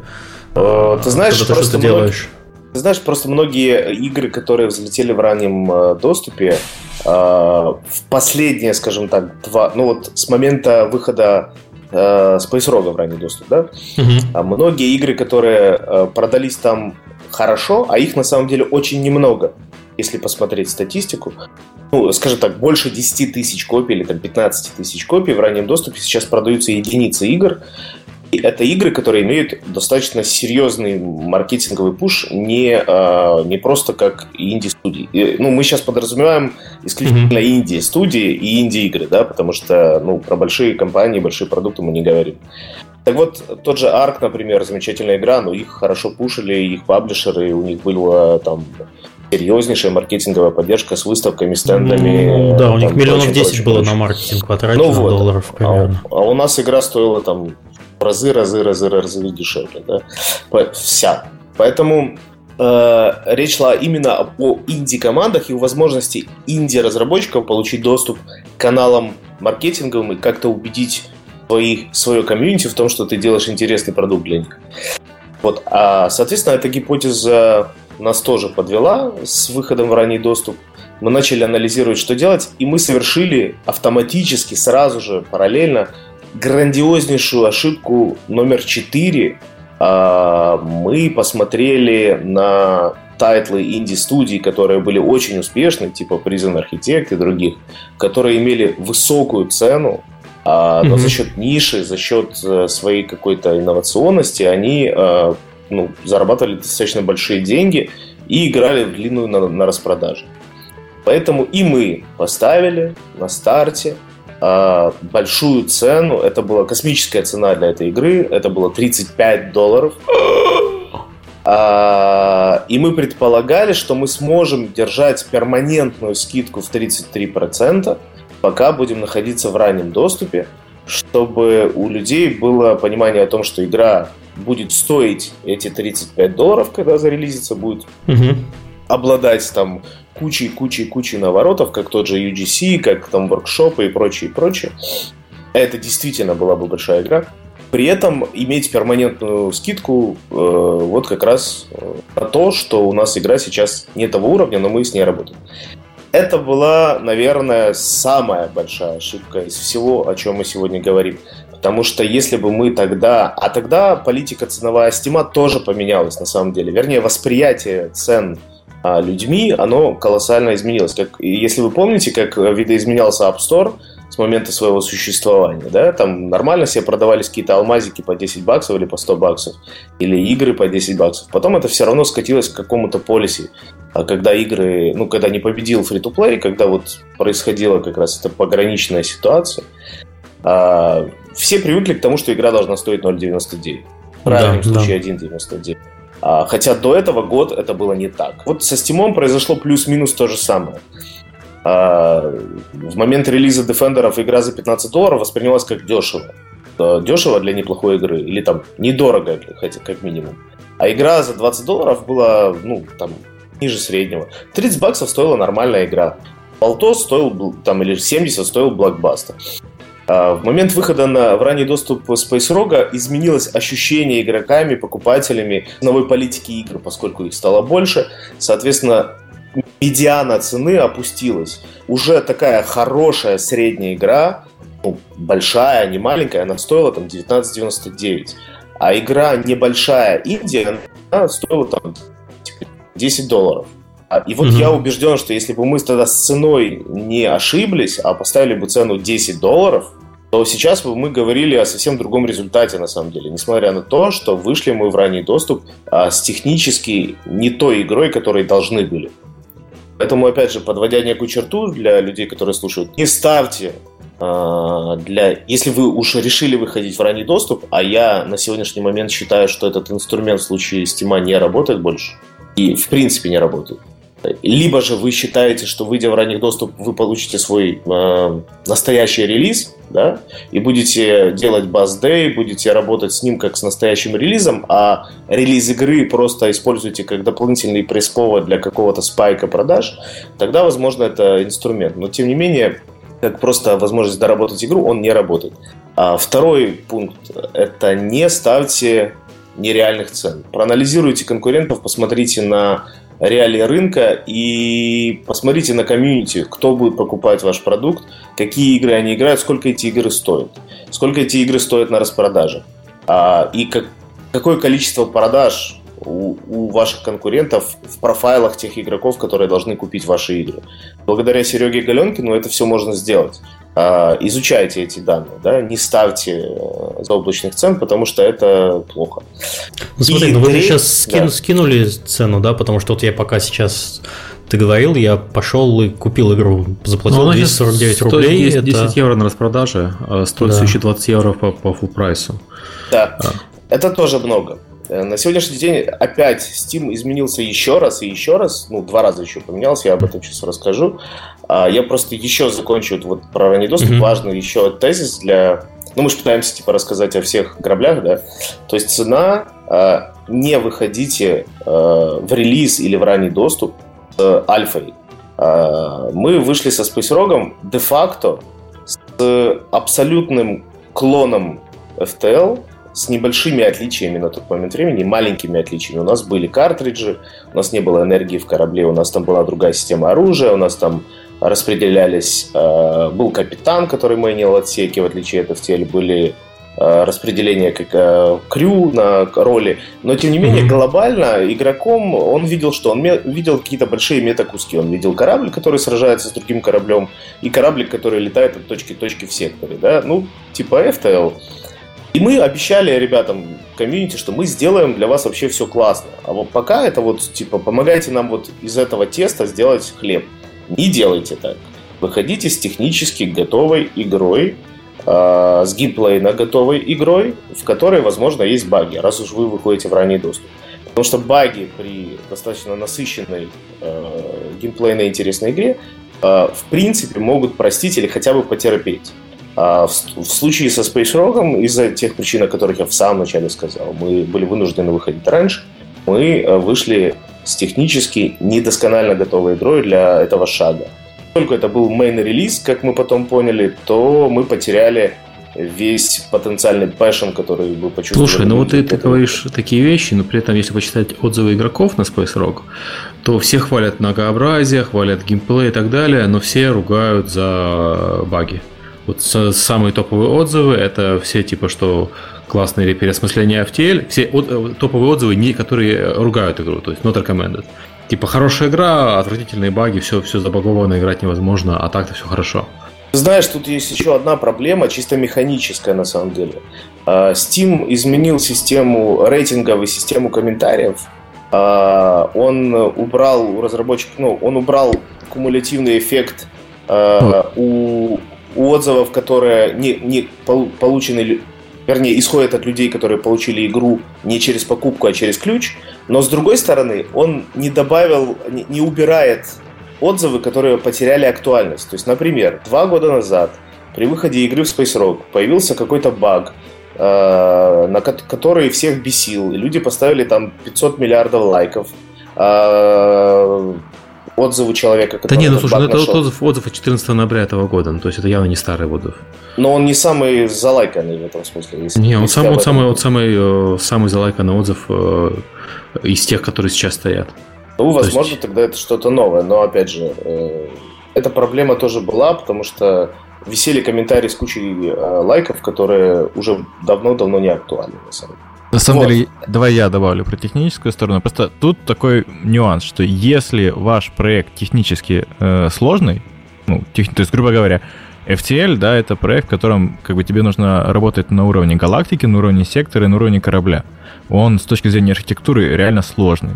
э, ты знаешь, когда ты что-то много... делаешь. Ты знаешь, просто многие игры, которые взлетели в раннем э, доступе, э, в последние, скажем так, два, ну вот с момента выхода э, Space Rogue в ранний доступ, да? Угу. А многие игры, которые э, продались там хорошо, а их на самом деле очень немного, если посмотреть статистику. Ну, скажем так, больше 10 тысяч копий или там 15 тысяч копий в раннем доступе сейчас продаются единицы игр, это игры, которые имеют достаточно серьезный маркетинговый пуш, не, а, не просто как инди-студии. Ну, мы сейчас подразумеваем исключительно mm-hmm. инди-студии и инди-игры, да, потому что ну, про большие компании, большие продукты мы не говорим. Так вот, тот же Ark, например, замечательная игра, но их хорошо пушили, их паблишеры, у них была там серьезнейшая маркетинговая поддержка с выставками, стендами. Ну, да, у них миллионов 10 было на маркетинг потрачено ну, вот. долларов примерно. А, а у нас игра стоила там разы, разы, разы, разы дешевле. Да? Вся. Поэтому э, речь шла именно о инди-командах и возможности инди-разработчиков получить доступ к каналам маркетинговым и как-то убедить свои, свое комьюнити в том, что ты делаешь интересный продукт для них. Вот. А, соответственно, эта гипотеза нас тоже подвела с выходом в ранний доступ. Мы начали анализировать, что делать, и мы совершили автоматически, сразу же, параллельно, грандиознейшую ошибку номер 4 А, мы посмотрели на тайтлы инди-студий, которые были очень успешны, типа Prison Architect и других, которые имели высокую цену, а, но mm-hmm. за счет ниши, за счет э, своей какой-то инновационности они э, ну, зарабатывали достаточно большие деньги и играли в длинную на, на распродаже. Поэтому и мы поставили на старте большую цену. Это была космическая цена для этой игры. Это было 35 долларов. А, и мы предполагали, что мы сможем держать перманентную скидку в 33%, пока будем находиться в раннем доступе, чтобы у людей было понимание о том, что игра будет стоить эти 35 долларов, когда зарелизится, будет угу. обладать там кучей-кучей-кучей наворотов, как тот же UGC, как там воркшопы и прочее, и прочее. Это действительно была бы большая игра. При этом иметь перманентную скидку э, вот как раз э, на то, что у нас игра сейчас не того уровня, но мы с ней работаем. Это была, наверное, самая большая ошибка из всего, о чем мы сегодня говорим. Потому что если бы мы тогда... А тогда политика ценовая стима тоже поменялась на самом деле. Вернее, восприятие цен а, людьми, оно колоссально изменилось. Как, если вы помните, как видоизменялся App Store – с момента своего существования, да, там нормально себе продавались какие-то алмазики по 10 баксов или по 100 баксов, или игры по 10 баксов. Потом это все равно скатилось к какому-то полисе, а когда игры, ну, когда не победил free-to-play, когда вот происходила как раз эта пограничная ситуация, а, все привыкли к тому, что игра должна стоить 0.99. В правильном да, случае да. 1.99. А, хотя до этого год это было не так. Вот со Steam произошло плюс-минус то же самое. А, в момент релиза Defender игра за 15 долларов воспринималась как дешево. Дешево для неплохой игры, или там недорого, хотя как минимум. А игра за 20 долларов была, ну, там, ниже среднего. 30 баксов стоила нормальная игра. Полтос стоил, там, или 70 стоил блокбастер. А в момент выхода на, в ранний доступ Space Rogue изменилось ощущение игроками, покупателями новой политики игр, поскольку их стало больше. Соответственно, медиана цены опустилась. Уже такая хорошая средняя игра, ну, большая, не маленькая, она стоила там 19,99. А игра небольшая Индия, она стоила там 10 типа, долларов. А, и вот угу. я убежден, что если бы мы тогда с ценой не ошиблись, а поставили бы цену 10 долларов, то сейчас бы мы говорили о совсем другом результате, на самом деле. Несмотря на то, что вышли мы в ранний доступ а, с технически не той игрой, которой должны были. Поэтому, опять же, подводя некую черту для людей, которые слушают, не ставьте а, для, если вы уж решили выходить в ранний доступ, а я на сегодняшний момент считаю, что этот инструмент в случае Steam не работает больше, и в принципе не работает, либо же вы считаете, что выйдя в ранний доступ, вы получите свой э, настоящий релиз, да, и будете делать баз-дэй, будете работать с ним как с настоящим релизом, а релиз игры просто используете как дополнительный пресс-повод для какого-то спайка продаж, тогда, возможно, это инструмент. Но, тем не менее, как просто возможность доработать игру, он не работает. А второй пункт – это не ставьте нереальных цен. Проанализируйте конкурентов, посмотрите на реалии рынка и посмотрите на комьюнити, кто будет покупать ваш продукт, какие игры они играют, сколько эти игры стоят, сколько эти игры стоят на распродаже, а, и как, какое количество продаж у, у ваших конкурентов в профайлах тех игроков, которые должны купить ваши игры. Благодаря Сереге Галенкину это все можно сделать. А, изучайте эти данные, да, не ставьте э, заоблачных цен, потому что это плохо. Ну смотри, И ну вы сейчас скину, да. скинули цену, да, потому что вот я пока сейчас ты говорил, я пошел и купил игру, заплатил ну, 249 рублей. 10, 10 это... евро на распродаже, а стоит да. еще 20 евро по, по full прайсу. Да, а. это тоже много. Э, на сегодняшний день опять Steam изменился еще раз и еще раз, ну, два раза еще поменялся, я об этом сейчас расскажу. А, я просто еще закончу вот про ранний доступ. Mm-hmm. Важный еще тезис для... Ну, мы же пытаемся, типа, рассказать о всех кораблях, да? То есть цена... А, не выходите а, в релиз или в ранний доступ с альфой. Мы вышли со Rogue де-факто с абсолютным клоном FTL, с небольшими отличиями на тот момент времени, маленькими отличиями. У нас были картриджи, у нас не было энергии в корабле, у нас там была другая система оружия, у нас там распределялись... Э, был капитан, который мейнил отсеки, в отличие от FTL, были э, распределение как э, крю на роли, но тем не менее глобально игроком он видел что? Он видел какие-то большие метакуски, он видел корабль, который сражается с другим кораблем, и кораблик, который летает от точки к точке в секторе, да, ну, типа FTL. И мы обещали ребятам комьюнити, что мы сделаем для вас вообще все классно. А вот пока это вот, типа, помогайте нам вот из этого теста сделать хлеб. Не делайте так. Выходите с технически готовой игрой, э, с геймплейно готовой игрой, в которой, возможно, есть баги, раз уж вы выходите в ранний доступ. Потому что баги при достаточно насыщенной э, геймплейно интересной игре э, в принципе могут простить или хотя бы потерпеть. А в, в случае со Space Rock, из-за тех причин, о которых я в самом начале сказал, мы были вынуждены выходить раньше, мы вышли с технически недосконально готовой игрой для этого шага. Поскольку это был main релиз, как мы потом поняли, то мы потеряли весь потенциальный passion, который вы почувствовали. Слушай, ну вот ты, ты говоришь такие вещи, но при этом, если почитать отзывы игроков на Space Rogue, то все хвалят многообразие, хвалят геймплей и так далее, но все ругают за баги. Вот самые топовые отзывы это все типа, что классные переосмысления FTL, все э, топовые отзывы, не, которые ругают игру, то есть not recommended. Типа хорошая игра, отвратительные баги, все, все забаговано, играть невозможно, а так-то все хорошо. Знаешь, тут есть еще одна проблема, чисто механическая на самом деле. А, Steam изменил систему рейтингов и систему комментариев. А, он убрал у разработчиков, ну, он убрал кумулятивный эффект а, у у отзывов, которые не, не получены, вернее, исходят от людей, которые получили игру не через покупку, а через ключ. Но с другой стороны, он не добавил, не, убирает отзывы, которые потеряли актуальность. То есть, например, два года назад при выходе игры в Space Rock появился какой-то баг, э, на который всех бесил. Люди поставили там 500 миллиардов лайков. Э, отзывы человека, который Да нет, ну слушай, ну, это нашел. отзыв, отзыв от 14 ноября этого года, ну, то есть это явно не старый отзыв. Но он не самый залайканный в этом смысле. Если не, он, сам, он самый, самый, э, самый залайканный отзыв э, из тех, которые сейчас стоят. Ну, возможно, есть... тогда это что-то новое, но опять же, э, эта проблема тоже была, потому что висели комментарии с кучей лайков, которые уже давно-давно не актуальны, на самом деле. На самом вот. деле, давай я добавлю про техническую сторону. Просто тут такой нюанс, что если ваш проект технически э, сложный, ну, тех, то есть, грубо говоря, FTL, да, это проект, в котором как бы тебе нужно работать на уровне галактики, на уровне сектора и на уровне корабля. Он с точки зрения архитектуры реально сложный.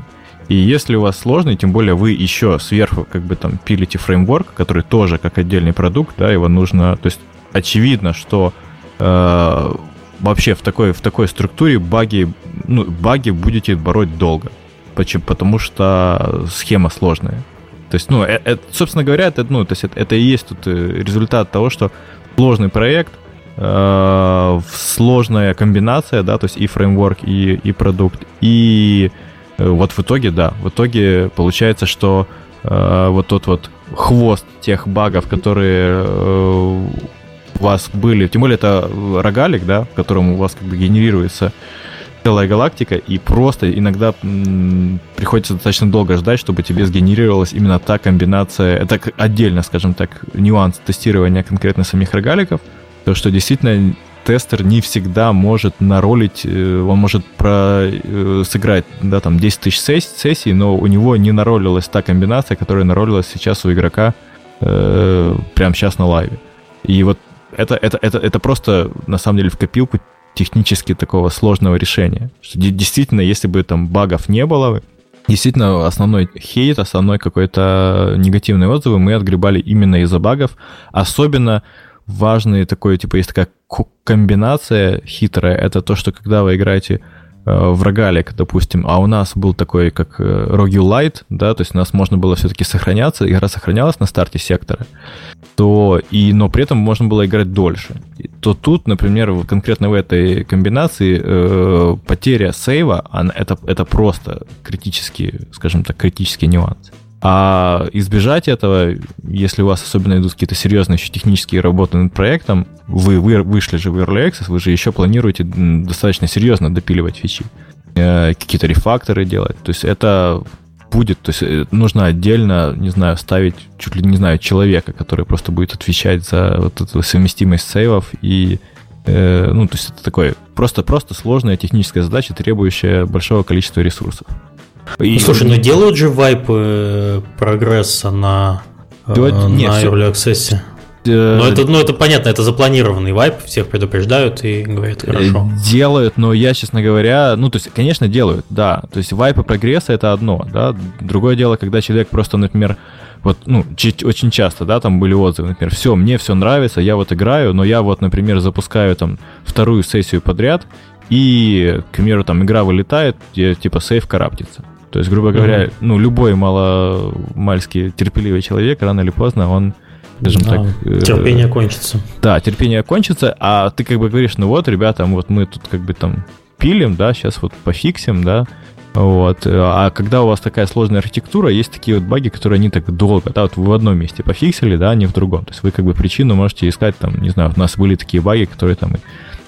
И если у вас сложный, тем более вы еще сверху как бы там пилите фреймворк, который тоже как отдельный продукт, да, его нужно, то есть очевидно, что э, вообще в такой, в такой структуре баги, ну, баги будете бороть долго. Почему? Потому что схема сложная. То есть, ну, это, э, собственно говоря, это, ну, то есть это, это и есть тут э, результат того, что сложный проект, э, сложная комбинация, да, то есть и фреймворк, и, и продукт, и э, вот в итоге, да, в итоге получается, что э, вот тот вот хвост тех багов, которые э, у вас были, тем более это рогалик, да, в котором у вас как бы генерируется целая галактика, и просто иногда приходится достаточно долго ждать, чтобы тебе сгенерировалась именно та комбинация, это отдельно, скажем так, нюанс тестирования конкретно самих рогаликов, то что действительно тестер не всегда может наролить, э, он может про, э, сыграть, да, там 10 тысяч сессий, но у него не наролилась та комбинация, которая наролилась сейчас у игрока э, прямо сейчас на лайве. И вот это, это, это, это просто, на самом деле, в копилку технически такого сложного решения. Что действительно, если бы там багов не было, действительно основной хейт, основной какой-то негативный отзывы мы отгребали именно из-за багов. Особенно важный такой, типа, есть такая комбинация хитрая, это то, что когда вы играете в рогалик, допустим, а у нас был такой, как э, да, то есть у нас можно было все-таки сохраняться, игра сохранялась на старте сектора, то и, но при этом можно было играть дольше. То тут, например, конкретно в этой комбинации э, потеря сейва, она, это, это просто критический, скажем так, критический нюанс. А избежать этого, если у вас особенно идут какие-то серьезные еще технические работы над проектом, вы, вы вышли же в Early Access, вы же еще планируете достаточно серьезно допиливать фичи, э, какие-то рефакторы делать. То есть это будет, то есть э, нужно отдельно, не знаю, ставить чуть ли не знаю человека, который просто будет отвечать за вот эту совместимость сейвов и Э, ну, то есть это такое просто-просто сложная техническая задача, требующая большого количества ресурсов. И... Ну, слушай, ну делают же вайпы э, прогресса на, Делать... на Нет, Early Access? Э, ну это, ну, это понятно, это запланированный вайп, всех предупреждают и говорят, хорошо. Делают, но я, честно говоря, ну, то есть, конечно, делают, да. То есть вайпы прогресса это одно, да. Другое дело, когда человек просто, например, вот, ну, очень часто, да, там были отзывы, например, все, мне все нравится, я вот играю, но я вот, например, запускаю там вторую сессию подряд, и, к примеру, там игра вылетает, и, типа сейф караптится. То есть, грубо говоря, mm-hmm. ну, любой маломальский терпеливый человек, рано или поздно, он скажем да, так... Э, терпение кончится. Да, терпение кончится, а ты как бы говоришь, ну вот, ребята, вот мы тут как бы там пилим, да, сейчас вот пофиксим, да, вот. А когда у вас такая сложная архитектура, есть такие вот баги, которые не так долго, да, вот вы в одном месте пофиксили, да, а не в другом. То есть вы как бы причину можете искать там, не знаю, у нас были такие баги, которые там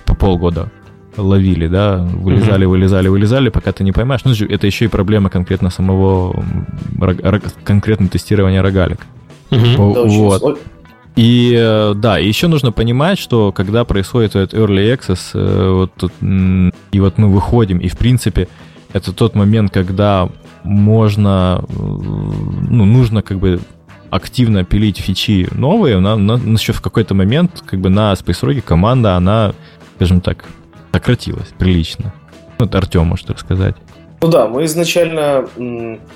по полгода ловили, да, вылезали, mm-hmm. вылезали, вылезали, пока ты не поймаешь. Ну, это еще и проблема конкретно самого конкретно тестирования рогалик. Mm-hmm. Вот. И э, да, еще нужно понимать, что когда происходит этот early access, э, вот, и вот мы выходим, и в принципе это тот момент, когда можно, э, ну, нужно как бы активно пилить фичи новые, на, на, еще в какой-то момент как бы на Space Rogue команда, она, скажем так, сократилась прилично. Вот Артем может рассказать. Ну да, мы изначально,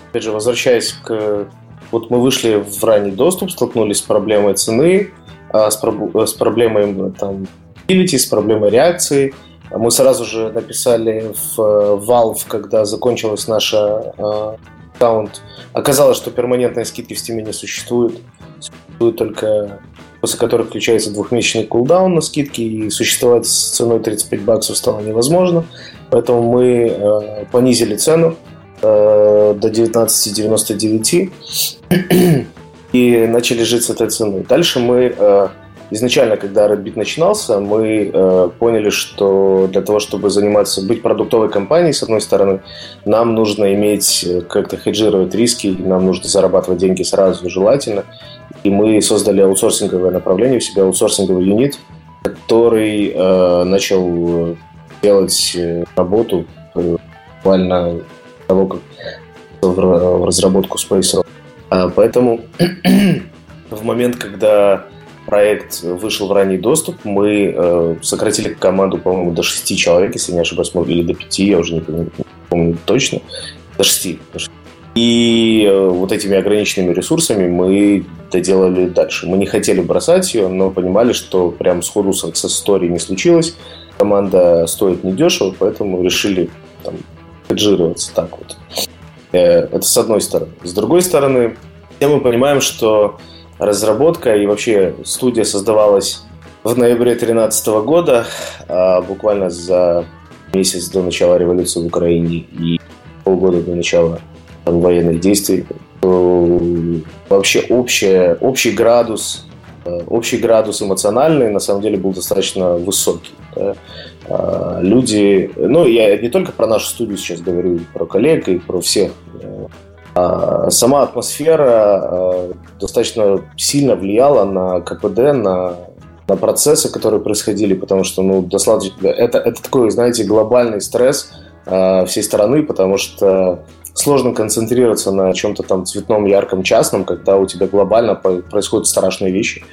опять же, возвращаясь к... Вот мы вышли в ранний доступ, столкнулись с проблемой цены, а, с, проб... с проблемой там, с проблемой реакции – мы сразу же написали в э, Valve, когда закончилась наша э, аккаунт. Оказалось, что перманентной скидки в Steam не существует. Существует только после которой включается двухмесячный кулдаун на скидки, и существовать с ценой 35 баксов стало невозможно. Поэтому мы э, понизили цену э, до 19,99 [clears throat] и начали жить с этой ценой. Дальше мы э, изначально, когда Redbit начинался, мы э, поняли, что для того, чтобы заниматься, быть продуктовой компанией, с одной стороны, нам нужно иметь, э, как-то хеджировать риски, нам нужно зарабатывать деньги сразу, желательно. И мы создали аутсорсинговое направление у себя, аутсорсинговый юнит, который э, начал делать э, работу э, буквально того, как в, разработку Space Rock. А, поэтому [clears throat] в момент, когда проект вышел в ранний доступ, мы э, сократили команду, по-моему, до 6 человек, если не ошибаюсь, или до 5, я уже не помню, не помню точно, до 6. До 6. И э, вот этими ограниченными ресурсами мы доделали дальше. Мы не хотели бросать ее, но понимали, что прям сходу Success Story не случилось. Команда стоит недешево, поэтому решили там, хеджироваться так вот. Э, это с одной стороны. С другой стороны, мы понимаем, что разработка и вообще студия создавалась в ноябре 2013 года, а буквально за месяц до начала революции в Украине и полгода до начала военных действий. Вообще общее, общий градус э, общий градус эмоциональный на самом деле был достаточно высокий. А, люди, ну я не только про нашу студию сейчас говорю, про коллег и про всех э, а, сама атмосфера достаточно сильно влияла на КПД, на, на процессы, которые происходили, потому что ну, достаточно, это, это такой, знаете, глобальный стресс всей страны, потому что сложно концентрироваться на чем-то там цветном, ярком, частном, когда у тебя глобально происходят страшные вещи.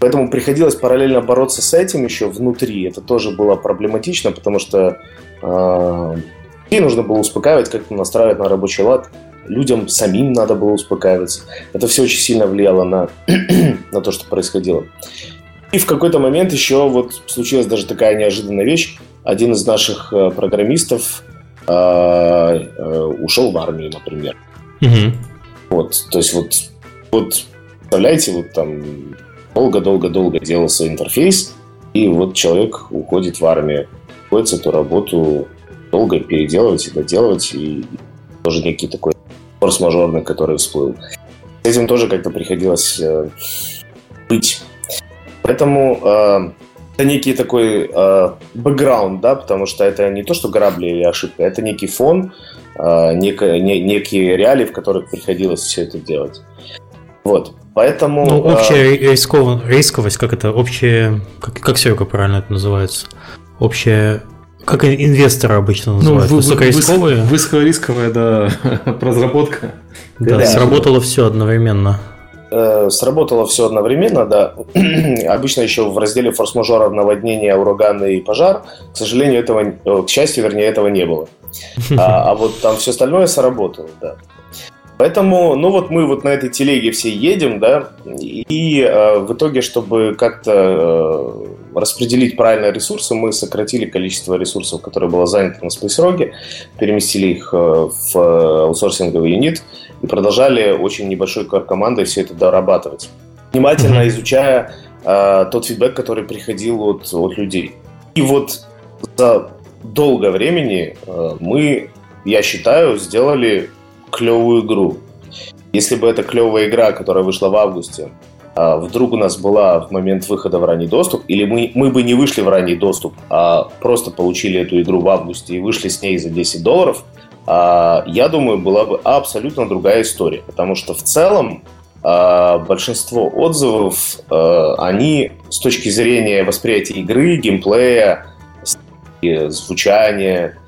Поэтому приходилось параллельно бороться с этим еще внутри. Это тоже было проблематично, потому что э, и нужно было успокаивать, как-то настраивать на рабочий лад людям самим надо было успокаиваться. Это все очень сильно влияло на, [clears throat] на то, что происходило. И в какой-то момент еще вот случилась даже такая неожиданная вещь. Один из наших э, программистов э, э, ушел в армию, например. Угу. Вот, то есть вот, вот представляете, вот там долго-долго-долго делался интерфейс, и вот человек уходит в армию. Приходится эту работу долго переделывать и доделывать, и тоже некий такой форс-мажорный, который всплыл. С этим тоже как-то приходилось э, быть. Поэтому э, это некий такой э, бэкграунд, да, потому что это не то, что грабли или ошибка, это некий фон, э, нек, не, некие реалии, в которых приходилось все это делать. Вот. Поэтому... Ну, общая рисков... рисковость, как это, общая... Как, как Серега правильно это называется? Общая как инвесторы обычно ну, называют. Ну, Высокорисковые. Высокорисковая, да, [laughs] разработка. Да, да, сработало все одновременно. Э, сработало все одновременно, да. [clears throat] Обычно еще в разделе форс-мажоров наводнение, ураганы и пожар. К сожалению, этого, э, к счастью, вернее, этого не было. [laughs] А, а вот там все остальное сработало, да. Поэтому, ну вот мы вот на этой телеге все едем, да, и э, в итоге, чтобы как-то э, распределить правильно ресурсы, мы сократили количество ресурсов, которые было занято на SpaceRock, переместили их э, в аутсорсинговый юнит и продолжали очень небольшой командой все это дорабатывать, внимательно изучая э, тот фидбэк, который приходил от, от людей. И вот за долгое времени э, мы, я считаю, сделали клевую игру. Если бы эта клевая игра, которая вышла в августе, а, вдруг у нас была в момент выхода в ранний доступ, или мы, мы бы не вышли в ранний доступ, а просто получили эту игру в августе и вышли с ней за 10 долларов, а, я думаю, была бы абсолютно другая история. Потому что в целом а, большинство отзывов, они с точки зрения восприятия игры, геймплея, звучания,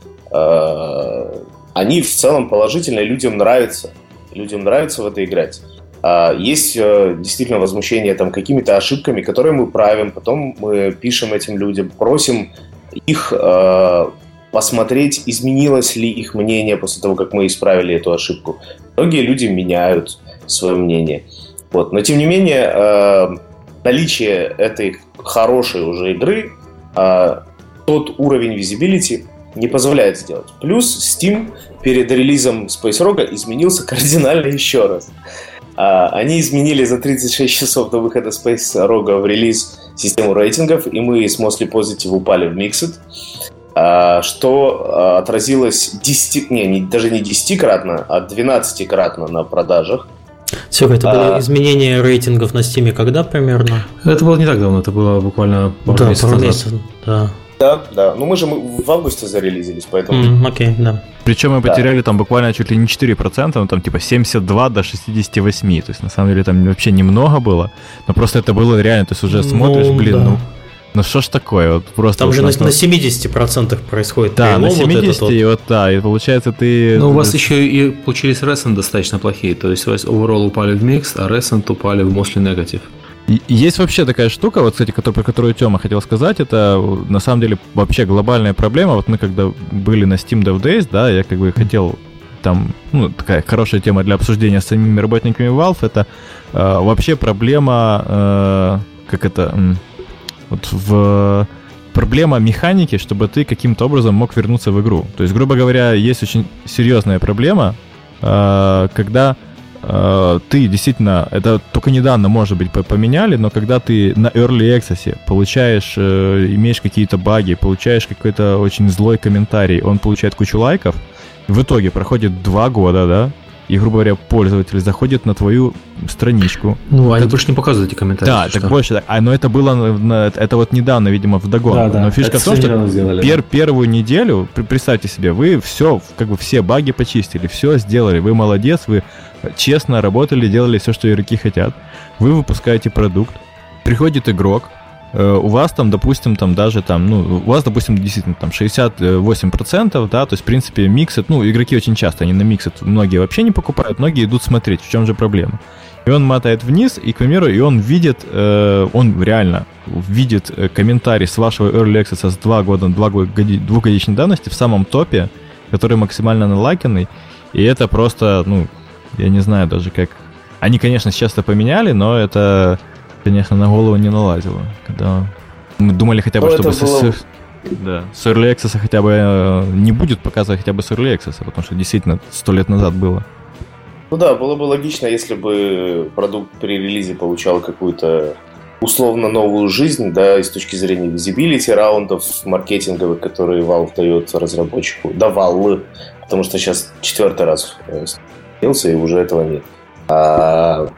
они в целом положительные, людям нравится. Людям нравится в это играть. А, есть э, действительно возмущение там какими-то ошибками, которые мы правим, потом мы пишем этим людям, просим их э, посмотреть, изменилось ли их мнение после того, как мы исправили эту ошибку. Многие люди меняют свое мнение. Вот. Но тем не менее, э, наличие этой хорошей уже игры, тот уровень визибилити не позволяет сделать. Плюс Steam перед релизом Space Rock изменился кардинально еще раз. А, они изменили за 36 часов до выхода Space Rogue в релиз систему рейтингов, и мы с Mostly Positive упали в Mixed, а, что а, отразилось 10, не, не, даже не 10-кратно, а 12-кратно на продажах. Все, это было а, изменение рейтингов на Steam когда примерно? Это было не так давно, это было буквально пару да, месяцев пару месяцев, да. Да, да. Ну мы же в августе зарелизились, поэтому... Mm, окей, okay, да. Причем мы потеряли да. там буквально чуть ли не 4%, ну там типа 72 до 68. То есть на самом деле там вообще немного было. Но просто это было реально, то есть уже смотришь, ну, блин, да. ну... Ну что ж такое, вот просто... Там же на, на 70% происходит Да, на 70, вот и вот, да, и получается ты... Ну у вас еще и получились ресен достаточно плохие, то есть у вас overall упали в микс, а ресен упали в mostly negative. Есть вообще такая штука, вот, кстати, про которую Тёма хотел сказать, это на самом деле вообще глобальная проблема. Вот мы когда были на Steam Dev Days, да, я как бы хотел там, ну, такая хорошая тема для обсуждения с самими работниками Valve, это э, вообще проблема, э, как это, э, вот в проблема механики, чтобы ты каким-то образом мог вернуться в игру. То есть, грубо говоря, есть очень серьезная проблема, э, когда Э, ты действительно, это только недавно, может быть, поменяли, но когда ты на Early Access получаешь, э, имеешь какие-то баги, получаешь какой-то очень злой комментарий, он получает кучу лайков, в итоге проходит два года, да, и, грубо говоря, пользователь заходит на твою страничку. Ну, они так, больше не показывают эти комментарии. Да, так что? больше так. А, но это было, это вот недавно, видимо, в догон. Да, да. Но фишка это в том, что сделали, пер, да. первую неделю, представьте себе, вы все, как бы все баги почистили, все сделали, вы молодец, вы честно работали, делали все, что игроки хотят. Вы выпускаете продукт, приходит игрок, у вас там, допустим, там даже там, ну, у вас, допустим, действительно там 68%, да, то есть, в принципе, миксет, ну, игроки очень часто, они на миксет, многие вообще не покупают, многие идут смотреть, в чем же проблема. И он мотает вниз, и, к примеру, и он видит, э, он реально видит э, комментарий с вашего Early Access с 2 года, 2 двухгодичной давности в самом топе, который максимально налайканный, и это просто, ну, я не знаю даже как... Они, конечно, сейчас это поменяли, но это конечно, на голову не налазило. Когда мы думали хотя бы, ну, чтобы было... с, да, с Early Access хотя бы э, не будет показывать хотя бы с Early Access, потому что действительно сто лет назад было. Ну да, было бы логично, если бы продукт при релизе получал какую-то условно новую жизнь, да, и с точки зрения визибилити раундов маркетинговых, которые Valve дает разработчику, давал, потому что сейчас четвертый раз снился, и уже этого нет. А,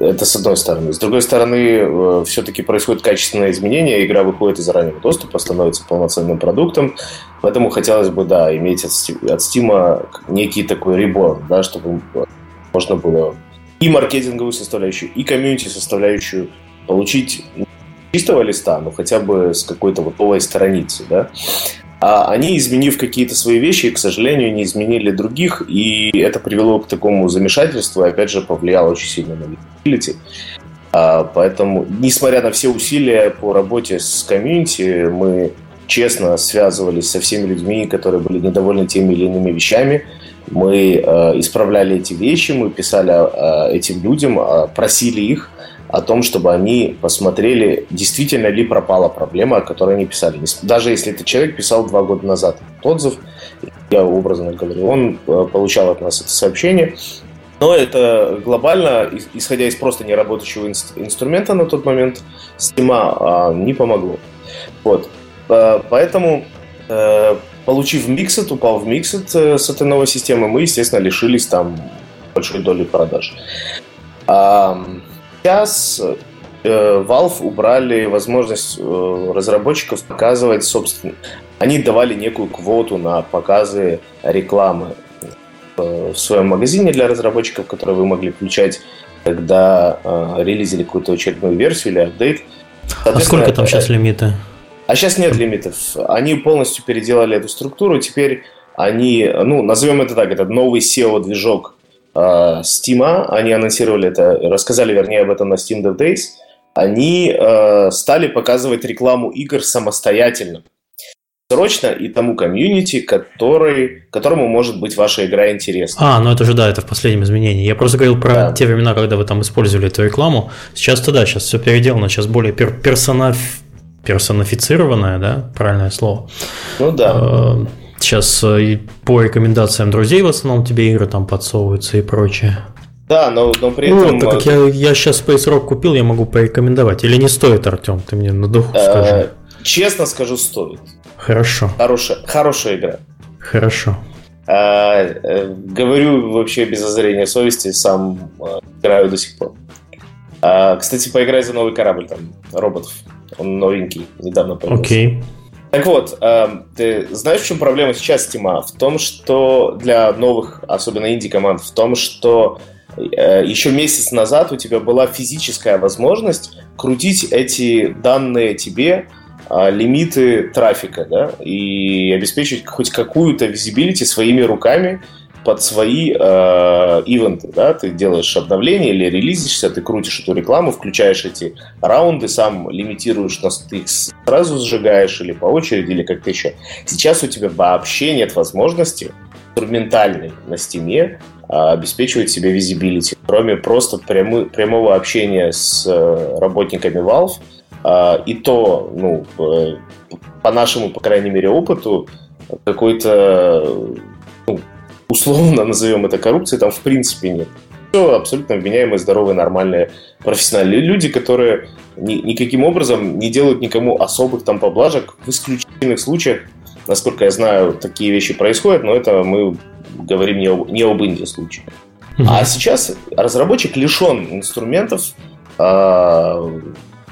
это с одной стороны. С другой стороны, э, все-таки происходит качественное изменение, игра выходит из раннего доступа, становится полноценным продуктом, поэтому хотелось бы, да, иметь от Steam некий такой реборн, да, чтобы можно было и маркетинговую составляющую, и комьюнити составляющую получить чистого листа, но хотя бы с какой-то вот новой страницы, да. А они, изменив какие-то свои вещи, к сожалению, не изменили других, и это привело к такому замешательству, и опять же повлияло очень сильно на visibility. А, поэтому, несмотря на все усилия по работе с комьюнити, мы честно связывались со всеми людьми, которые были недовольны теми или иными вещами. Мы э, исправляли эти вещи, мы писали э, этим людям, э, просили их о том, чтобы они посмотрели, действительно ли пропала проблема, о которой они писали. Даже если этот человек писал два года назад отзыв, я образно говорю, он э, получал от нас это сообщение, но это глобально, исходя из просто неработающего инструмента на тот момент, Steam а, не помогло. Вот. Э, поэтому, э, получив Mixed, упал в Mixed с этой новой системы, мы, естественно, лишились там большой доли продаж. Сейчас э, Valve убрали возможность э, разработчиков показывать, собственно, они давали некую квоту на показы рекламы в своем магазине для разработчиков, которые вы могли включать, когда э, релизили какую-то очередную версию или апдейт. А сколько там сейчас лимита? А сейчас нет лимитов. Они полностью переделали эту структуру. Теперь они, ну, назовем это так, это новый SEO-движок э, Steam, они анонсировали это, рассказали, вернее, об этом на Steam Dev Days, они э, стали показывать рекламу игр самостоятельно. Срочно и тому комьюнити, который, которому может быть ваша игра интересна. А, ну это же да, это в последнем изменении. Я просто говорил про да. те времена, когда вы там использовали эту рекламу. Сейчас-то да, сейчас все переделано, сейчас более пер персонав... персонифицированное, да, правильное слово. Ну да. Э, Сейчас э, по рекомендациям друзей в основном тебе игры там подсовываются и прочее. Да, но, но при этом... Вот, так как я, я сейчас Space Rock купил, я могу порекомендовать. Или не стоит, Артем? Ты мне на духу э, скажи. Честно скажу, стоит. Хорошо. Хорошая, хорошая игра. Хорошо. А, э, говорю вообще без озрения совести, сам играю до сих пор. А, кстати, поиграй за новый корабль там, роботов. Он новенький, недавно появился. Окей. Okay. Так вот, э, ты знаешь, в чем проблема сейчас Тима? В том, что для новых, особенно инди-команд, в том, что э, еще месяц назад у тебя была физическая возможность крутить эти данные тебе, э, лимиты трафика, да, и обеспечить хоть какую-то визибилити своими руками, под свои э, ивенты, да, ты делаешь обновление или релизишься, ты крутишь эту рекламу, включаешь эти раунды, сам лимитируешь, нас, ты их сразу сжигаешь или по очереди, или как-то еще. Сейчас у тебя вообще нет возможности инструментальной на стиме э, обеспечивать себе visibility, кроме просто прямы, прямого общения с э, работниками Valve, э, и то, ну, э, по нашему, по крайней мере, опыту, какой-то ну, условно назовем это коррупцией, там в принципе нет. Все абсолютно вменяемые, здоровые, нормальные, профессиональные люди, которые ни, никаким образом не делают никому особых там поблажек. В исключительных случаях, насколько я знаю, такие вещи происходят, но это мы говорим не об, не об инди случае. А сейчас разработчик лишен инструментов э,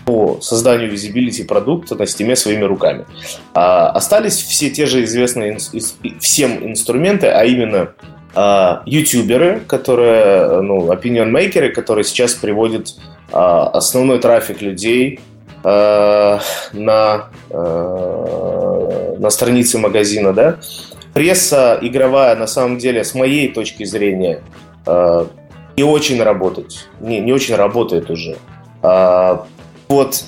по созданию visibility продукта на стиме своими руками. А, остались все те же известные ин, всем инструменты, а именно а, ютуберы, которые, ну, opinion makers, которые сейчас приводят а, основной трафик людей а, на, а, на странице магазина, да. Пресса игровая, на самом деле, с моей точки зрения, а, не очень работает, не, не очень работает уже. А, вот.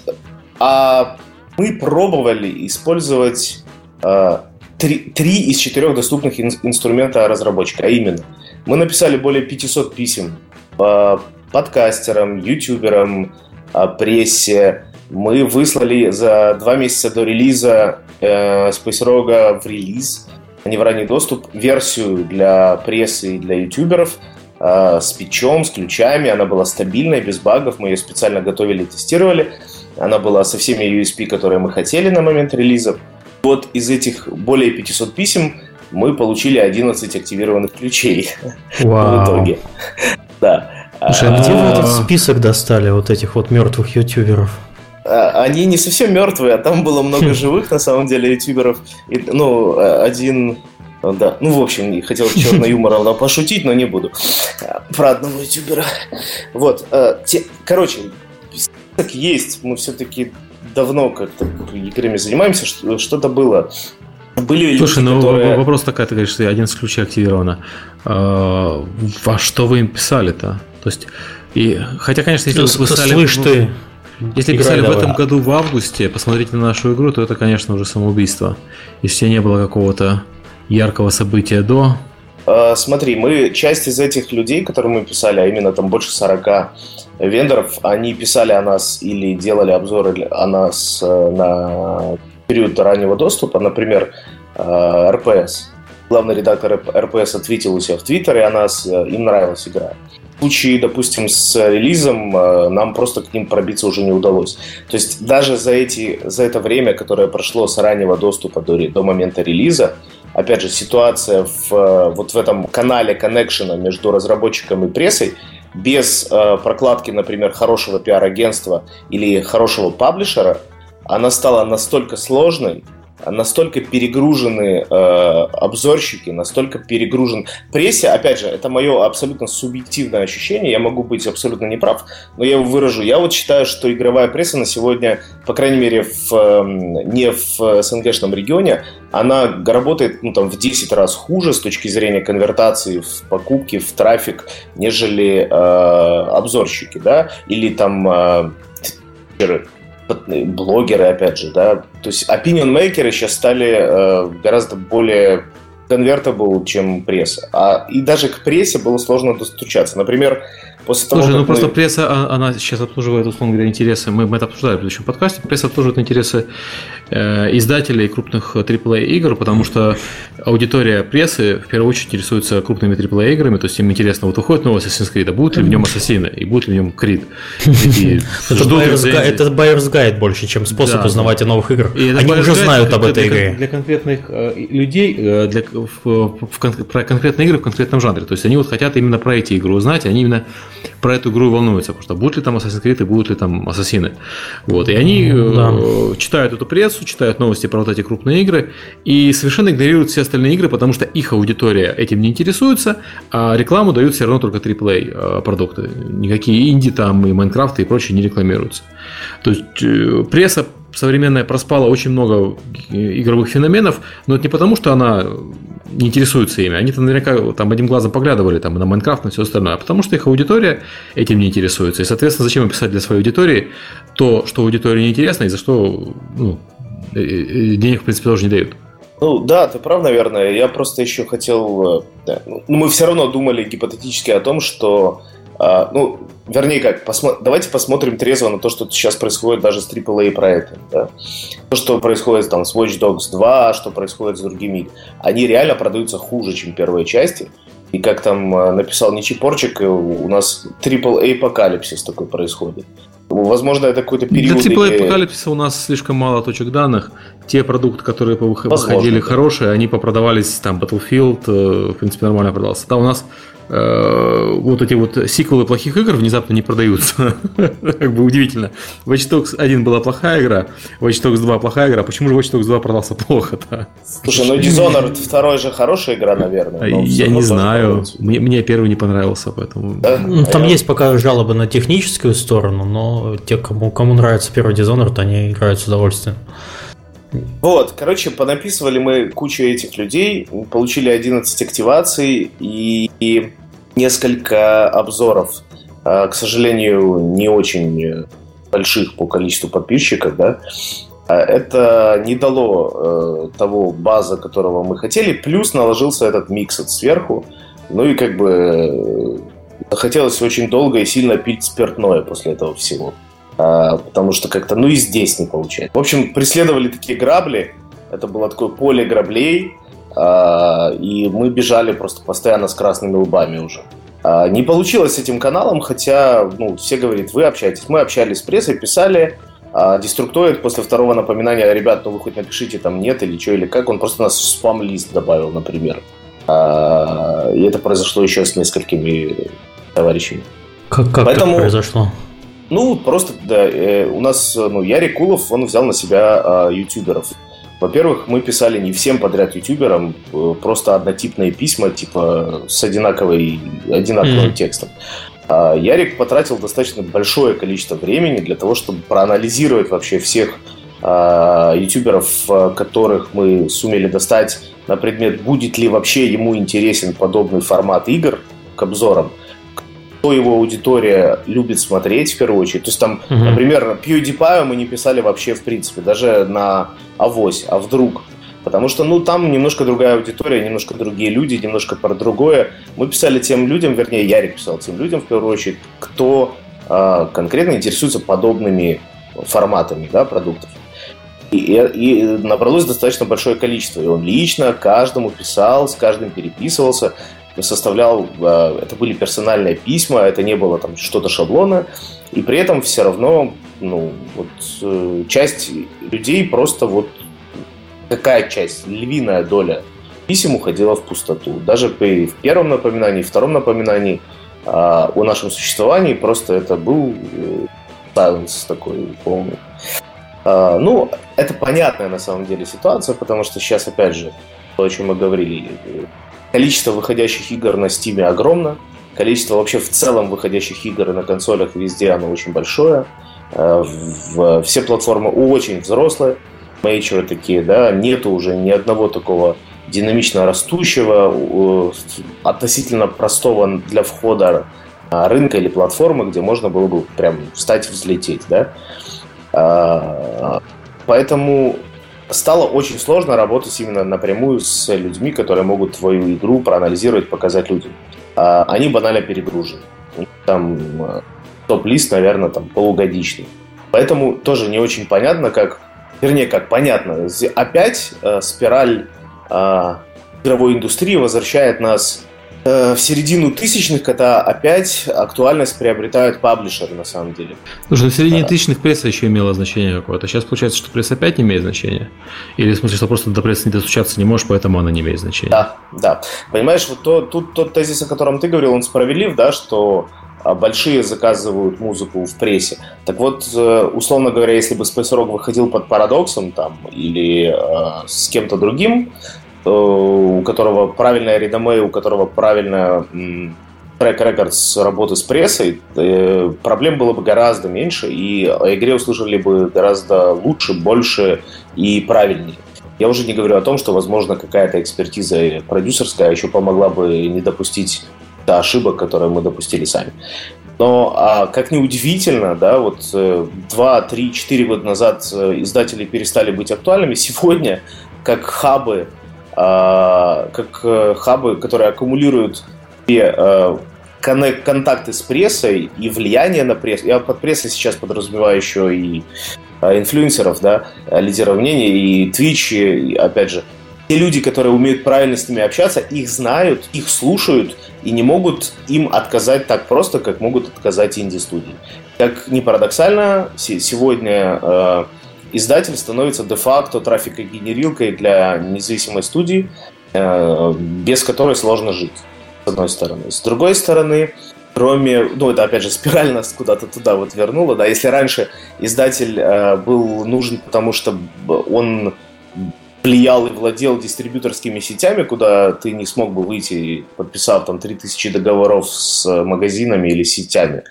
А мы пробовали использовать э, три, три из четырех доступных ин, инструмента разработчика. А именно, мы написали более 500 писем э, подкастерам, ютуберам, э, прессе. Мы выслали за два месяца до релиза э, Space Rogue в релиз, а не в ранний доступ, версию для прессы и для ютуберов – с печом, с ключами. Она была стабильная, без багов. Мы ее специально готовили и тестировали. Она была со всеми USP, которые мы хотели на момент релиза. Вот из этих более 500 писем мы получили 11 активированных ключей [laughs] Вау. в итоге. [laughs] Да. Слушай, а где вы этот а. список достали, вот этих вот мертвых ютуберов? А, они не совсем мертвые, а там было много [laughs] живых, на самом деле, ютуберов. И, ну, один Да, ну, в общем, хотел черный юмор пошутить, но не буду. Про одного ютубера. Вот, те, короче, так есть, мы все-таки давно как-то играми занимаемся, что-то было. Были Слушай, люди, ну которые... вопрос такой, ты говоришь, что 11 ключей активировано. А, во что вы им писали-то? То есть, и, хотя, конечно, если вы писали... Слышь ты, если писали в этом году в августе, посмотрите на нашу игру, то это, конечно, уже самоубийство. Если не было какого-то яркого события до... А, смотри, мы часть из этих людей, которые мы писали, а именно там больше 40 вендоров, они писали о нас или делали обзоры о нас э, на период раннего доступа, например, э, РПС. Главный редактор РПС ответил у себя в Твиттере о нас, э, им нравилась игра. В случае, допустим, с релизом нам просто к ним пробиться уже не удалось. То есть даже за, эти, за это время, которое прошло с раннего доступа до, до момента релиза, опять же, ситуация в, вот в этом канале коннекшена между разработчиком и прессой без э, прокладки, например, хорошего пиар-агентства или хорошего паблишера, она стала настолько сложной, настолько перегружены э, обзорщики, настолько перегружен прессе. Опять же, это мое абсолютно субъективное ощущение, я могу быть абсолютно неправ, но я его выражу. Я вот считаю, что игровая пресса на сегодня, по крайней мере, в, э, не в СНГшном регионе, она работает ну, там, в 10 раз хуже с точки зрения конвертации в покупки, в трафик, нежели э, обзорщики, да, или там э, блогеры, опять же, да, то есть opinion makers сейчас стали э, гораздо более convertible, чем пресса. А и даже к прессе было сложно достучаться. Например, После того, Слушай, ну мы... просто пресса, а, она сейчас обслуживает, условно говоря, интересы, мы, мы это обсуждали в предыдущем подкасте, пресса обслуживает интересы э, издателей крупных AAA игр, потому что аудитория прессы в первую очередь интересуется крупными AAA играми, то есть им интересно, вот выходит новый Assassin's Creed, а будут ли в нем ассасины, и будет ли в нем [laughs] Creed. Это Buyer's Guide больше, чем способ узнавать о новых играх. Они уже знают об этой игре. Для конкретных э, людей, э, для, про конкретные игры в конкретном жанре. То есть они вот хотят именно про эти игры узнать, они именно про эту игру волнуются, потому что будут ли там Assassin's Creed и будут ли там ассасины. Вот. И они э, да. читают эту прессу, читают новости про вот эти крупные игры и совершенно игнорируют все остальные игры, потому что их аудитория этим не интересуется, а рекламу дают все равно только AAA э, продукты. Никакие инди там и Майнкрафты и прочее не рекламируются. То есть э, пресса современная проспала очень много игровых феноменов, но это не потому, что она не интересуются ими. Они-то наверняка там одним глазом поглядывали там, на Майнкрафт, на все остальное. А потому что их аудитория этим не интересуется. И, соответственно, зачем описать для своей аудитории то, что аудитории не интересно, и за что ну, э, э, денег, в принципе, тоже не дают. Ну да, ты прав, наверное. Я просто еще хотел... Э, да, ну, мы все равно думали гипотетически о том, что а, ну, вернее как, посмо... давайте посмотрим трезво на то, что сейчас происходит даже с AAA проектами. Да? То, что происходит там с Watch Dogs 2, что происходит с другими, они реально продаются хуже, чем первые части. И как там а, написал Ничи Порчик, у нас AAA апокалипсис такой происходит. Возможно, это какой-то период... Для AAA апокалипсиса у нас слишком мало точек данных. Те продукты, которые выходили Возможно, хорошие, они попродавались, там, Battlefield, э, в принципе, нормально продался. Да, у нас Э, вот эти вот сиквелы плохих игр внезапно не продаются. [laughs] как бы удивительно. Watch Dogs 1 была плохая игра, Watch Dogs 2 плохая игра. Почему же Watch Dogs 2 продался плохо-то? Слушай, ну Dishonored 2 же хорошая игра, наверное. Я не знаю. Мне, мне первый не понравился, поэтому... Да? Ну, там а есть пока жалобы на техническую сторону, но те, кому, кому нравится первый Dishonored, они играют с удовольствием. Вот, короче, понаписывали мы кучу этих людей, получили 11 активаций и, и несколько обзоров, а, к сожалению, не очень больших по количеству подписчиков, да, а это не дало э, того база, которого мы хотели, плюс наложился этот микс сверху, ну и как бы э, хотелось очень долго и сильно пить спиртное после этого всего, а, потому что как-то, ну и здесь не получается. В общем, преследовали такие грабли, это было такое поле граблей, и мы бежали просто постоянно с красными лбами уже. А, не получилось с этим каналом, хотя ну, все говорят, вы общаетесь. Мы общались с прессой, писали. А Деструктоид после второго напоминания, ребят, ну вы хоть напишите там нет или что, или как, он просто нас в спам-лист добавил, например. А, и это произошло еще с несколькими товарищами. Как, как Поэтому, это произошло? Ну, просто, да, э, у нас, ну, Ярик Кулов, он взял на себя ютуберов Во-первых, мы писали не всем подряд ютуберам э, просто однотипные письма, типа с одинаковой, одинаковым mm-hmm. текстом. А Ярик потратил достаточно большое количество времени для того, чтобы проанализировать вообще всех а, ютуберов, которых мы сумели достать на предмет, будет ли вообще ему интересен подобный формат игр к обзорам кто его аудитория любит смотреть в первую очередь. То есть там, угу. например, PewDiePie мы не писали вообще в принципе, даже на авось, а вдруг. Потому что, ну, там немножко другая аудитория, немножко другие люди, немножко про другое. Мы писали тем людям, вернее, Ярик писал тем людям, в первую очередь, кто э, конкретно интересуется подобными форматами, да, продуктов. И, и, и набралось достаточно большое количество. И он лично каждому писал, с каждым переписывался составлял, э, это были персональные письма, это не было там что-то шаблона, и при этом все равно, ну, вот э, часть людей просто вот какая часть, львиная доля писем уходила в пустоту. Даже при первом напоминании, втором напоминании а, о нашем существовании просто это был э, такой полный. А, ну, это понятная на самом деле ситуация, потому что сейчас, опять же, то, о чем мы говорили, Количество выходящих игр на Steam огромно. Количество вообще в целом выходящих игр на консолях везде оно очень большое. Э, все платформы очень взрослые, мейчеры такие, да, нету уже ни одного такого динамично растущего, относительно простого для входа а, рынка или платформы, где можно было бы прям встать взлететь, да. А, поэтому стало очень сложно работать именно напрямую с людьми, которые могут твою игру проанализировать, показать людям. А они банально перегружены. Там э, топ-лист, наверное, там полугодичный. Поэтому тоже не очень понятно, как... Вернее, как понятно. Опять э, спираль э, игровой индустрии возвращает нас в середину тысячных, когда опять актуальность приобретают паблишеры на самом деле. Слушай, ну в середине тысячных пресса еще имела значение какое-то. Сейчас получается, что пресса опять не имеет значения? Или в смысле, что просто до прессы не достучаться не можешь, поэтому она не имеет значения? Да, да. Понимаешь, вот то, тут тот тезис, о котором ты говорил, он справедлив, да, что а, большие заказывают музыку в прессе. Так вот, э, условно говоря, если бы Space Rock выходил под парадоксом там, или э, с кем-то другим, Э, у которого правильная редоме, у которого правильная трек-рекорд с работы с прессой, э, проблем было бы гораздо меньше, и о игре услышали бы гораздо лучше, больше и правильнее. Я уже не говорю о том, что, возможно, какая-то экспертиза продюсерская еще помогла бы не допустить до ошибок, которые мы допустили сами. Но, а, как ни удивительно, да, вот 2, 3, 4 года назад э, издатели перестали быть актуальными. Сегодня, как хабы как э, хабы, которые аккумулируют э, контакты с прессой и влияние на прессу. Я под прессой сейчас подразумеваю еще и э, инфлюенсеров, да, лидеров мнений, и Twitch, и, опять же, те люди, которые умеют правильно с ними общаться, их знают, их слушают и не могут им отказать так просто, как могут отказать инди-студии. Как ни парадоксально, сегодня издатель становится де-факто трафикогенерилкой для независимой студии, э, без которой сложно жить, с одной стороны. С другой стороны, кроме, ну это опять же спираль нас куда-то туда вот вернула, да, если раньше издатель э, был нужен, потому что он влиял и владел дистрибьюторскими сетями, куда ты не смог бы выйти, подписав там 3000 договоров с магазинами или сетями,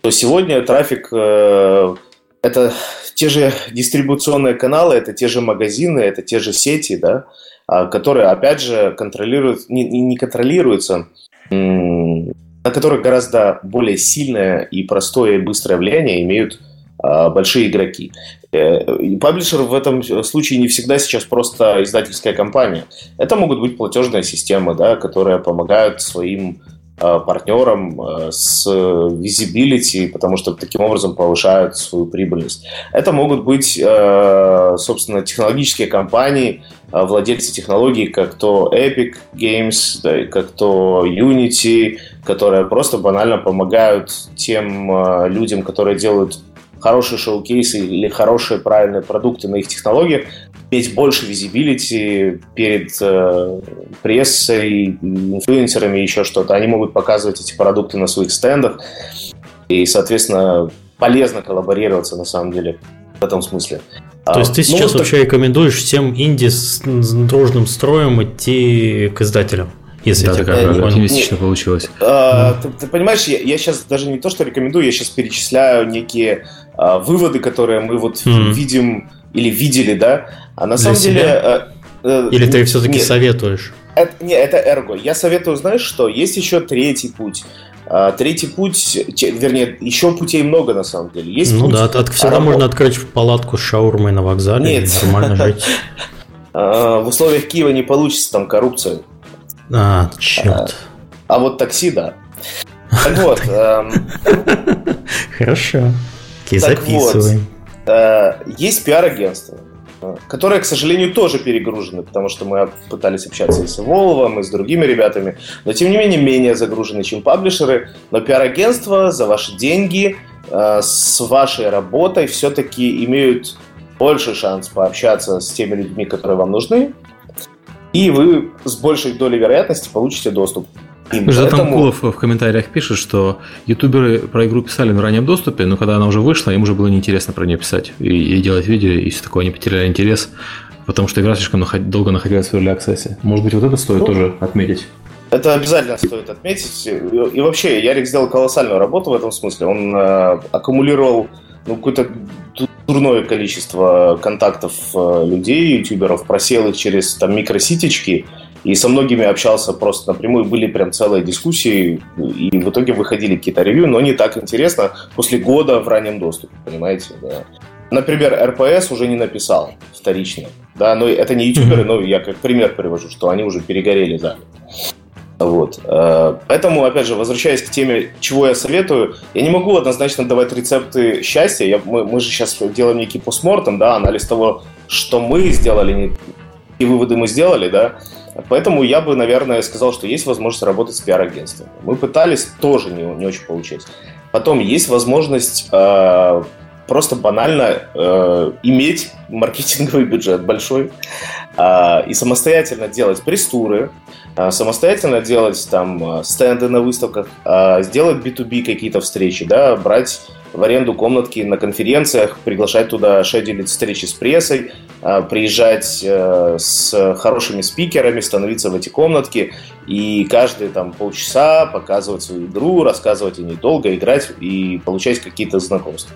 то сегодня трафик э, это те же дистрибуционные каналы, это те же магазины, это те же сети, да, а, которые, опять же, контролируют, не, не контролируются, на которых гораздо более сильное и простое и быстрое влияние имеют а, большие игроки. Э, и паблишер в этом случае не всегда сейчас просто издательская компания. Это могут быть платежные системы, да, которые помогают своим партнерам э, с visibility, потому что таким образом повышают свою прибыльность. Это могут быть, э, собственно, технологические компании, владельцы технологий, как то Epic Games, как то Unity, которые просто банально помогают тем людям, которые делают хорошие шоу-кейсы или хорошие правильные продукты на их технологиях, иметь больше визибилити перед э, прессой, инфлюенсерами, еще что-то. Они могут показывать эти продукты на своих стендах. И, соответственно, полезно коллаборироваться на самом деле в этом смысле. То есть ты а, сейчас ну, вообще так... рекомендуешь всем инди с дружным строем идти к издателям? Если да, такая э, оптимистично получилось. А, ты, ты понимаешь, я, я сейчас даже не то, что рекомендую, я сейчас перечисляю некие а, выводы, которые мы вот mm. видим или видели, да. А на Для самом себя? деле... А, а, или ты все-таки советуешь? Это, не, это эрго. Я советую, знаешь что, есть еще третий путь. А, третий путь, вернее, еще путей много на самом деле. Есть ну путь, да, от, всегда можно открыть палатку с шаурмой на вокзале Нет. и нормально жить. [laughs] А, в условиях Киева не получится, там коррупция. А, черт. А, а вот такси, да. Так вот. [laughs] Эм, Хорошо. Окей, записываем. Э, есть пиар-агентство, которые, к сожалению, тоже перегружены, потому что мы пытались общаться и с Воловым, и с другими ребятами, но тем не менее менее загружены, чем паблишеры. Но пиар-агентства за ваши деньги э, с вашей работой все-таки имеют больше шанс пообщаться с теми людьми, которые вам нужны, и вы с большей долей вероятности получите доступ им. Поэтому... Кулов в комментариях пишет, что ютуберы про игру писали на раннем доступе, но когда она уже вышла, им уже было неинтересно про нее писать и, и делать видео, и все такое, они потеряли интерес, потому что игра слишком наход... долго находилась в early access. Может быть, вот это стоит ну, тоже отметить? Это обязательно стоит отметить. И вообще, Ярик сделал колоссальную работу в этом смысле. Он э, аккумулировал ну, какое-то дурное количество контактов э, людей, ютуберов, просел их через там микроситечки, и со многими общался просто напрямую, были прям целые дискуссии, и в итоге выходили какие-то ревью, но не так интересно после года в раннем доступе, понимаете? Да. Например, РПС уже не написал вторично, да, но это не ютуберы, но я как пример привожу, что они уже перегорели, да. Вот. Э, поэтому, опять же, возвращаясь к теме, чего я советую, я не могу однозначно давать рецепты счастья. Я, мы, мы же сейчас делаем некий постмортем, да, анализ того, что мы сделали, и выводы мы сделали, да. Поэтому я бы, наверное, сказал, что есть возможность работать с пиар-агентством. Мы пытались, тоже не, не очень получилось. Потом есть возможность э, просто банально э, иметь маркетинговый бюджет большой э, и самостоятельно делать пресс-туры, э, самостоятельно делать там э, стенды на выставках, э, сделать B2B какие-то встречи, да, брать в аренду комнатки на конференциях, приглашать туда шеделить встречи с прессой, э, приезжать э, с хорошими спикерами, становиться в эти комнатки и каждые там полчаса показывать свою игру, рассказывать о ней долго, играть и получать какие-то знакомства.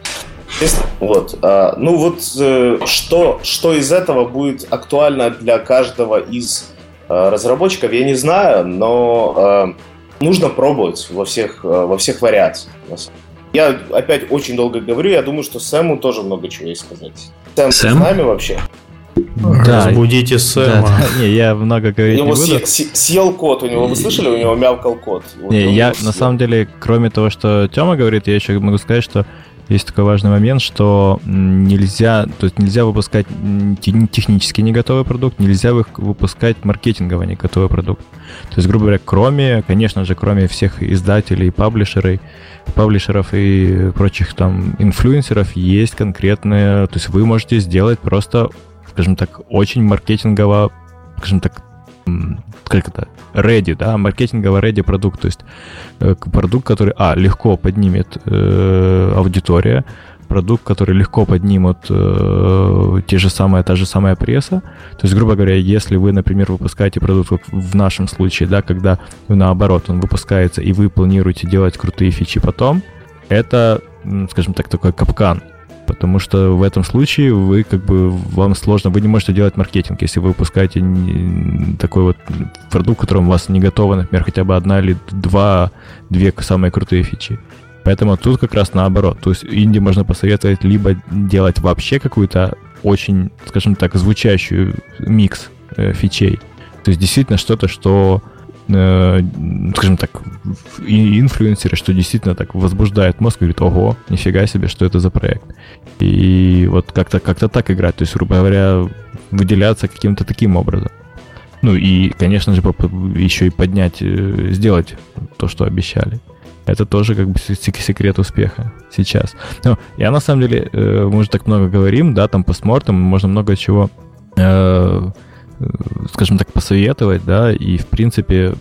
Вот. Ну вот э, что, что из этого будет актуально для каждого из э, разработчиков, я не знаю, но э, нужно пробовать во всех, во всех вариациях. Я опять очень долго говорю, я думаю, что Сэму тоже много чего есть сказать. Сэм, Сэм? с нами вообще? Да. Разбудите Сэма. Да, да. Не, я много говорить у него не буду. съел кот, у него, вы слышали, у него мявкал кот. Вот не, я на самом деле, кроме того, что Тёма говорит, я еще могу сказать, что есть такой важный момент, что нельзя, то есть нельзя выпускать технически не готовый продукт, нельзя выпускать маркетингово не готовый продукт. То есть, грубо говоря, кроме, конечно же, кроме всех издателей, паблишеров, паблишеров и прочих там инфлюенсеров, есть конкретные, то есть вы можете сделать просто, скажем так, очень маркетингово, скажем так, как это, ready, да, маркетингово ready продукт, то есть э, продукт, который, а, легко поднимет э, аудитория, продукт, который легко поднимут э, те же самые, та же самая пресса. То есть, грубо говоря, если вы, например, выпускаете продукт, в нашем случае, да, когда наоборот он выпускается, и вы планируете делать крутые фичи потом, это, скажем так, такой капкан потому что в этом случае вы как бы вам сложно, вы не можете делать маркетинг, если вы выпускаете такой вот продукт, в котором у вас не готова, например, хотя бы одна или два, две самые крутые фичи. Поэтому тут как раз наоборот. То есть инди можно посоветовать либо делать вообще какую-то очень, скажем так, звучащую микс э, фичей. То есть действительно что-то, что Э, скажем так, инфлюенсеры, что действительно так возбуждает мозг, говорит, ого, нифига себе, что это за проект. И вот как-то как так играть, то есть, грубо говоря, выделяться каким-то таким образом. Ну и, конечно же, еще и поднять, э, сделать то, что обещали. Это тоже как бы секрет успеха сейчас. Ну, я на самом деле, э, мы уже так много говорим, да, там постмортом, можно много чего скажем так, посоветовать, да, и, в принципе,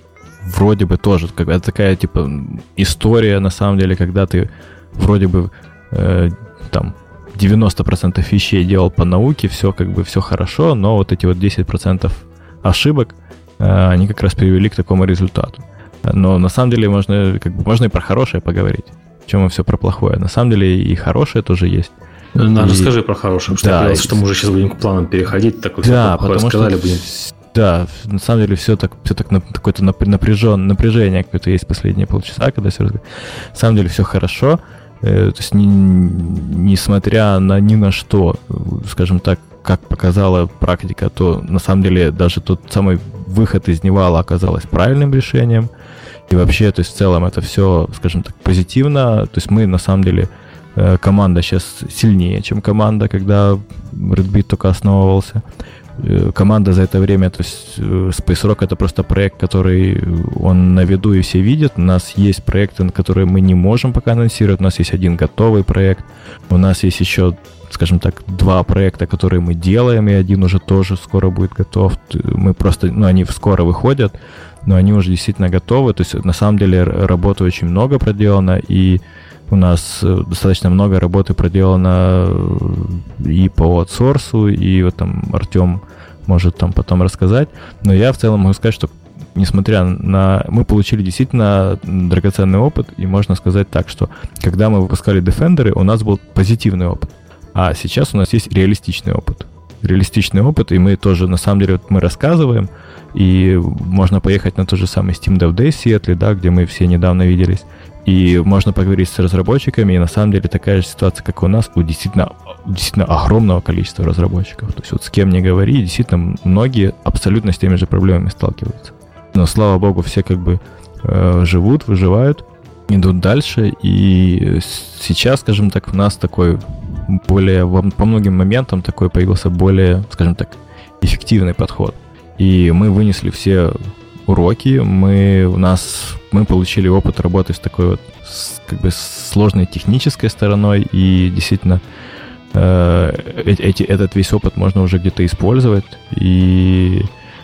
вроде бы тоже, как это такая, типа, история, на самом деле, когда ты вроде бы, э, там, 90% вещей делал по науке, все как бы все хорошо, но вот эти вот 10% ошибок, э, они как раз привели к такому результату. Но на самом деле можно, как бы, можно и про хорошее поговорить. Чем мы все про плохое. На самом деле и хорошее тоже есть. Ну, и... расскажи про хорошее, потому да, что, что мы уже сейчас будем к планам переходить, так вот да, потому сказали, что, будем. Да, на самом деле все так, все так какое-то напряжен, напряжение какое-то есть последние полчаса, когда все. На самом деле все хорошо, э, то есть не, несмотря на ни на что, скажем так, как показала практика, то на самом деле даже тот самый выход из Невала оказалось правильным решением. И вообще, то есть в целом это все, скажем так, позитивно. То есть мы на самом деле команда сейчас сильнее, чем команда, когда Redbit только основывался. Э, команда за это время, то есть э, Space Rock это просто проект, который он на виду и все видят. У нас есть проекты, на которые мы не можем пока анонсировать. У нас есть один готовый проект. У нас есть еще, скажем так, два проекта, которые мы делаем, и один уже тоже скоро будет готов. Мы просто, ну, они скоро выходят, но они уже действительно готовы. То есть на самом деле работы очень много проделано, и у нас э, достаточно много работы проделано э, и по аутсорсу, и вот там Артем может там потом рассказать. Но я в целом могу сказать, что несмотря на... Мы получили действительно драгоценный опыт, и можно сказать так, что когда мы выпускали Defender, у нас был позитивный опыт, а сейчас у нас есть реалистичный опыт. Реалистичный опыт, и мы тоже, на самом деле, вот мы рассказываем, и можно поехать на тот же самый Steam Dev Day в Сиэтле, да, где мы все недавно виделись, и можно поговорить с разработчиками, и на самом деле такая же ситуация, как у нас, у действительно, действительно огромного количества разработчиков. То есть вот с кем не говори, действительно многие абсолютно с теми же проблемами сталкиваются. Но слава богу, все как бы э, живут, выживают, идут дальше, и сейчас, скажем так, у нас такой более, по многим моментам такой появился более, скажем так, эффективный подход. И мы вынесли все уроки, мы у нас мы получили опыт работы с такой вот с, как бы сложной технической стороной. И действительно э, эти, этот весь опыт можно уже где-то использовать. И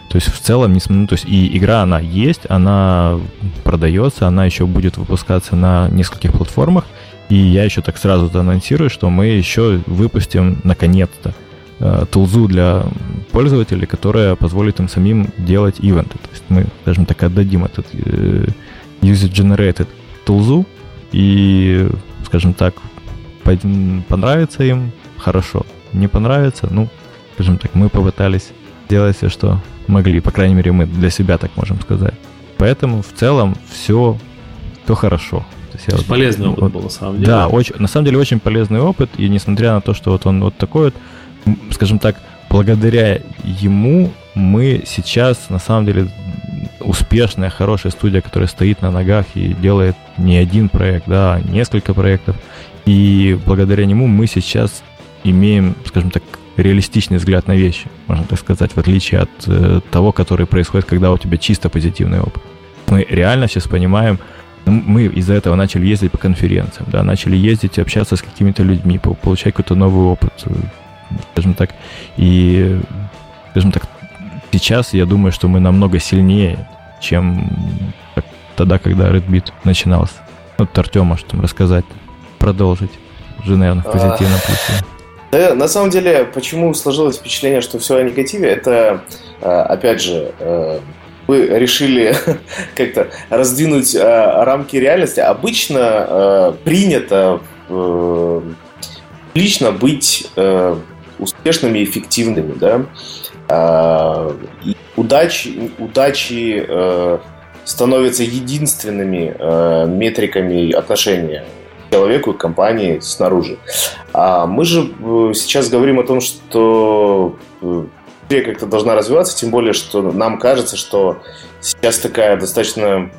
то есть в целом, ну, то есть и игра она есть, она продается, она еще будет выпускаться на нескольких платформах, и я еще так сразу анонсирую, что мы еще выпустим наконец-то. э, тулзу для пользователей, которая позволит им самим делать ивенты. То есть мы, скажем так, отдадим этот э, user-generated тулзу, и, скажем так, понравится им, хорошо. Не понравится, ну, скажем так, мы попытались сделать все, что могли. По крайней мере, мы для себя так можем сказать. Поэтому в целом все, все хорошо. То есть, То есть вот, полезный опыт вот, был на самом деле. Да, очень, на самом деле очень полезный опыт, и несмотря на то, что вот он вот такой вот, скажем так, благодаря ему мы сейчас на самом деле успешная, хорошая студия, которая стоит на ногах и делает не один проект, да, а несколько проектов. И благодаря нему мы сейчас имеем, скажем так, реалистичный взгляд на вещи, можно так сказать, в отличие от э, того, который происходит, когда у тебя чисто позитивный опыт. Мы реально сейчас понимаем, мы из-за этого начали ездить по конференциям, да, начали ездить, общаться с какими-то людьми, получать какой-то новый опыт, скажем так. И, скажем так, сейчас я думаю, что мы намного сильнее, чем тогда, когда Redbit начинался. Вот Артем может там рассказать, продолжить уже, наверное, в позитивном ключе. Да, на самом деле, почему сложилось впечатление, что все о негативе, это, а, опять же, э, вы решили [laughs] как-то раздвинуть а, рамки реальности. Обычно э, принято э, лично быть успешными и эффективными, да. А, удачи, удачи э, становятся единственными э, метриками отношения человеку и компании снаружи. А мы же э, сейчас говорим о том, что как-то должна развиваться, тем более, что нам кажется, что сейчас такая достаточно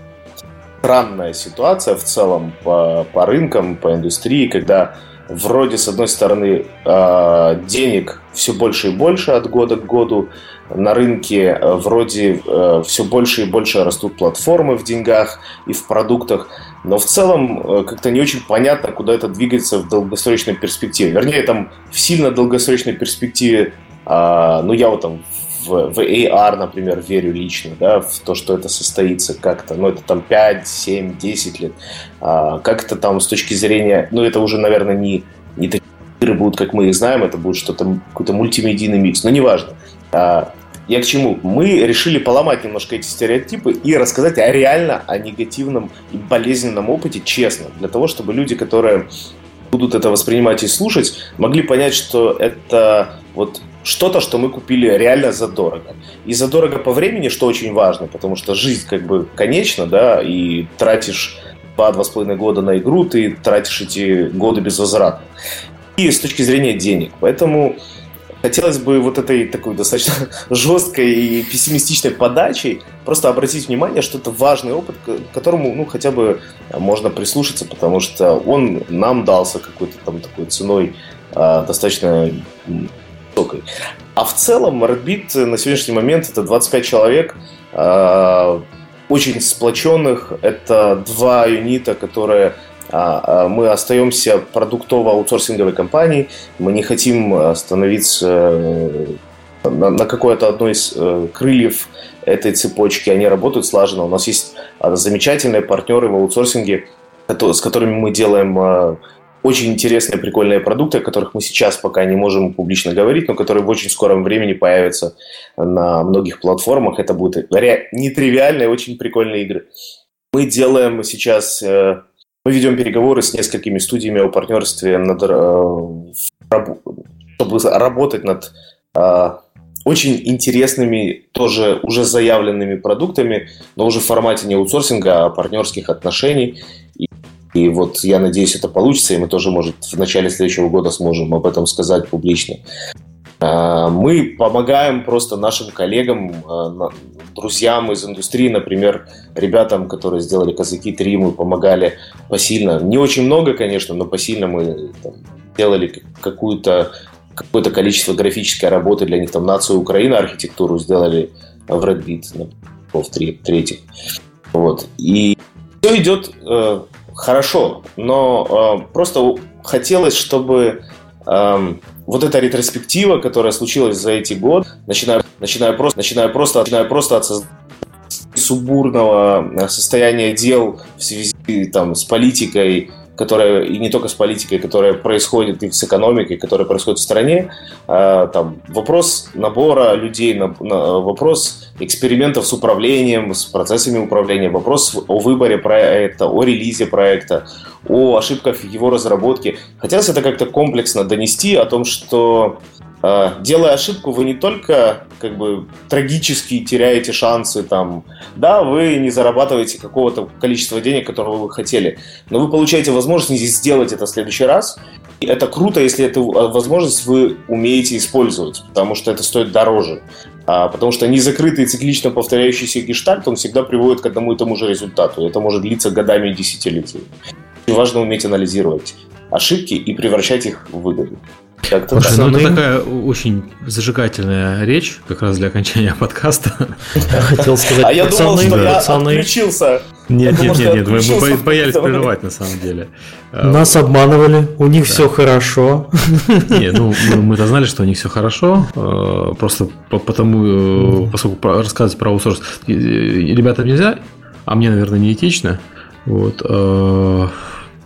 странная ситуация в целом по, по рынкам, по индустрии, когда вроде, с одной стороны, а, денег все больше и больше от года к году, на рынке э, вроде э, все больше и больше растут платформы в деньгах и в продуктах, но в целом э, как-то не очень понятно, куда это двигается в долгосрочной перспективе. Вернее, там в сильно долгосрочной перспективе, а, ну я вот там в, в AR, например, верю лично, да, в то, что это состоится как-то, ну, это там 5, 7, 10 лет, а, как это там с точки зрения, ну, это уже, наверное, не, не такие игры будут, как мы их знаем, это будет что-то, какой-то мультимедийный микс, но неважно. А, я к чему? Мы решили поломать немножко эти стереотипы и рассказать о реально о негативном и болезненном опыте честно, для того, чтобы люди, которые будут это воспринимать и слушать, могли понять, что это вот что-то, что мы купили реально задорого. И задорого по времени, что очень важно, потому что жизнь как бы конечна, да, и тратишь два-два с половиной года на игру, ты тратишь эти годы без возврата. И с точки зрения денег. Поэтому хотелось бы вот этой такой достаточно [laughs] жесткой и пессимистичной подачей просто обратить внимание, что это важный опыт, к которому, ну, хотя бы можно прислушаться, потому что он нам дался какой-то там такой ценой э, достаточно высокой. А в целом Redbit на сегодняшний момент это 25 человек, э, очень сплоченных. Это два юнита, которые мы остаемся продуктово-аутсорсинговой компанией, мы не хотим становиться э, на, какой-то одной из э, крыльев этой цепочки, они работают слаженно. У нас есть а, замечательные партнеры в аутсорсинге, с которыми мы делаем очень интересные, прикольные продукты, о которых мы сейчас пока не можем публично говорить, но которые в очень скором времени появятся на многих платформах. Это будут нетривиальные, очень прикольные игры. Мы делаем сейчас, э, мы ведем переговоры с несколькими студиями о партнерстве, над, э, чтобы работать над э, очень интересными, тоже уже заявленными продуктами, но уже в формате не аутсорсинга, а партнерских отношений. И вот я надеюсь, это получится, и мы тоже, может, в начале следующего года сможем об этом сказать публично. А, мы помогаем просто нашим коллегам, а, друзьям из индустрии, например, ребятам, которые сделали «Казаки 3», мы помогали посильно. Не очень много, конечно, но посильно мы там, делали какую-то какое-то количество графической работы для них, там, «Нацию Украины» архитектуру сделали в Redbit, в третьих. Вот. И все идет э, хорошо, но э, просто хотелось, чтобы э, вот эта ретроспектива, которая случилась за эти годы, начиная, начиная, просто, начиная, просто, начиная просто от субурного э, состояния дел в связи там, с политикой, которая и не только с политикой, которая происходит и с экономикой, которая происходит в стране, а, там вопрос набора людей, вопрос экспериментов с управлением, с процессами управления, вопрос о выборе проекта, о релизе проекта, о ошибках его разработке. Хотелось это как-то комплексно донести о том, что делая ошибку, вы не только как бы трагически теряете шансы там, да, вы не зарабатываете какого-то количества денег, которого вы хотели, но вы получаете возможность сделать это в следующий раз. И это круто, если эту возможность вы умеете использовать, потому что это стоит дороже. А, потому что незакрытый циклично повторяющийся гештальт, он всегда приводит к одному и тому же результату. Это может длиться годами и десятилетиями. И важно уметь анализировать ошибки и превращать их в выгоду. Как-то Слушай, ну это такая очень зажигательная речь, как раз для окончания [laughs] подкаста. [laughs] Хотел сказать, а я думал, что я отключился. Нет, нет, нет, нет, мы, мы боялись прерывать на самом деле. [laughs] Нас обманывали, у них да. все хорошо. Не, ну мы-то знали, что у них все хорошо, э, просто потому, э, поскольку рассказывать про аутсорс ребятам нельзя, а мне, наверное, не этично. Вот.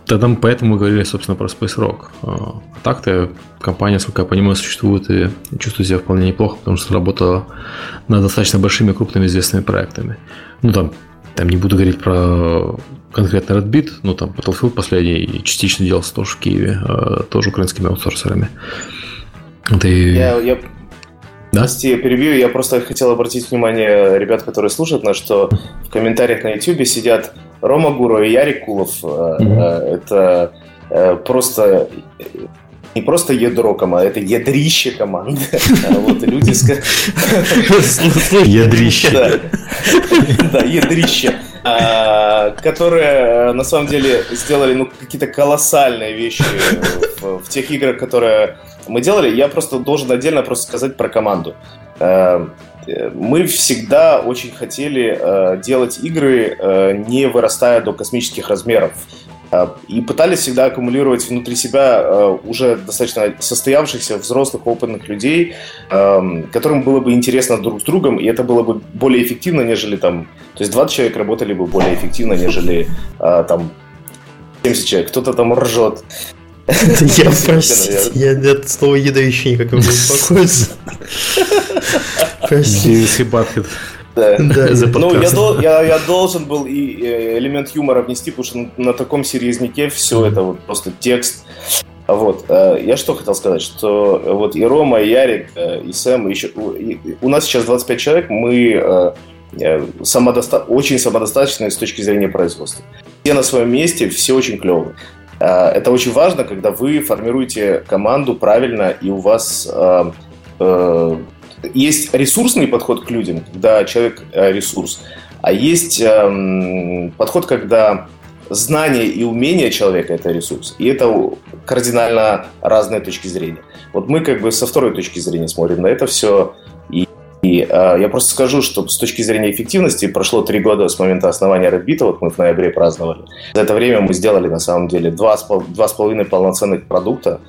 Э, Тогда мы поэтому говорили, собственно, про Space Rock. А так-то компания, сколько я понимаю, существует и чувствует себя вполне неплохо, потому что работала над достаточно большими крупными известными проектами. Ну, там, там не буду говорить про конкретно Redbit, но там Battlefield последний и частично делался тоже в Киеве, а, тоже украинскими аутсорсерами. Это я, я... Да? Прости, я перебью. Я просто хотел обратить внимание ребят, которые слушают нас, что в комментариях на YouTube сидят Рома Гуру и Ярик Кулов. Mm-hmm. Это э, просто не просто ядро команды, это ядрище команды. Вот люди Ядрище. Да, ядрище. А, которые на самом деле сделали ну, какие-то колоссальные вещи в тех играх, которые мы делали. Я просто должен отдельно просто сказать про команду мы всегда очень хотели э, делать игры, э, не вырастая до космических размеров. Э, и пытались всегда аккумулировать внутри себя э, уже достаточно состоявшихся взрослых, опытных людей, э, которым было бы интересно друг с другом, и это было бы более эффективно, нежели там... То есть 20 человек работали бы более эффективно, нежели э, там 70 человек. Кто-то там ржет. Я, простите, я от слова еда еще никак не успокоиться. Простите. Да. ну, я, дол, я, я [laughs] должен был и э, элемент юмора внести, потому что на, на таком серьезняке все это вот просто текст. Вот. Э, я что хотел сказать, что вот и Рома, и Ярик, э, и Сэм, и еще... У нас сейчас 25 человек, мы самодоста... очень самодостаточные с точки зрения производства. Все на своем месте, все очень клевые. Это очень важно, когда вы формируете команду правильно, и у вас есть ресурсный подход к людям, когда человек э, ресурс, а есть эм, подход, когда знание и умение человека – это ресурс. И это кардинально разные точки зрения. Вот мы как бы со второй точки зрения смотрим на это все. И, э, я просто скажу, что с точки зрения эффективности прошло три года с момента основания Redbit, вот мы в ноябре праздновали. За это время мы сделали на самом деле два, два с половиной полноценных продукта,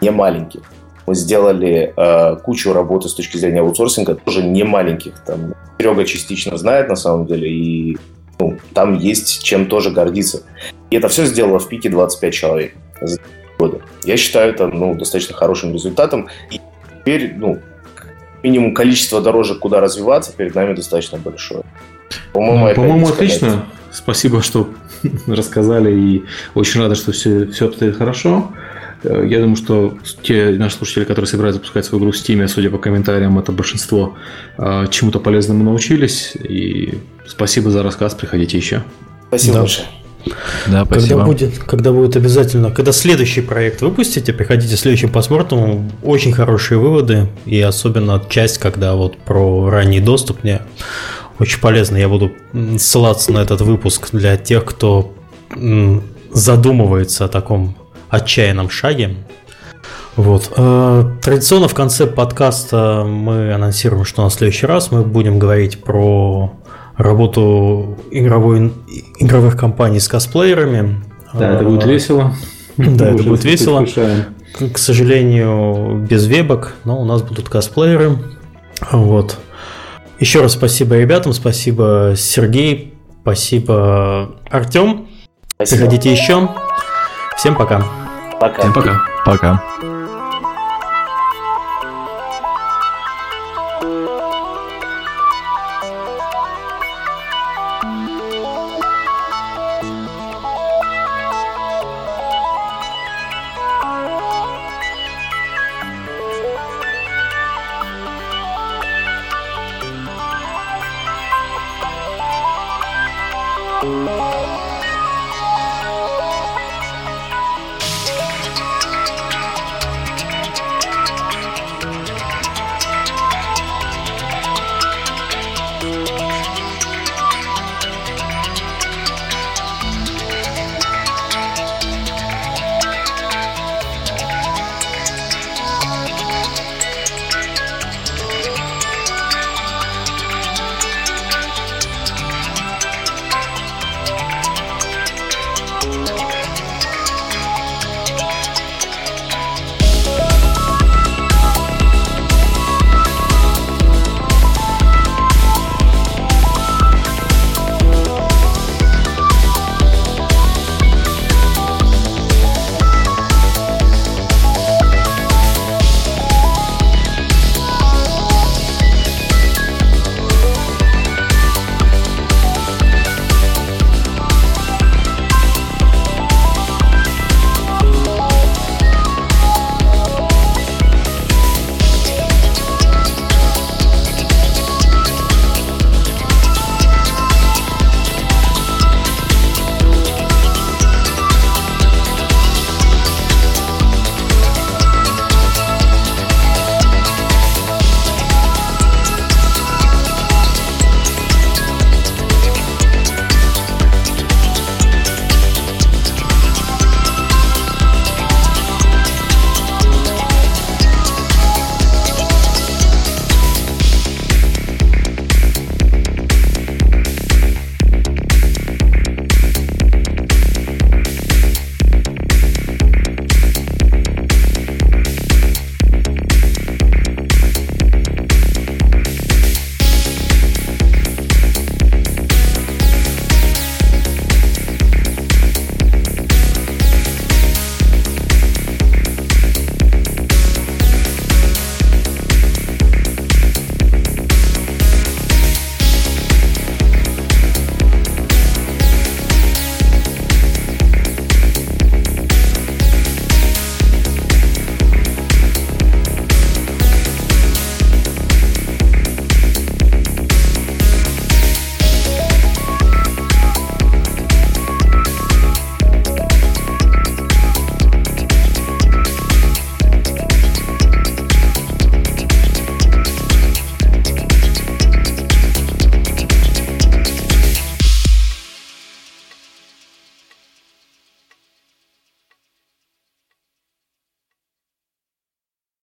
не маленьких. Мы сделали э, кучу работы с точки зрения аутсорсинга, тоже не маленьких. Там Серега частично знает на самом деле, и ну, там есть чем тоже гордиться. И это все сделало в пике 25 человек за годы. Я считаю это ну, достаточно хорошим результатом. И теперь, ну, минимум количество дорожек, куда развиваться, перед нами достаточно большое. По-моему, ну, по-моему отлично. Спасибо, что [laughs] рассказали, и очень рада, что все, все обстоит хорошо. Э, я думаю, что те наши слушатели, которые собираются запускать свою игру в Steam, судя по комментариям, это большинство, э, чему-то полезному научились. И спасибо за рассказ, приходите еще. Спасибо да. большое. Да, спасибо. Когда будет, когда будет обязательно, когда следующий проект выпустите, приходите следующим посмотрим. Очень хорошие выводы, и особенно часть, когда вот про ранний доступ мне очень полезно. Я буду ссылаться на этот выпуск для тех, кто задумывается о таком отчаянном шаге. Вот. Э, традиционно в конце подкаста мы анонсируем, что на следующий раз мы будем говорить про работу игровой, игровых компаний с косплеерами. Да, это будет весело. [laughs] Да, это будет весело. К сожалению, без вебок, но у нас будут косплееры. Вот. Еще раз спасибо ребятам, спасибо Сергей, спасибо Артем. Приходите еще. Всем пока. Пока. Всем пока. Пока.